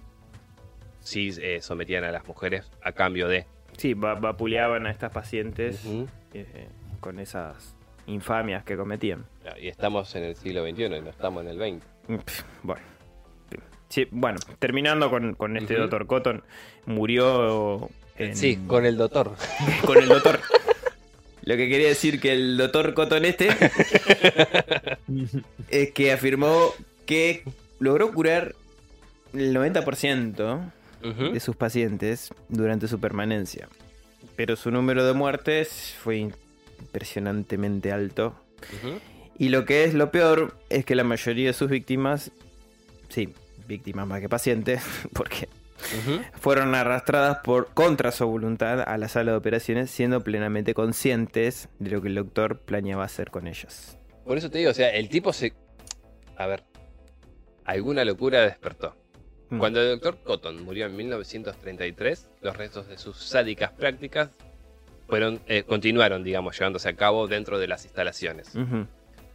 sí eh, sometían a las mujeres a cambio de. Sí, va- vapuleaban a estas pacientes eh, con esas infamias que cometían. Y estamos en el siglo XXI, no estamos en el XX. Bueno. Sí, bueno, terminando con, con este Ujú. doctor Cotton, murió en- Sí, con el doctor. con el doctor. Lo que quería decir que el doctor Cotton este es que afirmó que logró curar el 90% Ujú. de sus pacientes durante su permanencia. Pero su número de muertes fue impresionantemente alto. Ujú. Y lo que es lo peor es que la mayoría de sus víctimas, sí, víctimas más que pacientes, porque fueron arrastradas por contra su voluntad a la sala de operaciones, siendo plenamente conscientes de lo que el doctor planeaba hacer con ellas. Por eso te digo, o sea, el tipo se. A ver. Alguna locura despertó. Mm. Cuando el doctor Cotton murió en 1933, los restos de sus sádicas prácticas fueron, eh, continuaron, digamos, llevándose a cabo dentro de las instalaciones.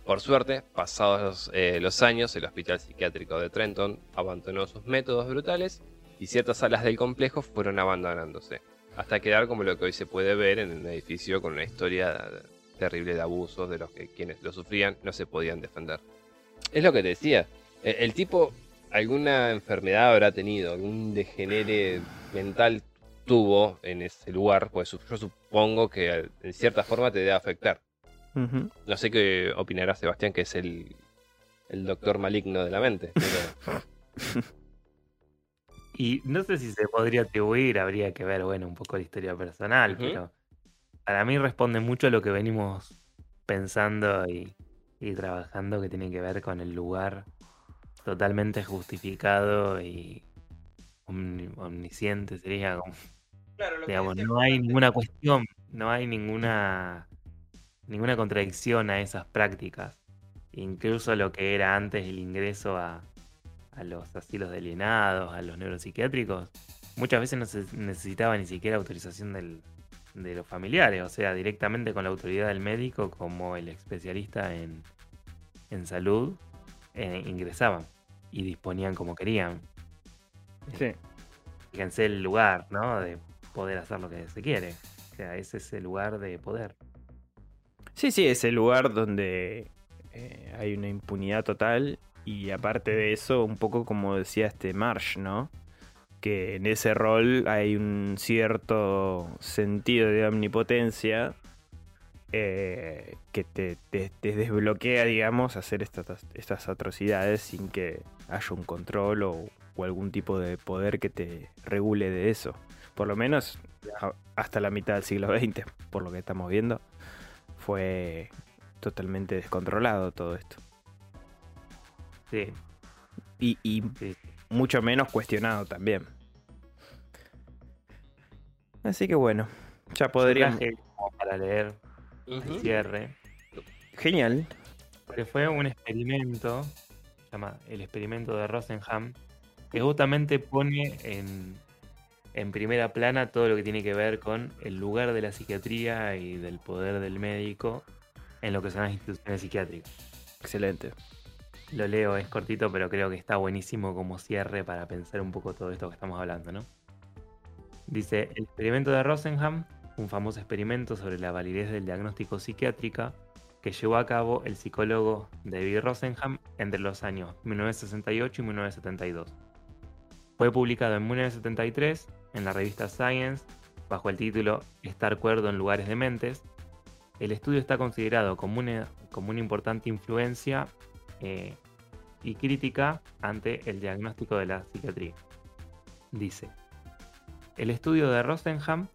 Por suerte, pasados eh, los años, el Hospital Psiquiátrico de Trenton abandonó sus métodos brutales y ciertas salas del complejo fueron abandonándose, hasta quedar como lo que hoy se puede ver en un edificio con una historia terrible de abusos de los que quienes lo sufrían no se podían defender. Es lo que te decía, e, el tipo alguna enfermedad habrá tenido, algún degenere mental tuvo en ese lugar, pues yo supongo que en cierta forma te debe afectar. No sé qué opinará Sebastián, que es el, doctor maligno de la mente. y no sé si se podría atribuir, habría que ver, bueno, un poco la historia personal, pero para mí responde mucho a lo que venimos pensando y, y trabajando que tiene que ver con el lugar totalmente justificado y omnisciente sería como digamos no hay ninguna cuestión no hay ninguna ninguna contradicción a esas prácticas incluso lo que era antes el ingreso a, a los asilos de alienados a los neuropsiquiátricos muchas veces no se necesitaba ni siquiera autorización del, de los familiares o sea directamente con la autoridad del médico como el especialista en, en salud eh, ingresaban y disponían como querían. Sí. Fíjense el lugar, ¿no? De poder hacer lo que se quiere. O sea, ese es el lugar de poder. Sí, sí, es el lugar donde eh, hay una impunidad total y aparte de eso, un poco como decía este Marsh, ¿no? Que en ese rol hay un cierto sentido de omnipotencia eh, que te, desbloquea, digamos, hacer estas, estas atrocidades sin que haya un control o, algún tipo de poder que te regule de eso. Por lo menos hasta la mitad del siglo XX, por lo que estamos viendo, fue totalmente descontrolado todo esto. Sí. Y, mucho menos cuestionado también. Así que bueno, ya podríamos... Para leer el cierre. Genial. Que fue un experimento, se llama el experimento de Rosenham, que justamente pone en, en primera plana todo lo que tiene que ver con el lugar de la psiquiatría y del poder del médico en lo que son las instituciones psiquiátricas. Excelente. Lo leo, es cortito, pero creo que está buenísimo como cierre para pensar un poco todo esto que estamos hablando, ¿no? Dice, el experimento de Rosenham un famoso experimento sobre la validez del diagnóstico psiquiátrica que llevó a cabo el psicólogo David Rosenham entre los años 1968 y 1972. Fue publicado en 1973 en la revista Science bajo el título Estar cuerdo en lugares de mentes. El estudio está considerado como una, importante influencia eh, y crítica ante el diagnóstico de la psiquiatría. Dice, el estudio de Rosenham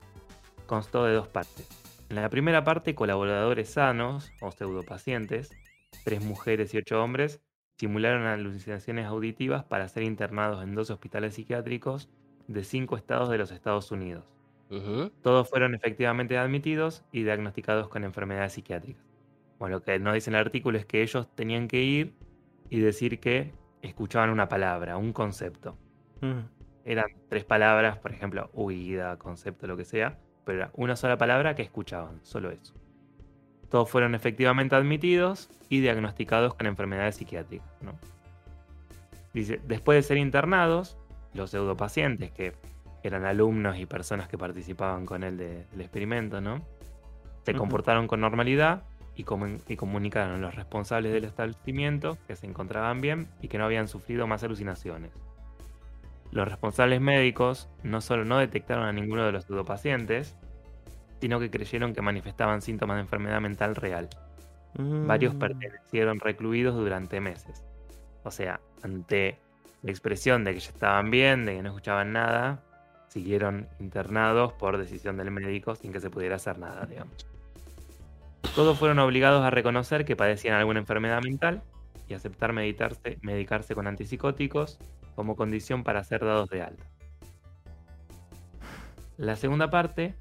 constó de dos partes. En la primera parte, colaboradores sanos o pseudopacientes, tres mujeres y ocho hombres, simularon alucinaciones auditivas para ser internados en dos hospitales psiquiátricos de cinco estados de los Estados Unidos. Todos fueron efectivamente admitidos y diagnosticados con enfermedades psiquiátricas. Bueno, lo que no dice el artículo es que ellos tenían que ir y decir que escuchaban una palabra, un concepto. Eran tres palabras, por ejemplo, huida, concepto, lo que sea, pero era una sola palabra que escuchaban, solo eso. Todos fueron efectivamente admitidos y diagnosticados con enfermedades psiquiátricas. Dice, después de ser internados, los pseudopacientes, que eran alumnos y personas que participaban con él del experimento, ¿no? se comportaron con normalidad y, y comunicaron a los responsables del establecimiento que se encontraban bien y que no habían sufrido más alucinaciones. Los responsables médicos no solo no detectaron a ninguno de los pseudopacientes, sino que creyeron que manifestaban síntomas de enfermedad mental real. Varios mm. pertenecieron recluidos durante meses. O sea, ante la expresión de que ya estaban bien, de que no escuchaban nada, siguieron internados por decisión del médico sin que se pudiera hacer nada, digamos. Todos fueron obligados a reconocer que padecían alguna enfermedad mental y aceptar medicarse con antipsicóticos como condición para ser dados de alta. La segunda parte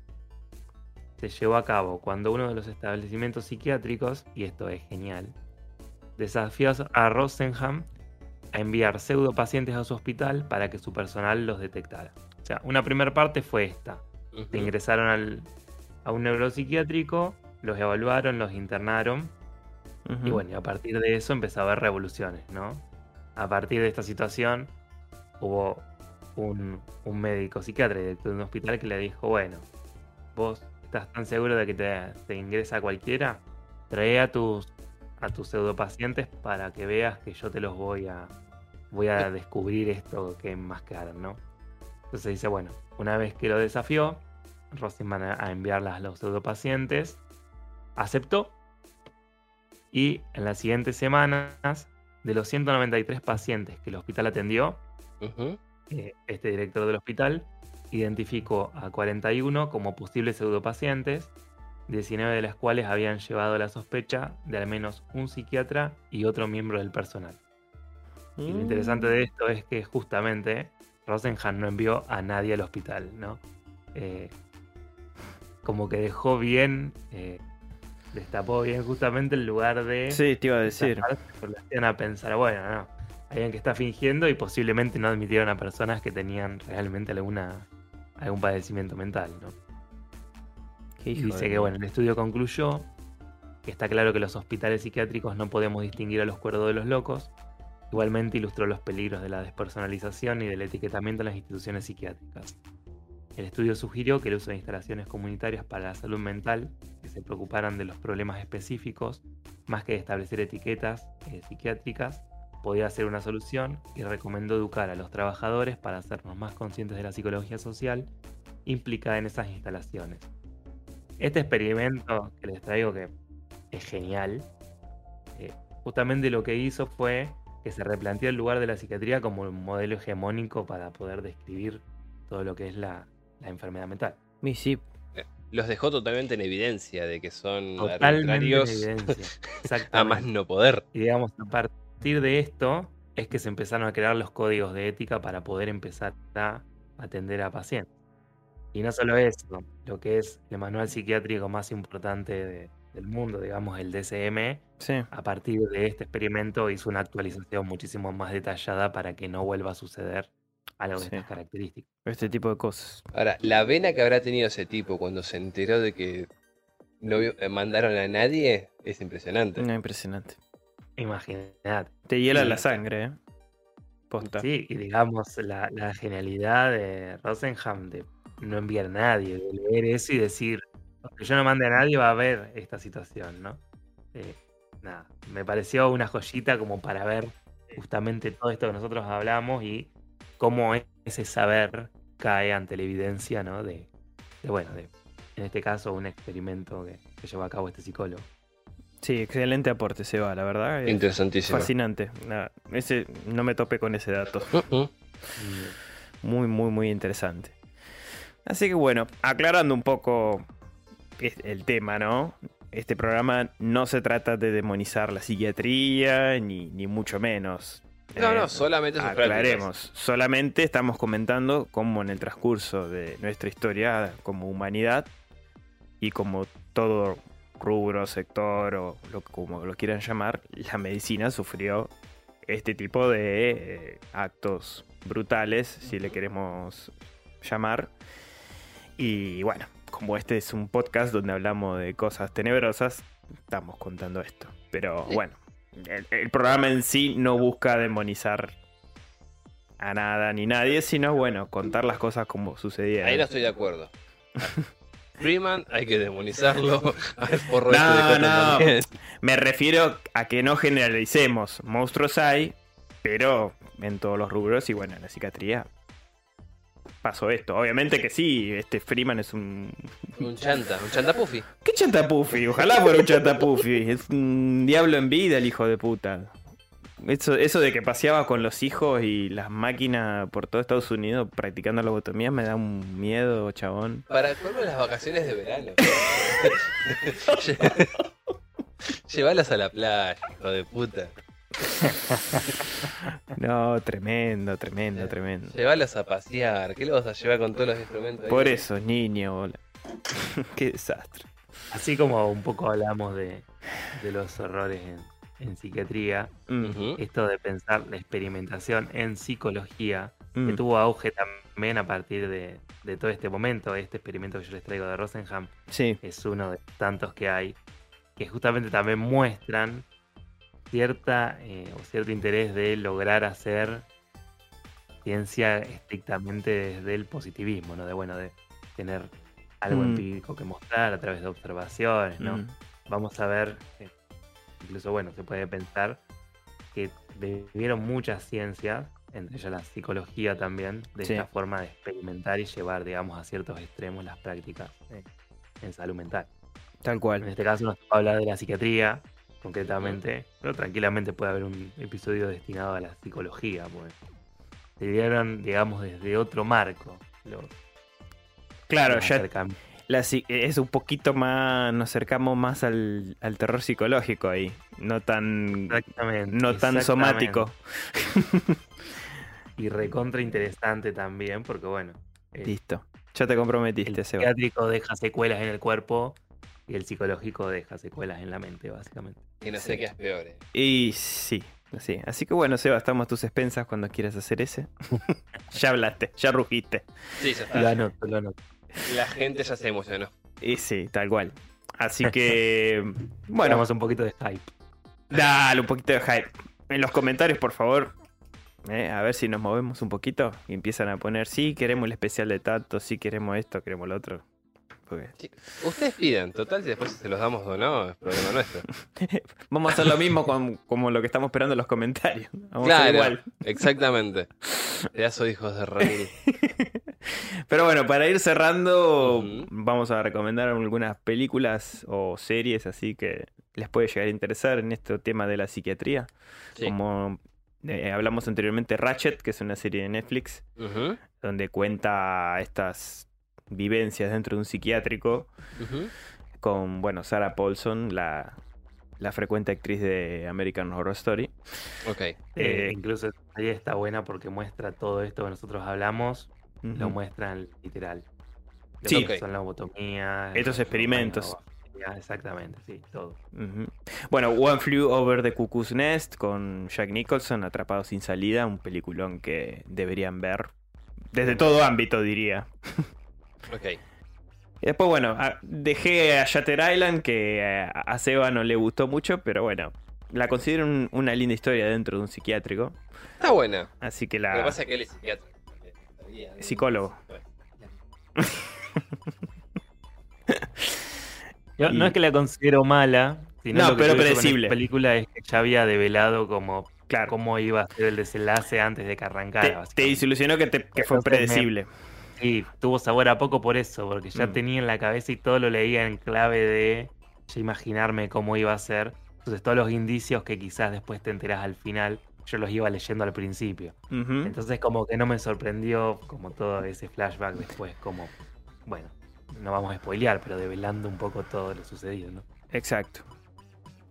se llevó a cabo cuando uno de los establecimientos psiquiátricos, y esto es genial, desafió a Rosenham a enviar pseudo pacientes a su hospital para que su personal los detectara. O sea, una primera parte fue esta. Se ingresaron a un neuropsiquiátrico, los evaluaron, los internaron. Y bueno, a partir de eso empezó a haber revoluciones, ¿no? A partir de esta situación hubo un, médico psiquiatra director de un hospital que le dijo, bueno, vos estás tan seguro de que te, ingresa cualquiera, trae a tus a tus pseudopacientes para que veas que yo te los voy a voy a descubrir esto que enmascaran, ¿no? Entonces dice, bueno, una vez que lo desafió, Rosenman a enviarlas a los pseudopacientes, aceptó y en las siguientes semanas, de los 193 pacientes que el hospital atendió, eh, este director del hospital identificó a 41 como posibles pseudopacientes, 19 de las cuales habían llevado la sospecha de al menos un psiquiatra y otro miembro del personal. Y lo interesante de esto es que justamente Rosenhan no envió a nadie al hospital, ¿no? Eh, como que dejó bien, eh, destapó bien justamente el lugar de... Sí, te iba a decir. a pensar, bueno, no, alguien que está fingiendo y posiblemente no admitieron a personas que tenían realmente alguna algún padecimiento mental, ¿no? Y dice que bueno, el estudio concluyó que está claro que los hospitales psiquiátricos no podemos distinguir a los cuerdos de los locos. Igualmente ilustró los peligros de la despersonalización y del etiquetamiento en las instituciones psiquiátricas. El estudio sugirió que el uso de instalaciones comunitarias para la salud mental que se preocuparan de los problemas específicos, más que de establecer etiquetas eh, psiquiátricas, podía ser una solución y recomendó educar a los trabajadores para hacernos más conscientes de la psicología social implicada en esas instalaciones. Este experimento que les traigo que es genial, eh, justamente lo que hizo fue que se replanteó el lugar de la psiquiatría como un modelo hegemónico para poder describir todo lo que es la, enfermedad mental. Mi sí. Eh, los dejó totalmente en evidencia de que son arbitrarios a más no poder. Y digamos, aparte partir de esto es que se empezaron a crear los códigos de ética para poder empezar a atender a pacientes. Y no solo eso, lo que es el manual psiquiátrico más importante del mundo, digamos el DSM, a partir de este experimento hizo una actualización muchísimo más detallada para que no vuelva a suceder algo de estas características. Este tipo de cosas. Ahora, la vena que habrá tenido ese tipo cuando se enteró de que no eh, mandaron a nadie es impresionante. No, impresionante. Imagínate. Te hiela la sangre, ¿eh? Sí, y digamos, la, genialidad de Rosenham de no enviar a nadie, de leer eso y decir, que yo no mande a nadie va a ver esta situación, ¿no? Eh, nada, me pareció una joyita como para ver justamente todo esto que nosotros hablamos y cómo ese saber cae ante la evidencia, ¿no? De, bueno, de, en este caso, un experimento que, que llevó a cabo este psicólogo. Sí, excelente aporte, Seba, la verdad. Interesantísimo. Fascinante. ese, no me topé con ese dato. Uh-uh. Muy, muy, muy interesante. Así que bueno, aclarando un poco el tema, ¿no? Este programa no se trata de demonizar la psiquiatría, ni, ni mucho menos. No, no, eh, solamente aclaremos. Solamente estamos comentando cómo en el transcurso de nuestra historia como humanidad y como todo rubro, sector o lo, como lo quieran llamar, la medicina sufrió este tipo de eh, actos brutales, si le queremos llamar. Y bueno, como este es un podcast donde hablamos de cosas tenebrosas, estamos contando esto. Pero bueno, el, programa en sí no busca demonizar a nada ni nadie, sino bueno, contar las cosas como sucedían. Ahí no estoy de acuerdo. Freeman hay que demonizarlo. no, no. Me refiero a que no generalicemos. Monstruos hay, pero en todos los rubros y bueno, en la psiquiatría pasó esto. Obviamente que sí, este Freeman es un. Un chanta, un chanta puffy. ¿Qué chanta puffy? Ojalá fuera un chanta puffy. Es un diablo en vida el hijo de puta. Eso, eso de que paseaba con los hijos y las máquinas por todo Estados Unidos practicando la lobotomía me da un miedo, chabón. Para colmo las vacaciones de verano. Llévalas a la playa, hijo de puta. No, tremendo, tremendo, tremendo. Llévalas a pasear. ¿Qué le vas a llevar con todos los instrumentos? Por eso, niño, bola. Qué desastre. Así como un poco hablamos de, de los horrores en, en psiquiatría, esto de pensar la experimentación en psicología, que Mm, tuvo auge también a partir de, de todo este momento, este experimento que yo les traigo de Rosenham, Sí, es uno de tantos que hay, que justamente también muestran cierta eh, o cierto interés de lograr hacer ciencia estrictamente desde el positivismo, ¿no? De bueno, de tener algo Mm. empírico que mostrar a través de observaciones, ¿no? mm, Vamos a ver, eh, incluso bueno, se puede pensar que vivieron muchas ciencias, entre ellas la psicología también, de Sí. esta forma de experimentar y llevar, digamos, a ciertos extremos las prácticas eh, en salud mental. tal En cual. este caso nos toca hablar de la psiquiatría, concretamente, pero tranquilamente puede haber un episodio destinado a la psicología, pues. Se dieron, digamos, desde otro marco. Los, Claro, los ya la es un poquito más, nos acercamos más al, al terror psicológico ahí, no tan, Exactamente. no tan exactamente. somático. Y recontra interesante también, porque bueno, el, Listo, ya te el comprometiste, Seba. psiquiátrico deja secuelas en el cuerpo y el psicológico deja secuelas en la mente, básicamente. Y no sé qué es peor. eh. Y sí, sí. Así que bueno, Seba, estamos a tus expensas cuando quieras hacer ese. ya hablaste, ya rugiste. Sí, ya Lo está. anoto, lo anoto. La gente ya se emocionó. Y sí, tal cual. Así que, bueno, Hagamos un poquito de hype. dale un poquito de hype. En los comentarios, por favor. eh, a ver si nos movemos un poquito y empiezan a poner, sí, queremos el especial de Tato, sí, queremos esto, queremos lo otro. Porque Sí. Ustedes piden, total, si después se los damos o no, es problema nuestro. Vamos a hacer lo mismo con, como lo que estamos esperando en los comentarios. Vamos a Claro, igual. exactamente. Pedazo de hijos de rey. Pero bueno, para ir cerrando, vamos a recomendar algunas películas o series así que les puede llegar a interesar en este tema de la psiquiatría. Sí. Como eh, hablamos anteriormente, Ratchet, que es una serie de Netflix, donde cuenta estas vivencias dentro de un psiquiátrico con, bueno, Sarah Paulson, la, la frecuente actriz de American Horror Story. Ok. Eh, Eh, incluso ahí está buena porque muestra todo esto que nosotros hablamos, lo muestran literal. Lo Sí. que Ok. Son la lobotomía. Estos la experimentos. Exactamente, sí, todo. Bueno, One Flew Over the Cuckoo's Nest con Jack Nicholson, Atrapado sin salida, un peliculón que deberían ver desde todo ámbito, diría. Ok. Y después, bueno, dejé a Shatter Island, que eh, a Seba no le gustó mucho, pero bueno, la considero un- una linda historia dentro de un psiquiátrico. Está buena. Así que Lo que la... pasa es que él es psiquiatra. Psicólogo. Yo, Y- No es que la considero mala, sino No, lo que pero predecible. película es que ya había develado como Claro. cómo iba a ser el desenlace antes de que arrancara. Te, te desilusionó que, te- que fue me- predecible. Sí, tuvo sabor a poco por eso, porque ya Mm. tenía en la cabeza y todo lo leía en clave de ya imaginarme cómo iba a ser. Entonces todos los indicios que quizás después te enterás al final, yo los iba leyendo al principio. Entonces como que no me sorprendió como todo ese flashback después, como, bueno, no vamos a spoilear, pero develando un poco todo lo sucedido, ¿no? Exacto.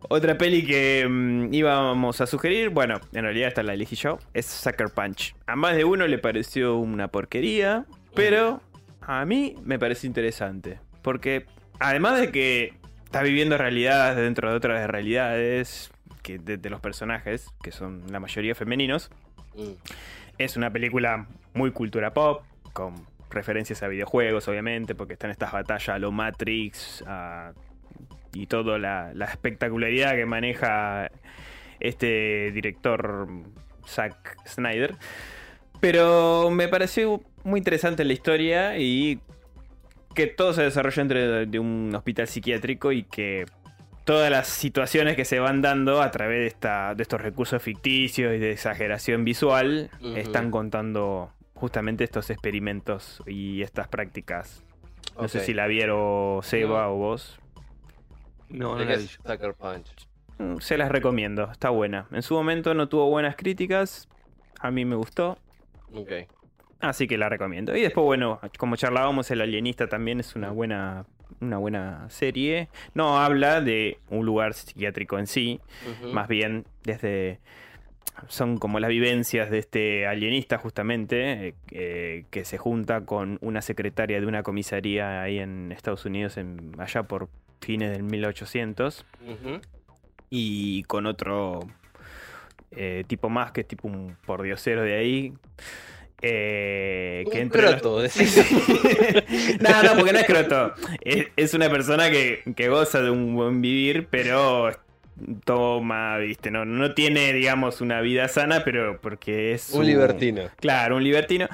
Otra peli que mm, íbamos a sugerir, bueno, en realidad esta la elegí yo, es Sucker Punch. A más de uno le pareció una porquería, pero a mí me pareció interesante. Porque además de que está viviendo realidades dentro de otras realidades que de, de los personajes, que son la mayoría femeninos, Mm. es una película muy cultura pop, con referencias a videojuegos, obviamente, porque están estas batallas a lo Matrix a- y toda la, la espectacularidad que maneja este director Zack Snyder. Pero me pareció muy interesante la historia y que todo se desarrolla dentro de- un hospital psiquiátrico y que todas las situaciones que se van dando a través de, esta, de estos recursos ficticios y de exageración visual están contando justamente estos experimentos y estas prácticas. No sé si la vieron Seba No. o vos. No, ¿De no es yo. Sucker Punch? Mm, Se las recomiendo, está buena. En su momento no tuvo buenas críticas, a mí me gustó, Ok. Así que la recomiendo. Y después, bueno, como charlábamos, El Alienista también es una buena, una buena serie. No habla de un lugar psiquiátrico en sí, más bien desde... Son como las vivencias de este alienista justamente, eh, que se junta con una secretaria de una comisaría ahí en Estados Unidos, en, allá por fines del 1800. Ujú. y con otro eh, tipo más, que es tipo un pordiosero de ahí. Eh, que entre croto, los- no, no, porque no es croto. Es, es una persona que, que goza de un buen vivir, pero toma, viste, no, no tiene, digamos, una vida sana, pero porque es Un libertino. Claro, un libertino.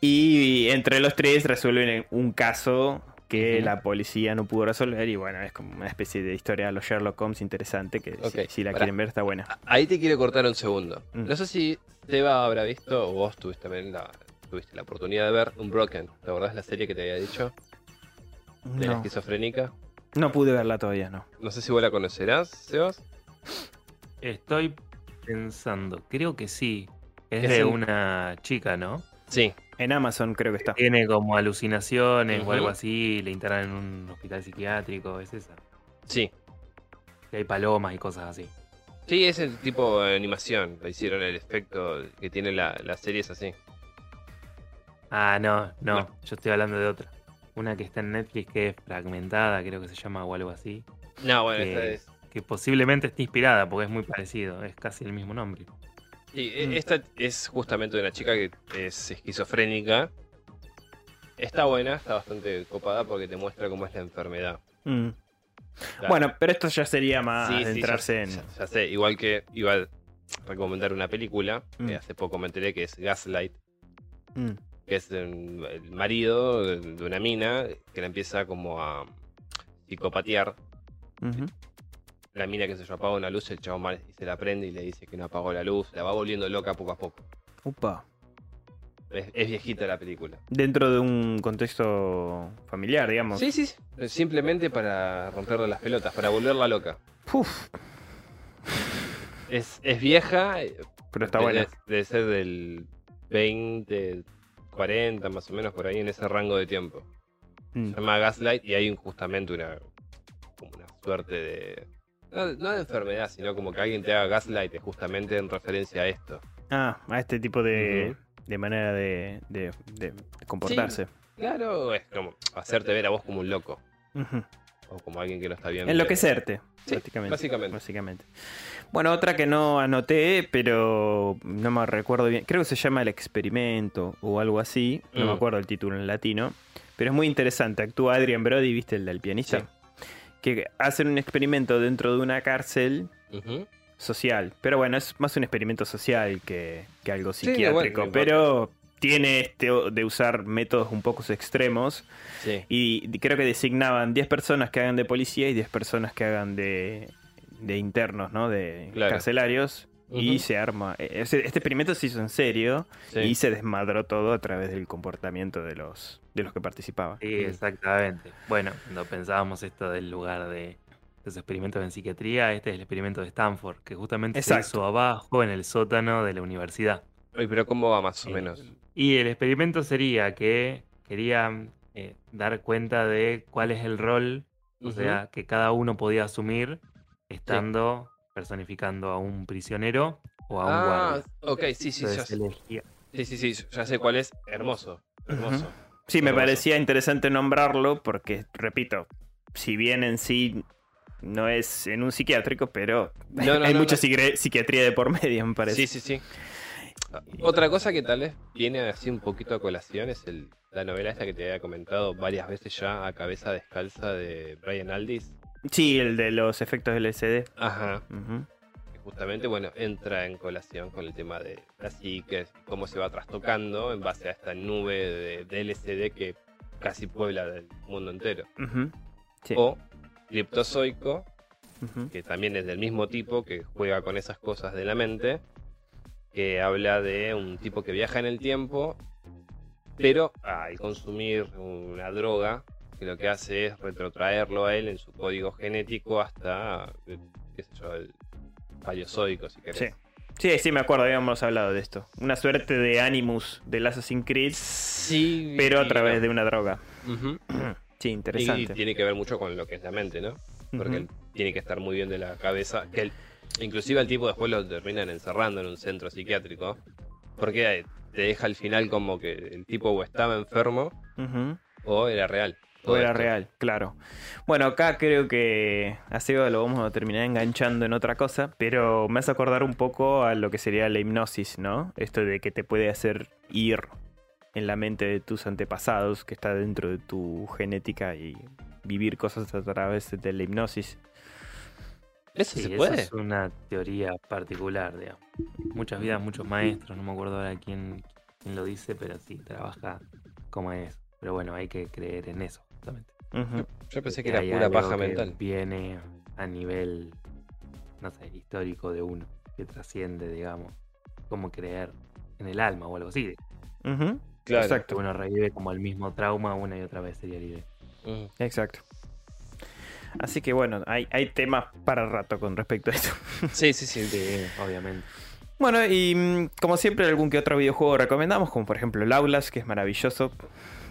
Y entre los tres resuelven un caso que la policía no pudo resolver. Y bueno, es como una especie de historia de los Sherlock Holmes interesante que si- la pará. quieren ver está buena. Ahí te quiero cortar un segundo. Mm. No sé si Seba habrá visto, o vos tuviste también la, tuviste la oportunidad de ver Unbroken. ¿Te acordás la serie que te había dicho? De la esquizofrénica. no pude verla todavía, no. No sé si vos la conocerás, Sebas. Estoy pensando, creo que sí. Es Es de el- una chica, ¿no? Sí. En Amazon creo que está. Tiene como alucinaciones o algo así, le internan en un hospital psiquiátrico, es esa. Sí. Que hay palomas y cosas así. Sí, es el tipo de animación. Le hicieron el efecto que tiene la, la serie, es así. Ah, no, no, No. yo estoy hablando de otra. Una que está en Netflix que es fragmentada, creo que se llama o algo así. No, bueno, que, esta es. que posiblemente esté inspirada porque es muy parecido, es casi el mismo nombre. Sí, e- Mm. esta es justamente de una chica que es esquizofrénica. Está buena, está bastante copada porque te muestra cómo es la enfermedad. Mm. Bueno, pero esto ya sería más Sí, sí, centrarse ya, en. ya- ya sé, igual que iba a recomendar una película Mm. que hace poco me enteré que es Gaslight, Mm. que es el marido de una mina que la empieza como a psicopatear. Ujú. La mina que se yo apaga una luz, el chavo mal se la prende y le dice que no apagó la luz, la va volviendo loca poco a poco. Upa. Es, es viejita la película. Dentro de un contexto familiar, digamos. Sí, sí, sí. Simplemente para romperle las pelotas, para volverla loca. Uf, Es, es vieja, pero está buena. debe ser del 20, 40 más o menos por ahí en ese rango de tiempo. Mm. Se llama Gaslight y hay justamente una, como una suerte de... No, no de enfermedad, sino como que alguien te haga Gaslight justamente en referencia a esto. Ah, a este tipo de, de manera de, de- de comportarse. Claro, es como hacerte ver a vos como un loco o como alguien que no está bien. Enloquecerte, Sí, prácticamente. básicamente. básicamente. Bueno, otra que no anoté, pero no me recuerdo bien. Creo que se llama El Experimento o algo así. No me Mm. acuerdo el título en latino. Pero es muy interesante. Actúa Adrian Brody, ¿viste? El del pianista. Sí. Que hacen un experimento dentro de una cárcel social. Pero bueno, es más un experimento social que, que algo Sí, bueno, psiquiátrico. pero tiene este de usar métodos un poco extremos. Sí. Y creo que designaban 10 personas que hagan de policía y 10 personas que hagan de, de internos, ¿no? De Claro. carcelarios. Y se arma. e, Este, este experimento se hizo en serio Sí. y se desmadró todo a través del comportamiento de los, de los que participaban. Sí, exactamente. Bueno, cuando pensábamos esto del lugar de los experimentos en psiquiatría, este es el experimento de Stanford, que justamente se Exacto. hizo abajo en el sótano de la universidad. Oye, pero ¿cómo va más o Eh, menos? Y el experimento sería que querían eh, dar cuenta de cuál es el rol, o sea, que cada uno podía asumir estando personificando a un prisionero o a un Ah, guardia. ok, sí, sí, ya, Entonces sí, sí, sí, ya sé cuál es. Hermoso, hermoso. Sí, me parecía interesante nombrarlo porque, repito, si bien en sí no es en un psiquiátrico, pero No, no, hay no, mucha psiquiatría- de por medio, me parece. Sí, sí, sí. Otra cosa que tal vez viene así un poquito a colación es el, la novela esta que te había comentado varias veces ya a cabeza descalza de Brian Aldiss. Sí, el de los efectos LSD. Ajá. Justamente, bueno, entra en colación con el tema de la psique, cómo se va trastocando en base a esta nube de, de LSD que casi puebla del mundo entero. Sí. O Criptozoico, que también es del mismo tipo, que juega con esas cosas de la mente, que habla de un tipo que viaja en el tiempo, pero al consumir una droga, que lo que hace es retrotraerlo a él en su código genético hasta, qué sé yo, el paleozoico, si querés. Sí. Sí, sí, me acuerdo, habíamos hablado de esto. Una suerte de Animus del Assassin's Creed, Sí, pero a y- través de una droga. Sí, Y interesante. tiene que ver mucho con lo que es la mente, ¿no? Porque tiene que estar muy bien de la cabeza. Que él- inclusive al tipo después lo terminan encerrando en un centro psiquiátrico. Porque eh, te deja al final como que el tipo o estaba enfermo o era real. Todo era esto. real, claro. Bueno, acá creo que a Seba lo vamos a terminar enganchando en otra cosa, pero me hace acordar un poco a lo que sería la hipnosis, ¿no? Esto de que te puede hacer ir en la mente de tus antepasados, que está dentro de tu genética y vivir cosas a través de la hipnosis. ¿Eso Sí, se esa puede? es una teoría particular, digamos. Muchas vidas, muchos maestros, no me acuerdo ahora quién, quién lo dice, pero sí, trabaja como es. Pero bueno, hay que creer en eso, Ujú. Yo pensé que Que era pura paja que mental. Viene a nivel, no sé, histórico de uno, que trasciende, digamos, como creer en el alma o algo así. Claro. Que Exacto, uno revive como el mismo trauma una y otra vez sería idea. Mm. exacto. Así que bueno, hay, hay temas para rato con respecto a eso. Sí, sí, sí. Sí, obviamente. Bueno, y mm, como siempre, algún que otro videojuego recomendamos, como por ejemplo el Aulas, que es maravilloso.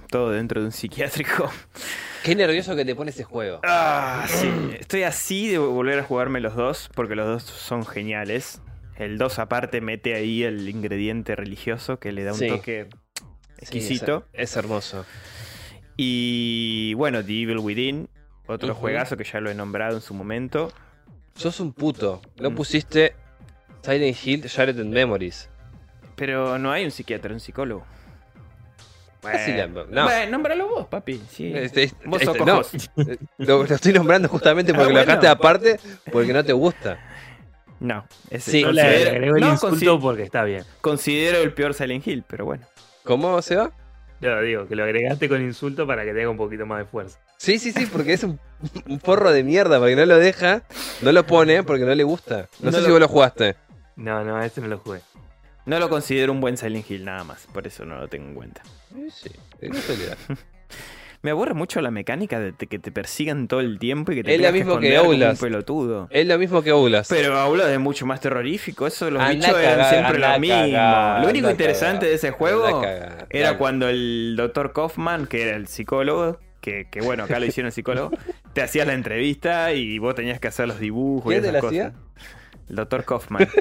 Todo dentro de un psiquiátrico. Qué nervioso que te pone ese juego. Ah, sí. Estoy así de volver a jugarme los dos, porque los dos son geniales. El 2 aparte mete ahí el ingrediente religioso que le da un Sí. toque Sí, exquisito. es, es hermoso. Y bueno, The Evil Within, otro juegazo que ya lo he nombrado en su momento. Sos un puto. No Mm. pusiste Silent Hill Shattered Memories. Pero no hay un psiquiatra, un psicólogo. Bueno, no. bueno, nómbralo vos, papi. Sí. Este- este- Vos este- sos no, cojos. lo, lo estoy nombrando justamente porque Ah, lo dejaste aparte porque no te gusta. No, ese- Sí, Yo o le agrego el no, insulto porque está bien. considero el peor Silent Hill, pero bueno. ¿Cómo se va? Yo digo que lo agregaste con insulto para que tenga un poquito más de fuerza. Sí, sí, sí, porque es un, un forro de mierda, porque no lo deja, no lo pone porque no le gusta. No, No sé lo- si vos lo jugaste. No, no, ese no lo jugué. No lo considero un buen Silent Hill nada más, por eso no lo tengo en cuenta. Sí. Me aburre mucho la mecánica de te- que te persigan todo el tiempo y que te Es tengas mismo que pelotudo. Es lo mismo que Oulas. Pero Aulas es mucho más terrorífico, eso los bichos eran siempre anda lo a mismo. cagar, lo único interesante de ese juego era cuando el doctor Kaufman, que era el psicólogo, que, que bueno, acá lo hicieron psicólogo, te hacías la entrevista y vos tenías que hacer los dibujos y ¿Quién te esas la cosas. hacía? El doctor Kaufman.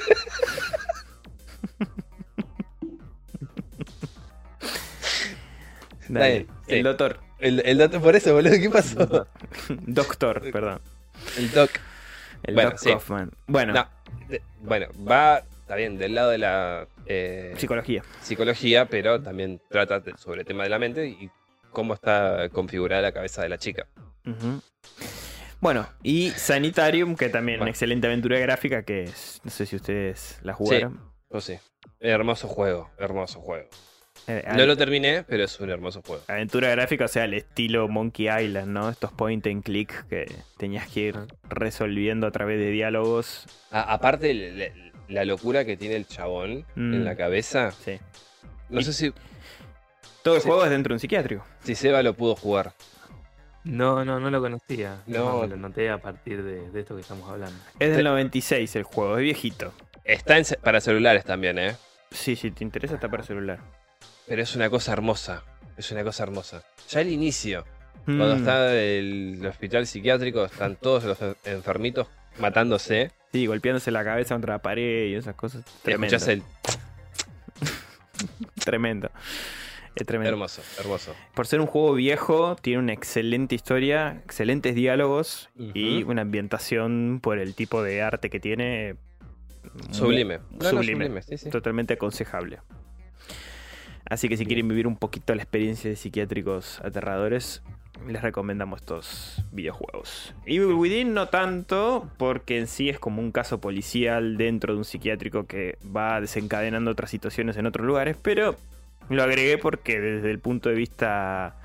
Dale, sí. El doctor. El, el dato por eso, boludo, ¿qué pasó? Doctor, perdón. El doc. El Bueno, Doc sí. Kaufman. Bueno, No, de- bueno, va, está bien, del lado de la eh, psicología. psicología, pero también trata sobre el tema de la mente y cómo está configurada la cabeza de la chica. Bueno, y Sanitarium, que también una Bueno. excelente aventura gráfica que no sé si ustedes la jugaron. Oh, sí. Hermoso juego, hermoso juego. Eh, No lo terminé, pero es un hermoso juego. Aventura gráfica, o sea, al estilo Monkey Island, ¿no? Estos point and click que tenías que ir resolviendo a través de diálogos. A- aparte, la locura que tiene el chabón Mm. en la cabeza. Sí. No Y- sé si, Todo el Sí. juego es dentro de un psiquiátrico. si Seba lo pudo jugar. No, no, no lo conocía. No. No, lo noté a partir de, de esto que estamos hablando. Es del Te- 96 el juego, es viejito. Está en para celulares también, ¿eh? Sí, si te interesa está para celular. Pero es una cosa hermosa. Es una cosa hermosa. Ya el inicio, cuando Mm. está el hospital psiquiátrico, están todos los en- enfermitos matándose. Sí, golpeándose la cabeza contra la pared y esas cosas. Tremendo. el Tremendo. Es tremendo. hermoso, hermoso. Por ser un juego viejo, tiene una excelente historia, excelentes diálogos y una ambientación por el tipo de arte que tiene. Sublime. No, sublime. sublime, sí, sí. Totalmente aconsejable. Así que si quieren vivir un poquito la experiencia de psiquiátricos aterradores, les recomendamos estos videojuegos. Evil Within no tanto, porque en sí es como un caso policial dentro de un psiquiátrico que va desencadenando otras situaciones en otros lugares, pero lo agregué porque desde el punto de vista...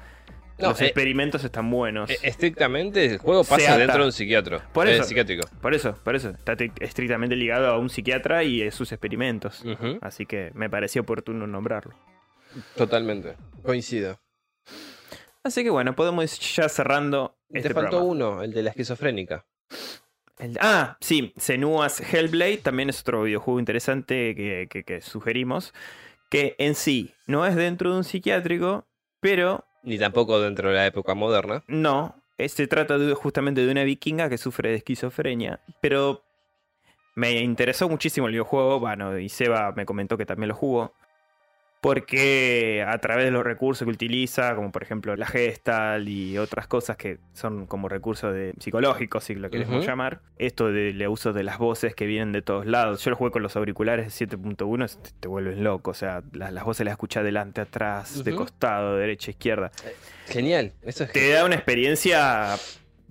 No, los eh, experimentos están buenos. Eh, Estrictamente, el juego pasa dentro de un psiquiatro. Por eh, eso. psiquiátrico. Por eso, por eso. Está te- estrictamente ligado a un psiquiatra y a sus experimentos. Así que me pareció oportuno nombrarlo. Totalmente. Coincido. Así que bueno, podemos ir ya cerrando este Te faltó programa. uno, el de la esquizofrénica. El- ah, sí, Senua's Hellblade también es otro videojuego interesante que, que- que sugerimos. Que en sí no es dentro de un psiquiátrico, pero Ni tampoco dentro de la época moderna. no. Se trata de- justamente de una vikinga que sufre de esquizofrenia. Pero me interesó muchísimo el videojuego. Bueno, y Seba me comentó que también lo jugó. Porque a través de los recursos que utiliza, como por ejemplo la gestal y otras cosas que son como recursos de psicológicos, si lo queremos Ujú. llamar, esto del uso de las voces que vienen de todos lados. Yo lo jugué con los auriculares de 7.1, te, te vuelven loco, o sea, las, las voces las escuchás adelante, atrás, de costado, de derecha, izquierda. Genial. Eso es Te da una experiencia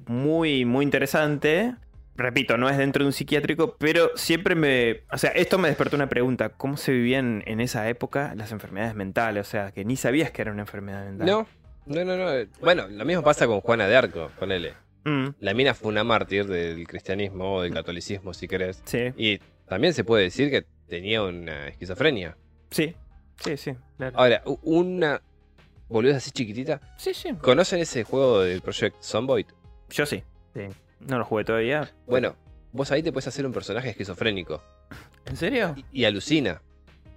muy, muy interesante. Repito, no es dentro de un psiquiátrico, pero siempre me. O sea, esto me despertó una pregunta: ¿cómo se vivían en esa época las enfermedades mentales? O sea, que ni sabías que era una enfermedad mental. No, no, no, no. Bueno, lo mismo pasa con Juana de Arco, ponele. Mm, La mina fue una mártir del cristianismo o del catolicismo, si querés. sí, Y también se puede decir que tenía una esquizofrenia. sí, sí, sí. Claro. Ahora, una boludez así chiquitita. Sí, sí. ¿Conocen ese juego del Project Zomboid? Yo sí. Sí. No lo jugué todavía. Bueno, vos ahí te puedes hacer un personaje esquizofrénico ¿En serio? y, y alucina.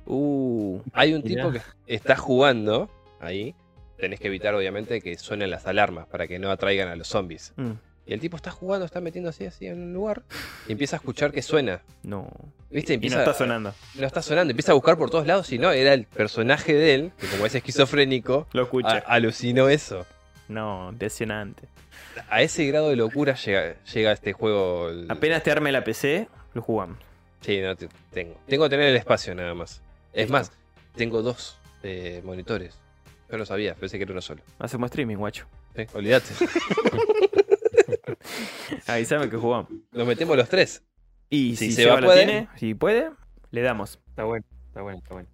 Uh. Hay un Mirá. tipo que está jugando ahí. Tenés que evitar, obviamente, que suenen las alarmas para que no atraigan a los zombies. mm, Y el tipo está jugando, está metiendo así, así en un lugar. Y empieza a escuchar que suena. No. ¿Viste? Y Empieza, no está sonando. No está sonando. Empieza a buscar por todos lados. Y no, era el personaje de él, que como es esquizofrénico, Lo a- escuché. alucinó eso. No, impresionante. A ese grado de locura llega, llega este juego. el- Apenas te arme la PC, lo jugamos. Sí, no te- tengo. Tengo que tener el espacio nada más. Es más, tengo dos eh, monitores. Yo no sabía, pensé que era uno solo. Hacemos streaming, guacho. Sí, olvídate. Avísame que jugamos. Nos metemos los tres. Y Si Seba lo puede. tiene, si puede, le damos. Está bueno, está bueno, está bueno.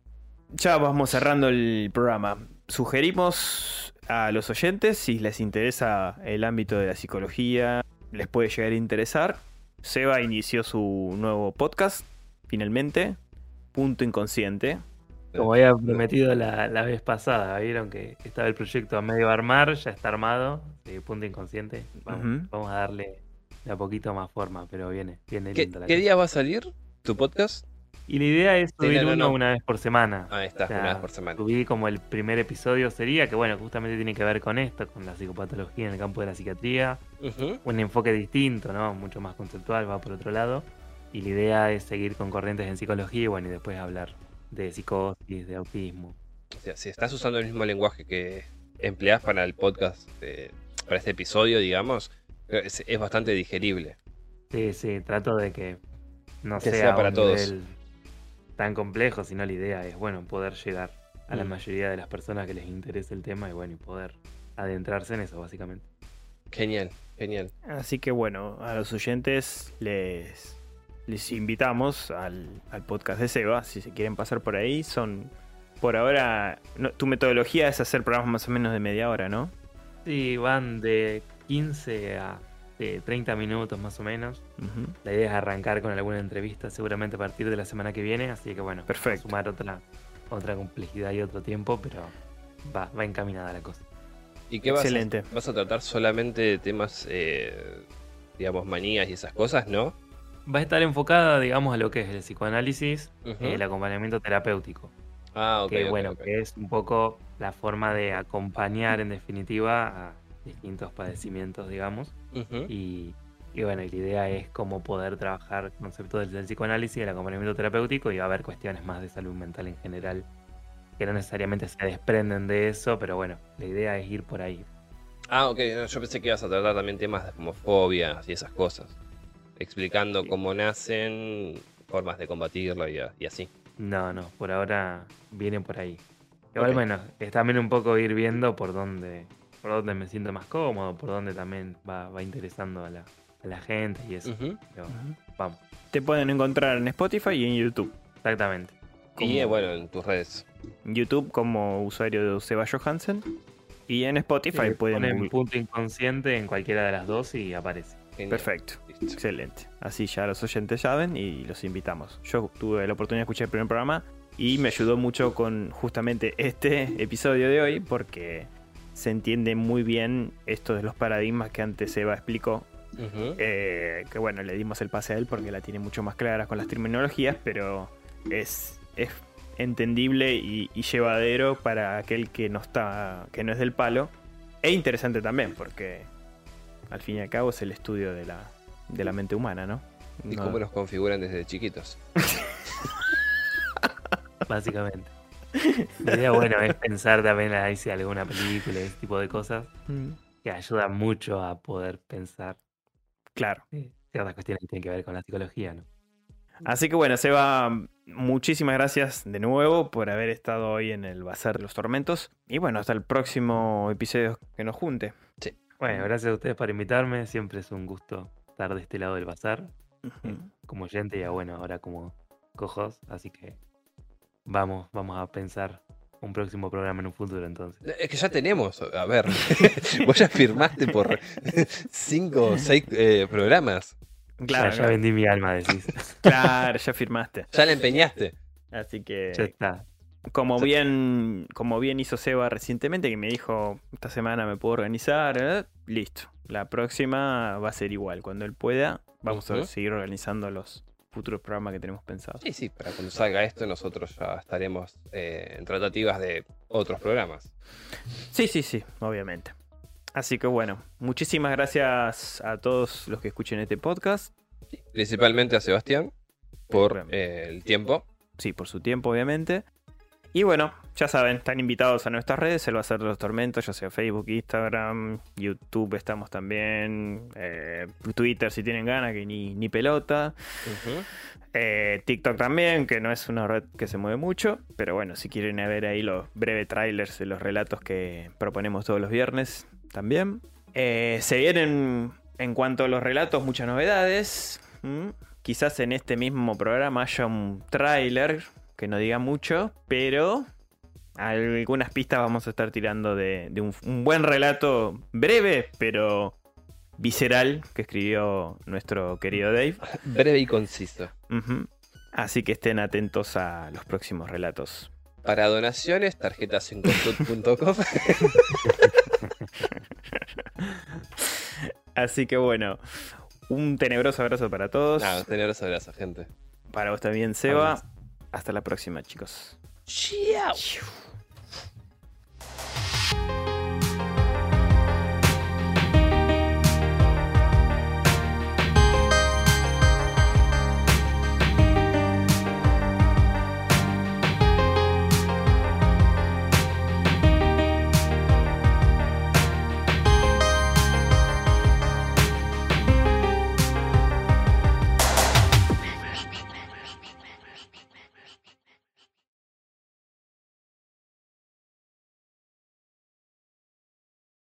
Ya vamos cerrando el programa. Sugerimos a los oyentes, si les interesa el ámbito de la psicología, les puede llegar a interesar. Seba inició su nuevo podcast, finalmente, Punto Inconsciente. Como había prometido la, la vez pasada, vieron que estaba el proyecto a medio armar, ya está armado, sí, punto inconsciente. Vamos, a darle de a poquito más forma, pero viene, viene ¿Qué, la qué cosa. día va a salir tu podcast? Y la idea es Sí, subir no, no, uno no. una vez por semana. Ah, está, O sea, una vez por semana. Subí como el primer episodio sería, que bueno, justamente tiene que ver con esto, con la psicopatología en el campo de la psiquiatría. Un enfoque distinto, ¿no? Mucho más conceptual, va por otro lado. Y la idea es seguir con corrientes en psicología y bueno, y después hablar de psicosis, de autismo. O sea, si estás usando el mismo lenguaje que empleás para el podcast, de- para este episodio, digamos, es, es bastante digerible. Sí, sí, trato de que no Que sea, sea para un todos. nivel tan complejo, sino la idea es, bueno, poder llegar a la Mm. mayoría de las personas que les interese el tema y bueno, y poder adentrarse en eso, básicamente. Genial, genial. Así que bueno, a los oyentes les, les invitamos al, al podcast de Seba, si se quieren pasar por ahí. Son, por ahora, no- tu metodología es hacer programas más o menos de media hora, ¿no? Sí, van de 15 a eh, 30 minutos más o menos. La idea es arrancar con alguna entrevista seguramente a partir de la semana que viene, así que bueno, Perfecto. sumar otra, otra complejidad y otro tiempo, pero va, va encaminada la cosa. ¿Y qué vas Excelente. a, vas a tratar solamente de temas, eh, digamos, manías y esas cosas, no? Va a estar enfocada, digamos, a lo que es el psicoanálisis, Ujú. el acompañamiento terapéutico. Ah, ok. que bueno, que es un poco la forma de acompañar en definitiva a distintos padecimientos, digamos. Y, y bueno, y la idea es cómo poder trabajar conceptos del, del psicoanálisis y el acompañamiento terapéutico y va a haber cuestiones más de salud mental en general que no necesariamente se desprenden de eso, pero bueno, la idea es ir por ahí. Ah, ok. no, yo pensé que ibas a tratar también temas de como fobias y esas cosas. Explicando Sí. cómo nacen, formas de combatirlo y, así. No, no, por ahora viene por ahí. Igual Ok. bueno, es también un poco ir viendo por dónde, por dónde me siento más cómodo, por dónde también va, va interesando a la, a la gente y eso. Pero vamos, Te pueden encontrar en Spotify y en YouTube. exactamente. Y bueno, en tus redes. En YouTube como usuario de Seba Johansen. Y en Spotify Sí, pueden... ponen punto inconsciente en cualquiera de las dos y aparece. Genial. Perfecto. Listo. Excelente. Así ya los oyentes saben y los invitamos. Yo tuve la oportunidad de escuchar el primer programa y me ayudó mucho con justamente este episodio de hoy porque se entiende muy bien esto de los paradigmas que antes Eva explicó. Eh, que bueno, le dimos el pase a él porque la tiene mucho más clara con las terminologías, pero es, es entendible y, y llevadero para aquel que no está, que no es del palo. E interesante también, porque al fin y al cabo es el estudio de la, de la mente humana, ¿no? Y No- cómo nos configuran desde chiquitos. Básicamente. La idea, bueno, es pensar también ahí si alguna película, ese tipo de cosas, Mm, que ayuda mucho a poder pensar Claro. eh, ciertas cuestiones que tienen que ver con la psicología, ¿no? Así que bueno, Seba, muchísimas gracias de nuevo por haber estado hoy en el Bazar de los Tormentos. Y bueno, hasta el próximo episodio que nos junte. Bueno, gracias a ustedes por invitarme. Siempre es un gusto estar de este lado del bazar, Ujú. como oyente y ah, bueno, ahora como cojos. Así que vamos, vamos a pensar un próximo programa en un futuro entonces. Es que ya tenemos, a ver, vos ya firmaste por cinco o seis eh, programas. Claro, ya, ya vendí mi alma, decís. claro, ya firmaste. Ya la empeñaste. Así que, ya está. como bien, como bien hizo Seba recientemente, que me dijo, esta semana me puedo organizar, eh, listo. La próxima va a ser igual. Cuando él pueda, vamos a seguir organizando los futuros programas que tenemos pensados. Sí, sí, para cuando salga esto nosotros ya estaremos eh, en tratativas de otros programas. Sí, sí, sí, obviamente. Así que bueno, muchísimas gracias a todos los que escuchen este podcast. Principalmente a Sebastián por eh, el tiempo. Sí, por su tiempo, obviamente. Y bueno, ya saben, están invitados a nuestras redes, el Bazar de los Tormentos, ya sea Facebook, Instagram, YouTube estamos también, eh, Twitter si tienen ganas, que ni, ni pelota. Eh, TikTok también, que no es una red que se mueve mucho, pero bueno, si quieren ver ahí los breves trailers de los relatos que proponemos todos los viernes, también. Eh, se vienen en cuanto a los relatos muchas novedades. ¿m? Quizás en este mismo programa haya un tráiler que no diga mucho, pero algunas pistas vamos a estar tirando de, de un, un buen relato breve, pero visceral que escribió nuestro querido Dave. Breve y conciso. Así que estén atentos a los próximos relatos. Para donaciones, tarjetas en. Así que bueno, un tenebroso abrazo para todos. Nada, tenebroso abrazo, gente. Para vos también, Seba. Hasta la próxima, chicos. Chao.